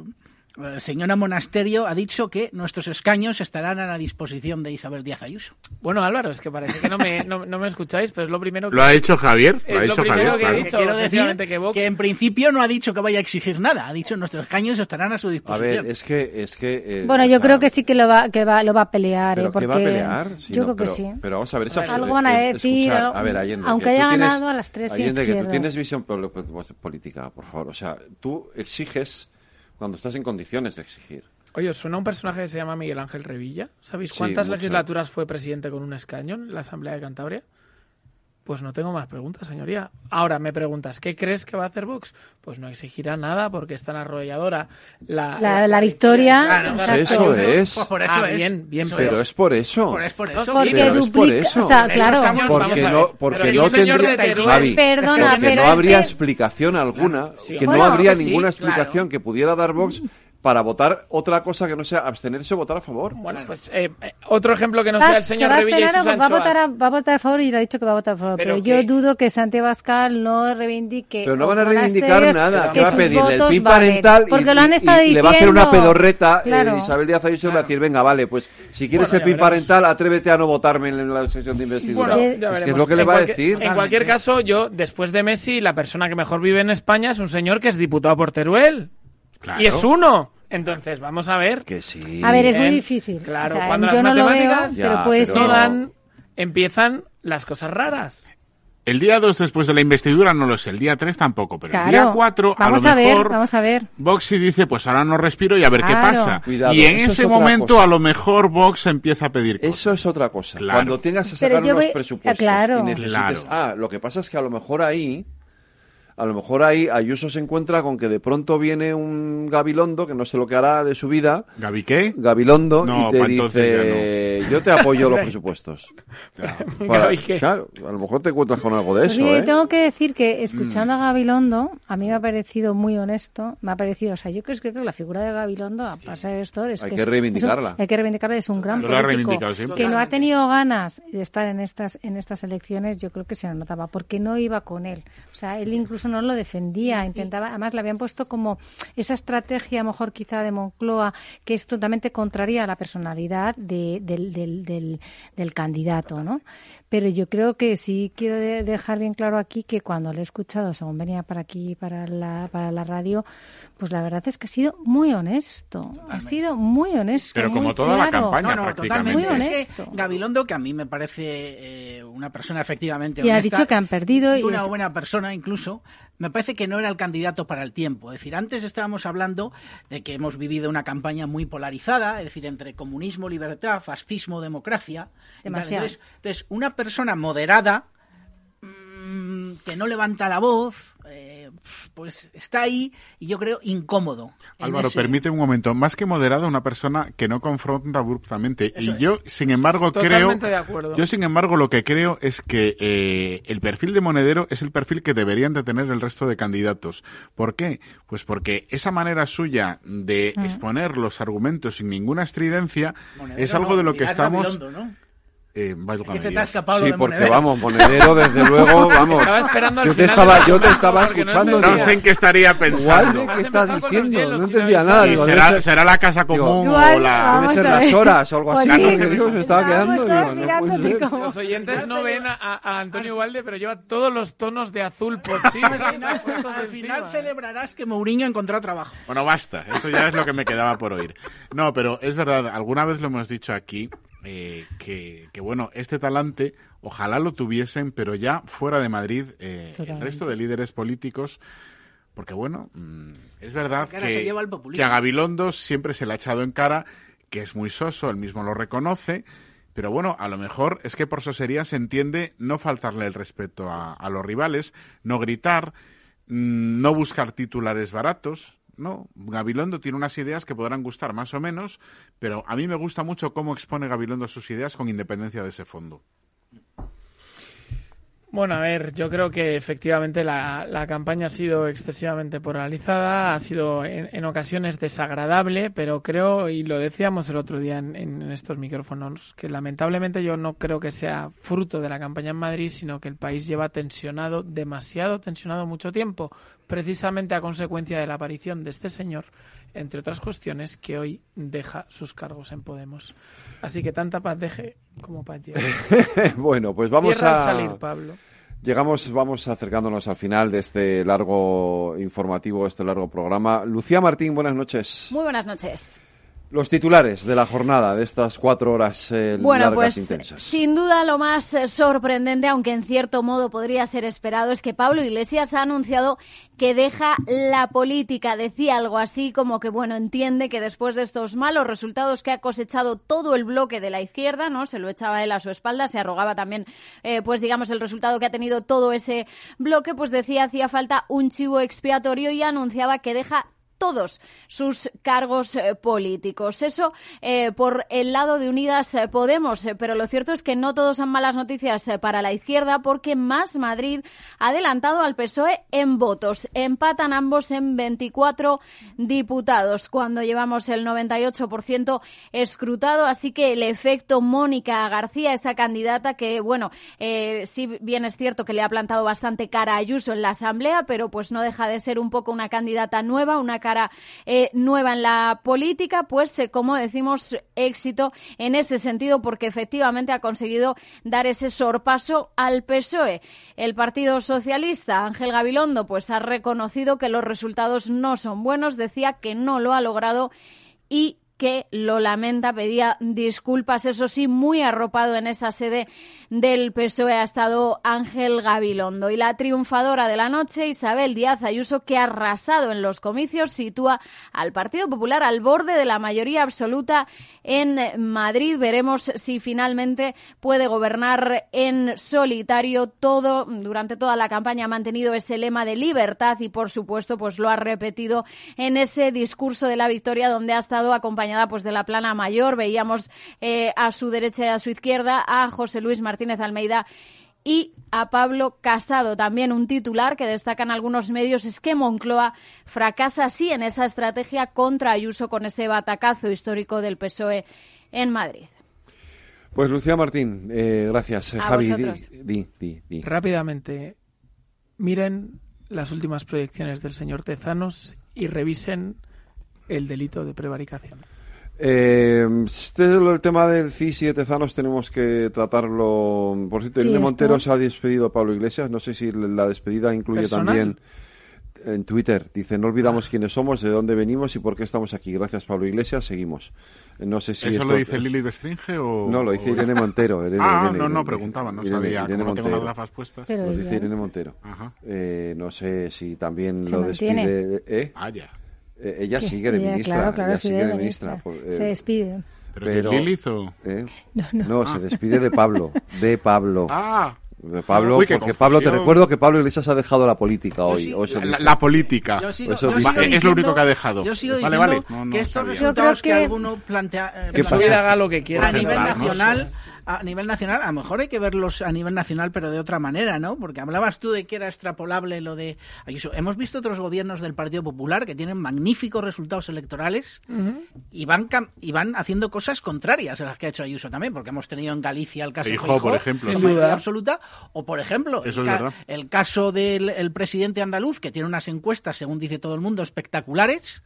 eh, señora Monasterio ha dicho que nuestros escaños estarán a la disposición de Isabel Díaz Ayuso. Bueno, Álvaro, es que parece que no me, no, no me escucháis, pero es lo primero que... Lo ha dicho Javier, Es lo ha lo dicho primero Javier, que he claro. dicho, Quiero decir que Vox- que en principio no ha dicho que vaya a exigir nada. Ha dicho nuestros escaños estarán a su A disposición. ver, es que... Es que eh, Bueno, yo sea, creo que sí que lo va, que va, lo va a pelear, ¿Pero ¿eh? Porque qué va a pelear? Si yo no, creo que pero- sí. Pero vamos a ver, esa Algo van a eh, decir, a ver, Allende, aunque que haya tienes- ganado a las tres Allende, que tú izquierdas. tienes visión pol- pol- política, por favor. O sea, tú exiges cuando estás en condiciones de exigir. Oye, ¿os suena un personaje que se llama Miguel Ángel Revilla? ¿Sabéis cuántas legislaturas fue presidente con un escaño en la Asamblea de Cantabria? Pues no tengo más preguntas, señoría. Ahora me preguntas, ¿qué crees que va a hacer Vox? Pues no exigirá nada porque es tan arrolladora la, La- la victoria, Claro, Pues eso es. Pues por eso Ah, es. bien, bien, Eso Pero es por eso. Por- es por eso. sí, Porque pero es por duplica- eso. o sea, claro. Porque no, porque Pero no tendría, Javi, Perdona, porque pero no habría que- explicación alguna, Sí. que Bueno, no habría ninguna claro. explicación que pudiera dar Vox para votar otra cosa que no sea abstenerse o votar a favor. Bueno, pues eh, eh, otro ejemplo que no sea el señor Revilla y va, a votar a, va a votar a favor y lo ha dicho que va a votar a favor. Pero, yo dudo que Santiago Abascal no reivindique. Pero no van a reivindicar nada. ¿Qué va a pedirle? El PIN parental porque y, lo han estado y le va a hacer una pedorreta eh, Isabel Díaz Ayuso claro. va a decir, venga, vale, pues si quieres el PIN parental, atrévete a no votarme en la sesión de investidura. Bueno, es que es lo que le va a decir. En cualquier caso, yo, después de Messi, la persona que mejor vive en España es un señor que es diputado por Teruel. Y es uno. Entonces, vamos a ver. Que sí. A ver, es muy difícil. Claro, cuando las matemáticas pero puede ser... empiezan las cosas raras. El día 2 después de la investidura no lo sé, el día 3 tampoco, pero el día 4 a lo mejor vamos a ver. Vox dice, pues ahora no respiro y a ver qué pasa. y en ese momento a lo mejor Vox empieza a pedir cosas. Eso es otra cosa. Cuando tengas que sacar unos presupuestos claro. y necesites... Ah, lo que pasa es que a lo mejor ahí a lo mejor ahí Ayuso se encuentra con que de pronto viene un Gabilondo que no sé lo que hará de su vida. ¿Gabi qué? Gabilondo y te dice, yo te apoyo los presupuestos. Claro. a lo mejor te encuentras con algo de pues eso. ¿eh? Tengo que decir que escuchando a Gabilondo, a mí me ha parecido muy honesto, me ha parecido, o sea, yo creo que la figura de Gabilondo, a pasar esto, es hay que, reivindicarla. hay que reivindicarla, es un gran político que no ha tenido ganas de estar en estas en estas elecciones, yo creo que se lo notaba, porque no iba con él. O sea, él incluso no lo defendía, intentaba, además le habían puesto como esa estrategia, a lo mejor quizá de Moncloa, que es totalmente contraria a la personalidad de, del, del, del, del candidato, ¿no? pero yo creo que sí quiero dejar bien claro aquí que cuando lo he escuchado, según venía para aquí, para la, para la radio, pues la verdad es que ha sido muy honesto. Ha sido muy honesto. Pero como toda la campaña, prácticamente. Muy honesto. Gabilondo, que a mí me parece eh, una persona efectivamente y ha dicho que han perdido. Y una buena persona incluso, me parece que no era el candidato para el tiempo. Es decir, antes estábamos hablando de que hemos vivido una campaña muy polarizada, es decir, entre comunismo, libertad, fascismo, democracia. Demasiado. Entonces, una persona moderada mm, que no levanta la voz, eh, pues está ahí y yo creo incómodo. Álvaro, permite un momento. Más que moderada, una persona que no confronta abruptamente. y yo, sin embargo, creo. Yo, sin embargo, lo que creo es que eh, el perfil de Monedero es el perfil que deberían de tener el resto de candidatos. ¿Por qué? Pues porque esa manera suya de exponer los argumentos sin ninguna estridencia es algo de lo que estamos. Eh, que se te ha escapado sí, porque vamos, monedero, desde luego, vamos. Estaba esperando al yo te estaba, yo te estaba escuchando. No, sé en qué estaría pensando. ¿Qué estás diciendo? No entendía nada. Digo, será, será, la casa común o la... Debe ser las horas o algo así. no sé, Dios, me estaba quedando. Digo, no Los oyentes no ven a, a Antonio Valde, pero lleva todos los tonos de azul posibles. Al final celebrarás que Mourinho ha encontrado trabajo. Bueno, basta. Eso ya es lo que me quedaba por oír. No, pero es verdad, alguna vez lo hemos dicho aquí, eh, que, bueno, este talante ojalá lo tuviesen, pero ya fuera de Madrid, eh, el resto de líderes políticos, porque bueno, mm, es verdad que, que, a Gabilondo siempre se le ha echado en cara que es muy soso, él mismo lo reconoce, pero bueno, a lo mejor es que por sosería se entiende no faltarle el respeto a, a los rivales, no gritar, mm, no buscar titulares baratos, no, Gabilondo tiene unas ideas que podrán gustar más o menos, pero a mí me gusta mucho cómo expone Gabilondo sus ideas con independencia de ese fondo. Bueno, a ver, yo creo que efectivamente la, campaña ha sido excesivamente polarizada, ha sido en, ocasiones desagradable, pero creo, y lo decíamos el otro día en, en, estos micrófonos, que lamentablemente yo no creo que sea fruto de la campaña en Madrid, sino que el país lleva tensionado, demasiado tensionado mucho tiempo, precisamente a consecuencia de la aparición de este señor, entre otras cuestiones, que hoy deja sus cargos en Podemos. Así que tanta paz deje como paz lleve. bueno, pues vamos a... salir, Pablo. Llegamos, vamos acercándonos al final de este largo informativo, este largo programa. Lucía Martín, buenas noches. Muy buenas noches. Los titulares de la jornada, de estas cuatro horas eh, bueno, largas pues, intensas. Sin duda lo más eh, sorprendente, aunque en cierto modo podría ser esperado, es que Pablo Iglesias ha anunciado que deja la política. Decía algo así como que, bueno, entiende que después de estos malos resultados que ha cosechado todo el bloque de la izquierda, ¿no? Se lo echaba él a su espalda, se arrogaba también, eh, pues digamos, el resultado que ha tenido todo ese bloque, pues decía hacía falta un chivo expiatorio y anunciaba que deja todos sus cargos eh, políticos. Eso eh, por el lado de Unidas eh, Podemos, pero lo cierto es que no todos son malas noticias para la izquierda porque Más Madrid ha adelantado al PSOE en votos. Empatan ambos en 24 diputados cuando llevamos el 98% escrutado, así que el efecto Mónica García, esa candidata que, bueno, sí bien es cierto que le ha plantado bastante cara a Ayuso en la Asamblea, pero pues no deja de ser un poco una candidata nueva, una cara eh, nueva en la política, pues eh, como decimos, éxito en ese sentido porque efectivamente ha conseguido dar ese sorpaso al PSOE. El Partido Socialista, Ángel Gabilondo, pues ha reconocido que los resultados no son buenos, decía que no lo ha logrado y que lo lamenta, pedía disculpas, eso sí, muy arropado en esa sede del PSOE ha estado Ángel Gabilondo. Y la triunfadora de la noche, Isabel Díaz Ayuso, que ha arrasado en los comicios, sitúa al Partido Popular al borde de la mayoría absoluta en Madrid. Veremos si finalmente puede gobernar en solitario todo. Durante toda la campaña ha mantenido ese lema de libertad y, por supuesto, pues lo ha repetido en ese discurso de la victoria donde ha estado acompañado pues de la plana mayor. Veíamos eh, a su derecha y a su izquierda a José Luis Martínez Almeida y a Pablo Casado. También un titular que destacan algunos medios es que Moncloa fracasa así en esa estrategia contra Ayuso con ese batacazo histórico del PSOE en Madrid. Pues Lucía Martín, eh, gracias. Javi, Rápidamente, miren las últimas proyecciones del señor Tezanos y revisen el delito de prevaricación. Eh, este, el tema del CIS y de Tezanos tenemos que tratarlo. Por cierto, sí, Montero se ha despedido a Pablo Iglesias. No sé si la despedida incluye también en Twitter. Dice, no olvidamos quiénes somos, de dónde venimos y por qué estamos aquí. Gracias, Pablo Iglesias. Seguimos. No sé si ¿Eso lo dice Lili Bestringe o...? No, lo dice Irene Montero. ah, no, no, preguntaba, no sabía. Irene no tengo las gafas puestas. lo dice Irene Montero. Eh, no sé si también lo despide... ¿eh? Ah, ya. Eh, ella sigue de ministra. Claro, claro, sigue de ministra. Eh, se despide. ¿Pero, Lilith o...? ¿eh? No, no. no se despide de Pablo. De Pablo. Ah, de Pablo, porque Pablo, te recuerdo que Pablo Iglesias ha dejado la política hoy. la, política. es lo único que ha dejado. Yo sigo vale, vale. que estos resultados que... que... alguno plantea, que haga lo que quiera. A nivel nacional a nivel nacional, a lo mejor hay que verlos a nivel nacional, pero de otra manera, ¿no? Porque hablabas tú de que era extrapolable lo de Hemos visto otros gobiernos del Partido Popular que tienen magníficos resultados electorales y van y van haciendo cosas contrarias a las que ha hecho Ayuso también, porque hemos tenido en Galicia el caso de por ejemplo, absoluta, o por ejemplo, el, caso del presidente andaluz que tiene unas encuestas, según dice todo el mundo, espectaculares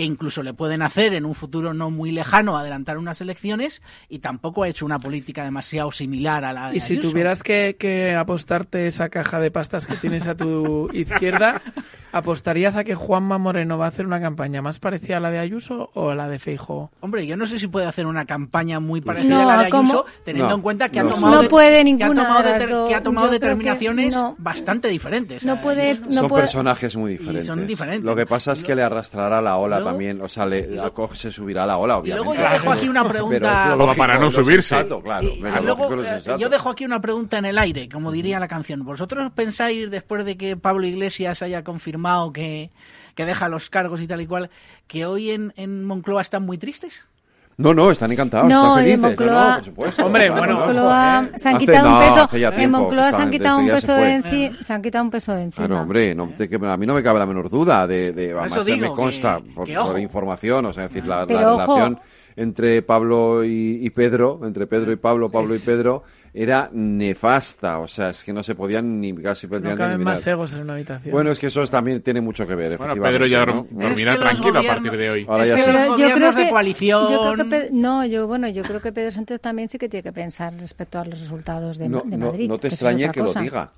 que incluso le pueden hacer en un futuro no muy lejano adelantar unas elecciones y tampoco ha hecho una política demasiado similar a la de Y si tuvieras que, que apostarte esa caja de pastas que tienes a tu izquierda, ¿Apostarías a que Juanma Moreno va a hacer una campaña más parecida a la de Ayuso o a la de Feijo? Hombre, yo no sé si puede hacer una campaña muy parecida a la de Ayuso, teniendo en cuenta que ha tomado, que ha tomado, determinaciones bastante diferentes. No puede, son personajes muy diferentes. son diferentes. Lo que pasa es que le arrastrará la ola también, o sea, le, se subirá la ola, obviamente. Y luego yo dejo aquí una pregunta. para no subirse. claro, eh, yo dejo aquí una pregunta en el aire, como diría la canción. ¿Vosotros pensáis, después de que Pablo Iglesias haya confirmado que, que deja los cargos y tal y cual, que hoy en, en Moncloa están muy tristes. No, no, están encantados, no, están felices. Moncloa, no, por supuesto. Hombre, bueno, Moncloa se han quitado un peso. en Moncloa se han quitado un peso de encima. Se han quitado un peso de encima. Claro, hombre, no, te, a mí no me cabe la menor duda de, de además me consta por, por, información, o sea, decir, la, la relación entre Pablo y, y, Pedro, entre Pedro y Pablo, Pablo es... y Pedro, era nefasta. O sea, es que no se podían ni casi no caben más egos en una habitación. Bueno, es que eso también tiene mucho que ver. Bueno, Pedro ya ¿no? dormirá tranquilo a partir de hoy. Ahora es que los yo creo que, de coalición... Yo creo que no, yo bueno, yo creo que Pedro Sánchez también sí que tiene que pensar respecto a los resultados de, no, de Madrid. No, no te extrañe que lo diga.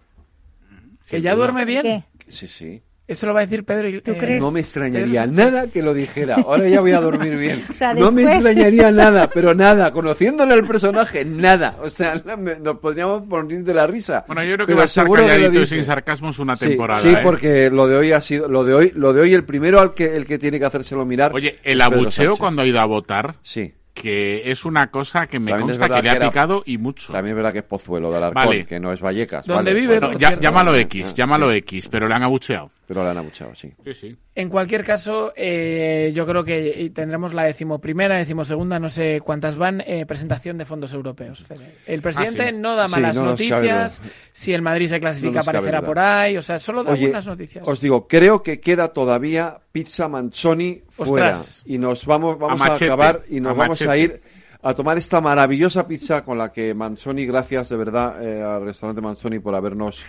¿Que ya duerme bien? ¿Qué? Sí, sí. Eso lo va a decir Pedro. Y, ¿Tú eh, crees? No me extrañaría nada que lo dijera. Ahora ya voy a dormir bien. o sea, no me extrañaría nada, pero nada. Conociéndole al personaje, nada. O sea, nos podríamos poner de la risa. Bueno, yo creo que va a estar calladito y sin sarcasmos una temporada. Sí, sí ¿eh? porque lo de hoy ha sido, lo de hoy, lo de hoy el primero al que el que tiene que hacérselo mirar. Oye, el abucheo cuando ha ido a votar. Sí que es una cosa que me consta que le ha picado y mucho. También es verdad que es Pozuelo de Alarcón, que no es Vallecas. ¿Dónde vive? llámalo X, llámalo X, pero le han abucheado. Pero la han abuchado, sí. En cualquier caso, eh, yo creo que tendremos la decimoprimera, decimosegunda, no sé cuántas van, eh, presentación de fondos europeos. El ah, presidente no da malas noticias. Si el Madrid se clasifica, aparecerá por ahí. O sea, solo da buenas noticias. Os digo, creo que queda todavía pizza Manzoni fuera. Y nos vamos, vamos a, acabar y nos vamos a ir a tomar esta maravillosa pizza con la que Manzoni, gracias de verdad eh, al restaurante Manzoni por habernos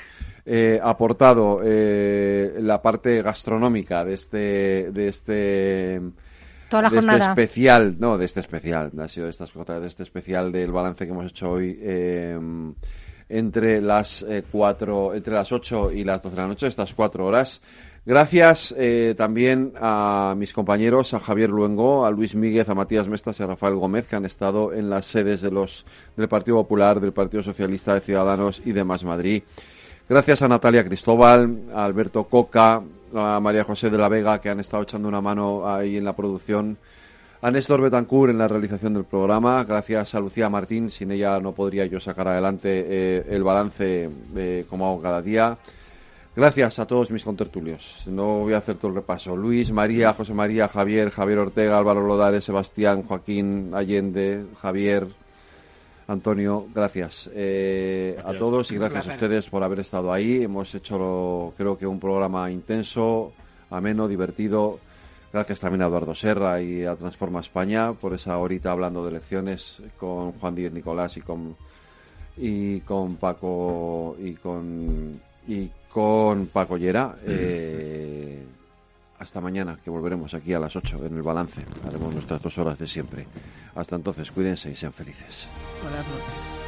eh, aportado eh, la parte gastronómica de este de este Toda la de este especial, no, de este especial, ha sido de estas de este especial del balance que hemos hecho hoy entre las cuatro, entre las ocho y las doce de la noche, estas cuatro horas. Gracias eh, también a mis compañeros, a Javier Luengo, a Luis Míguez, a Matías Mestas y a Rafael Gómez, que han estado en las sedes de los, del Partido Popular, del Partido Socialista de Ciudadanos y de Más Madrid. Gracias a Natalia Cristóbal, a Alberto Coca, a María José de la Vega, que han estado echando una mano ahí en la producción. A Néstor Betancourt en la realización del programa. Gracias a Lucía Martín. Sin ella no podría yo sacar adelante eh, el balance eh, como hago cada día. Gracias a todos mis contertulios. No voy a hacer todo el repaso. Luis, María, José María, Javier, Javier Ortega, Álvaro Lodares, Sebastián, Joaquín Allende, Javier, Antonio, gracias. Eh, a todos y gracias a ustedes por haber estado ahí. Hemos hecho, creo que, un programa intenso, ameno, divertido. Gracias también a Eduardo Serra y a Transforma España por esa horita hablando de elecciones con Juan Díez Nicolás y con, y con Paco y con y con Paco Llera. Eh, hasta mañana, que volveremos aquí a las 8 en el balance. Haremos nuestras dos horas de siempre. Hasta entonces, cuídense y sean felices. Buenas noches.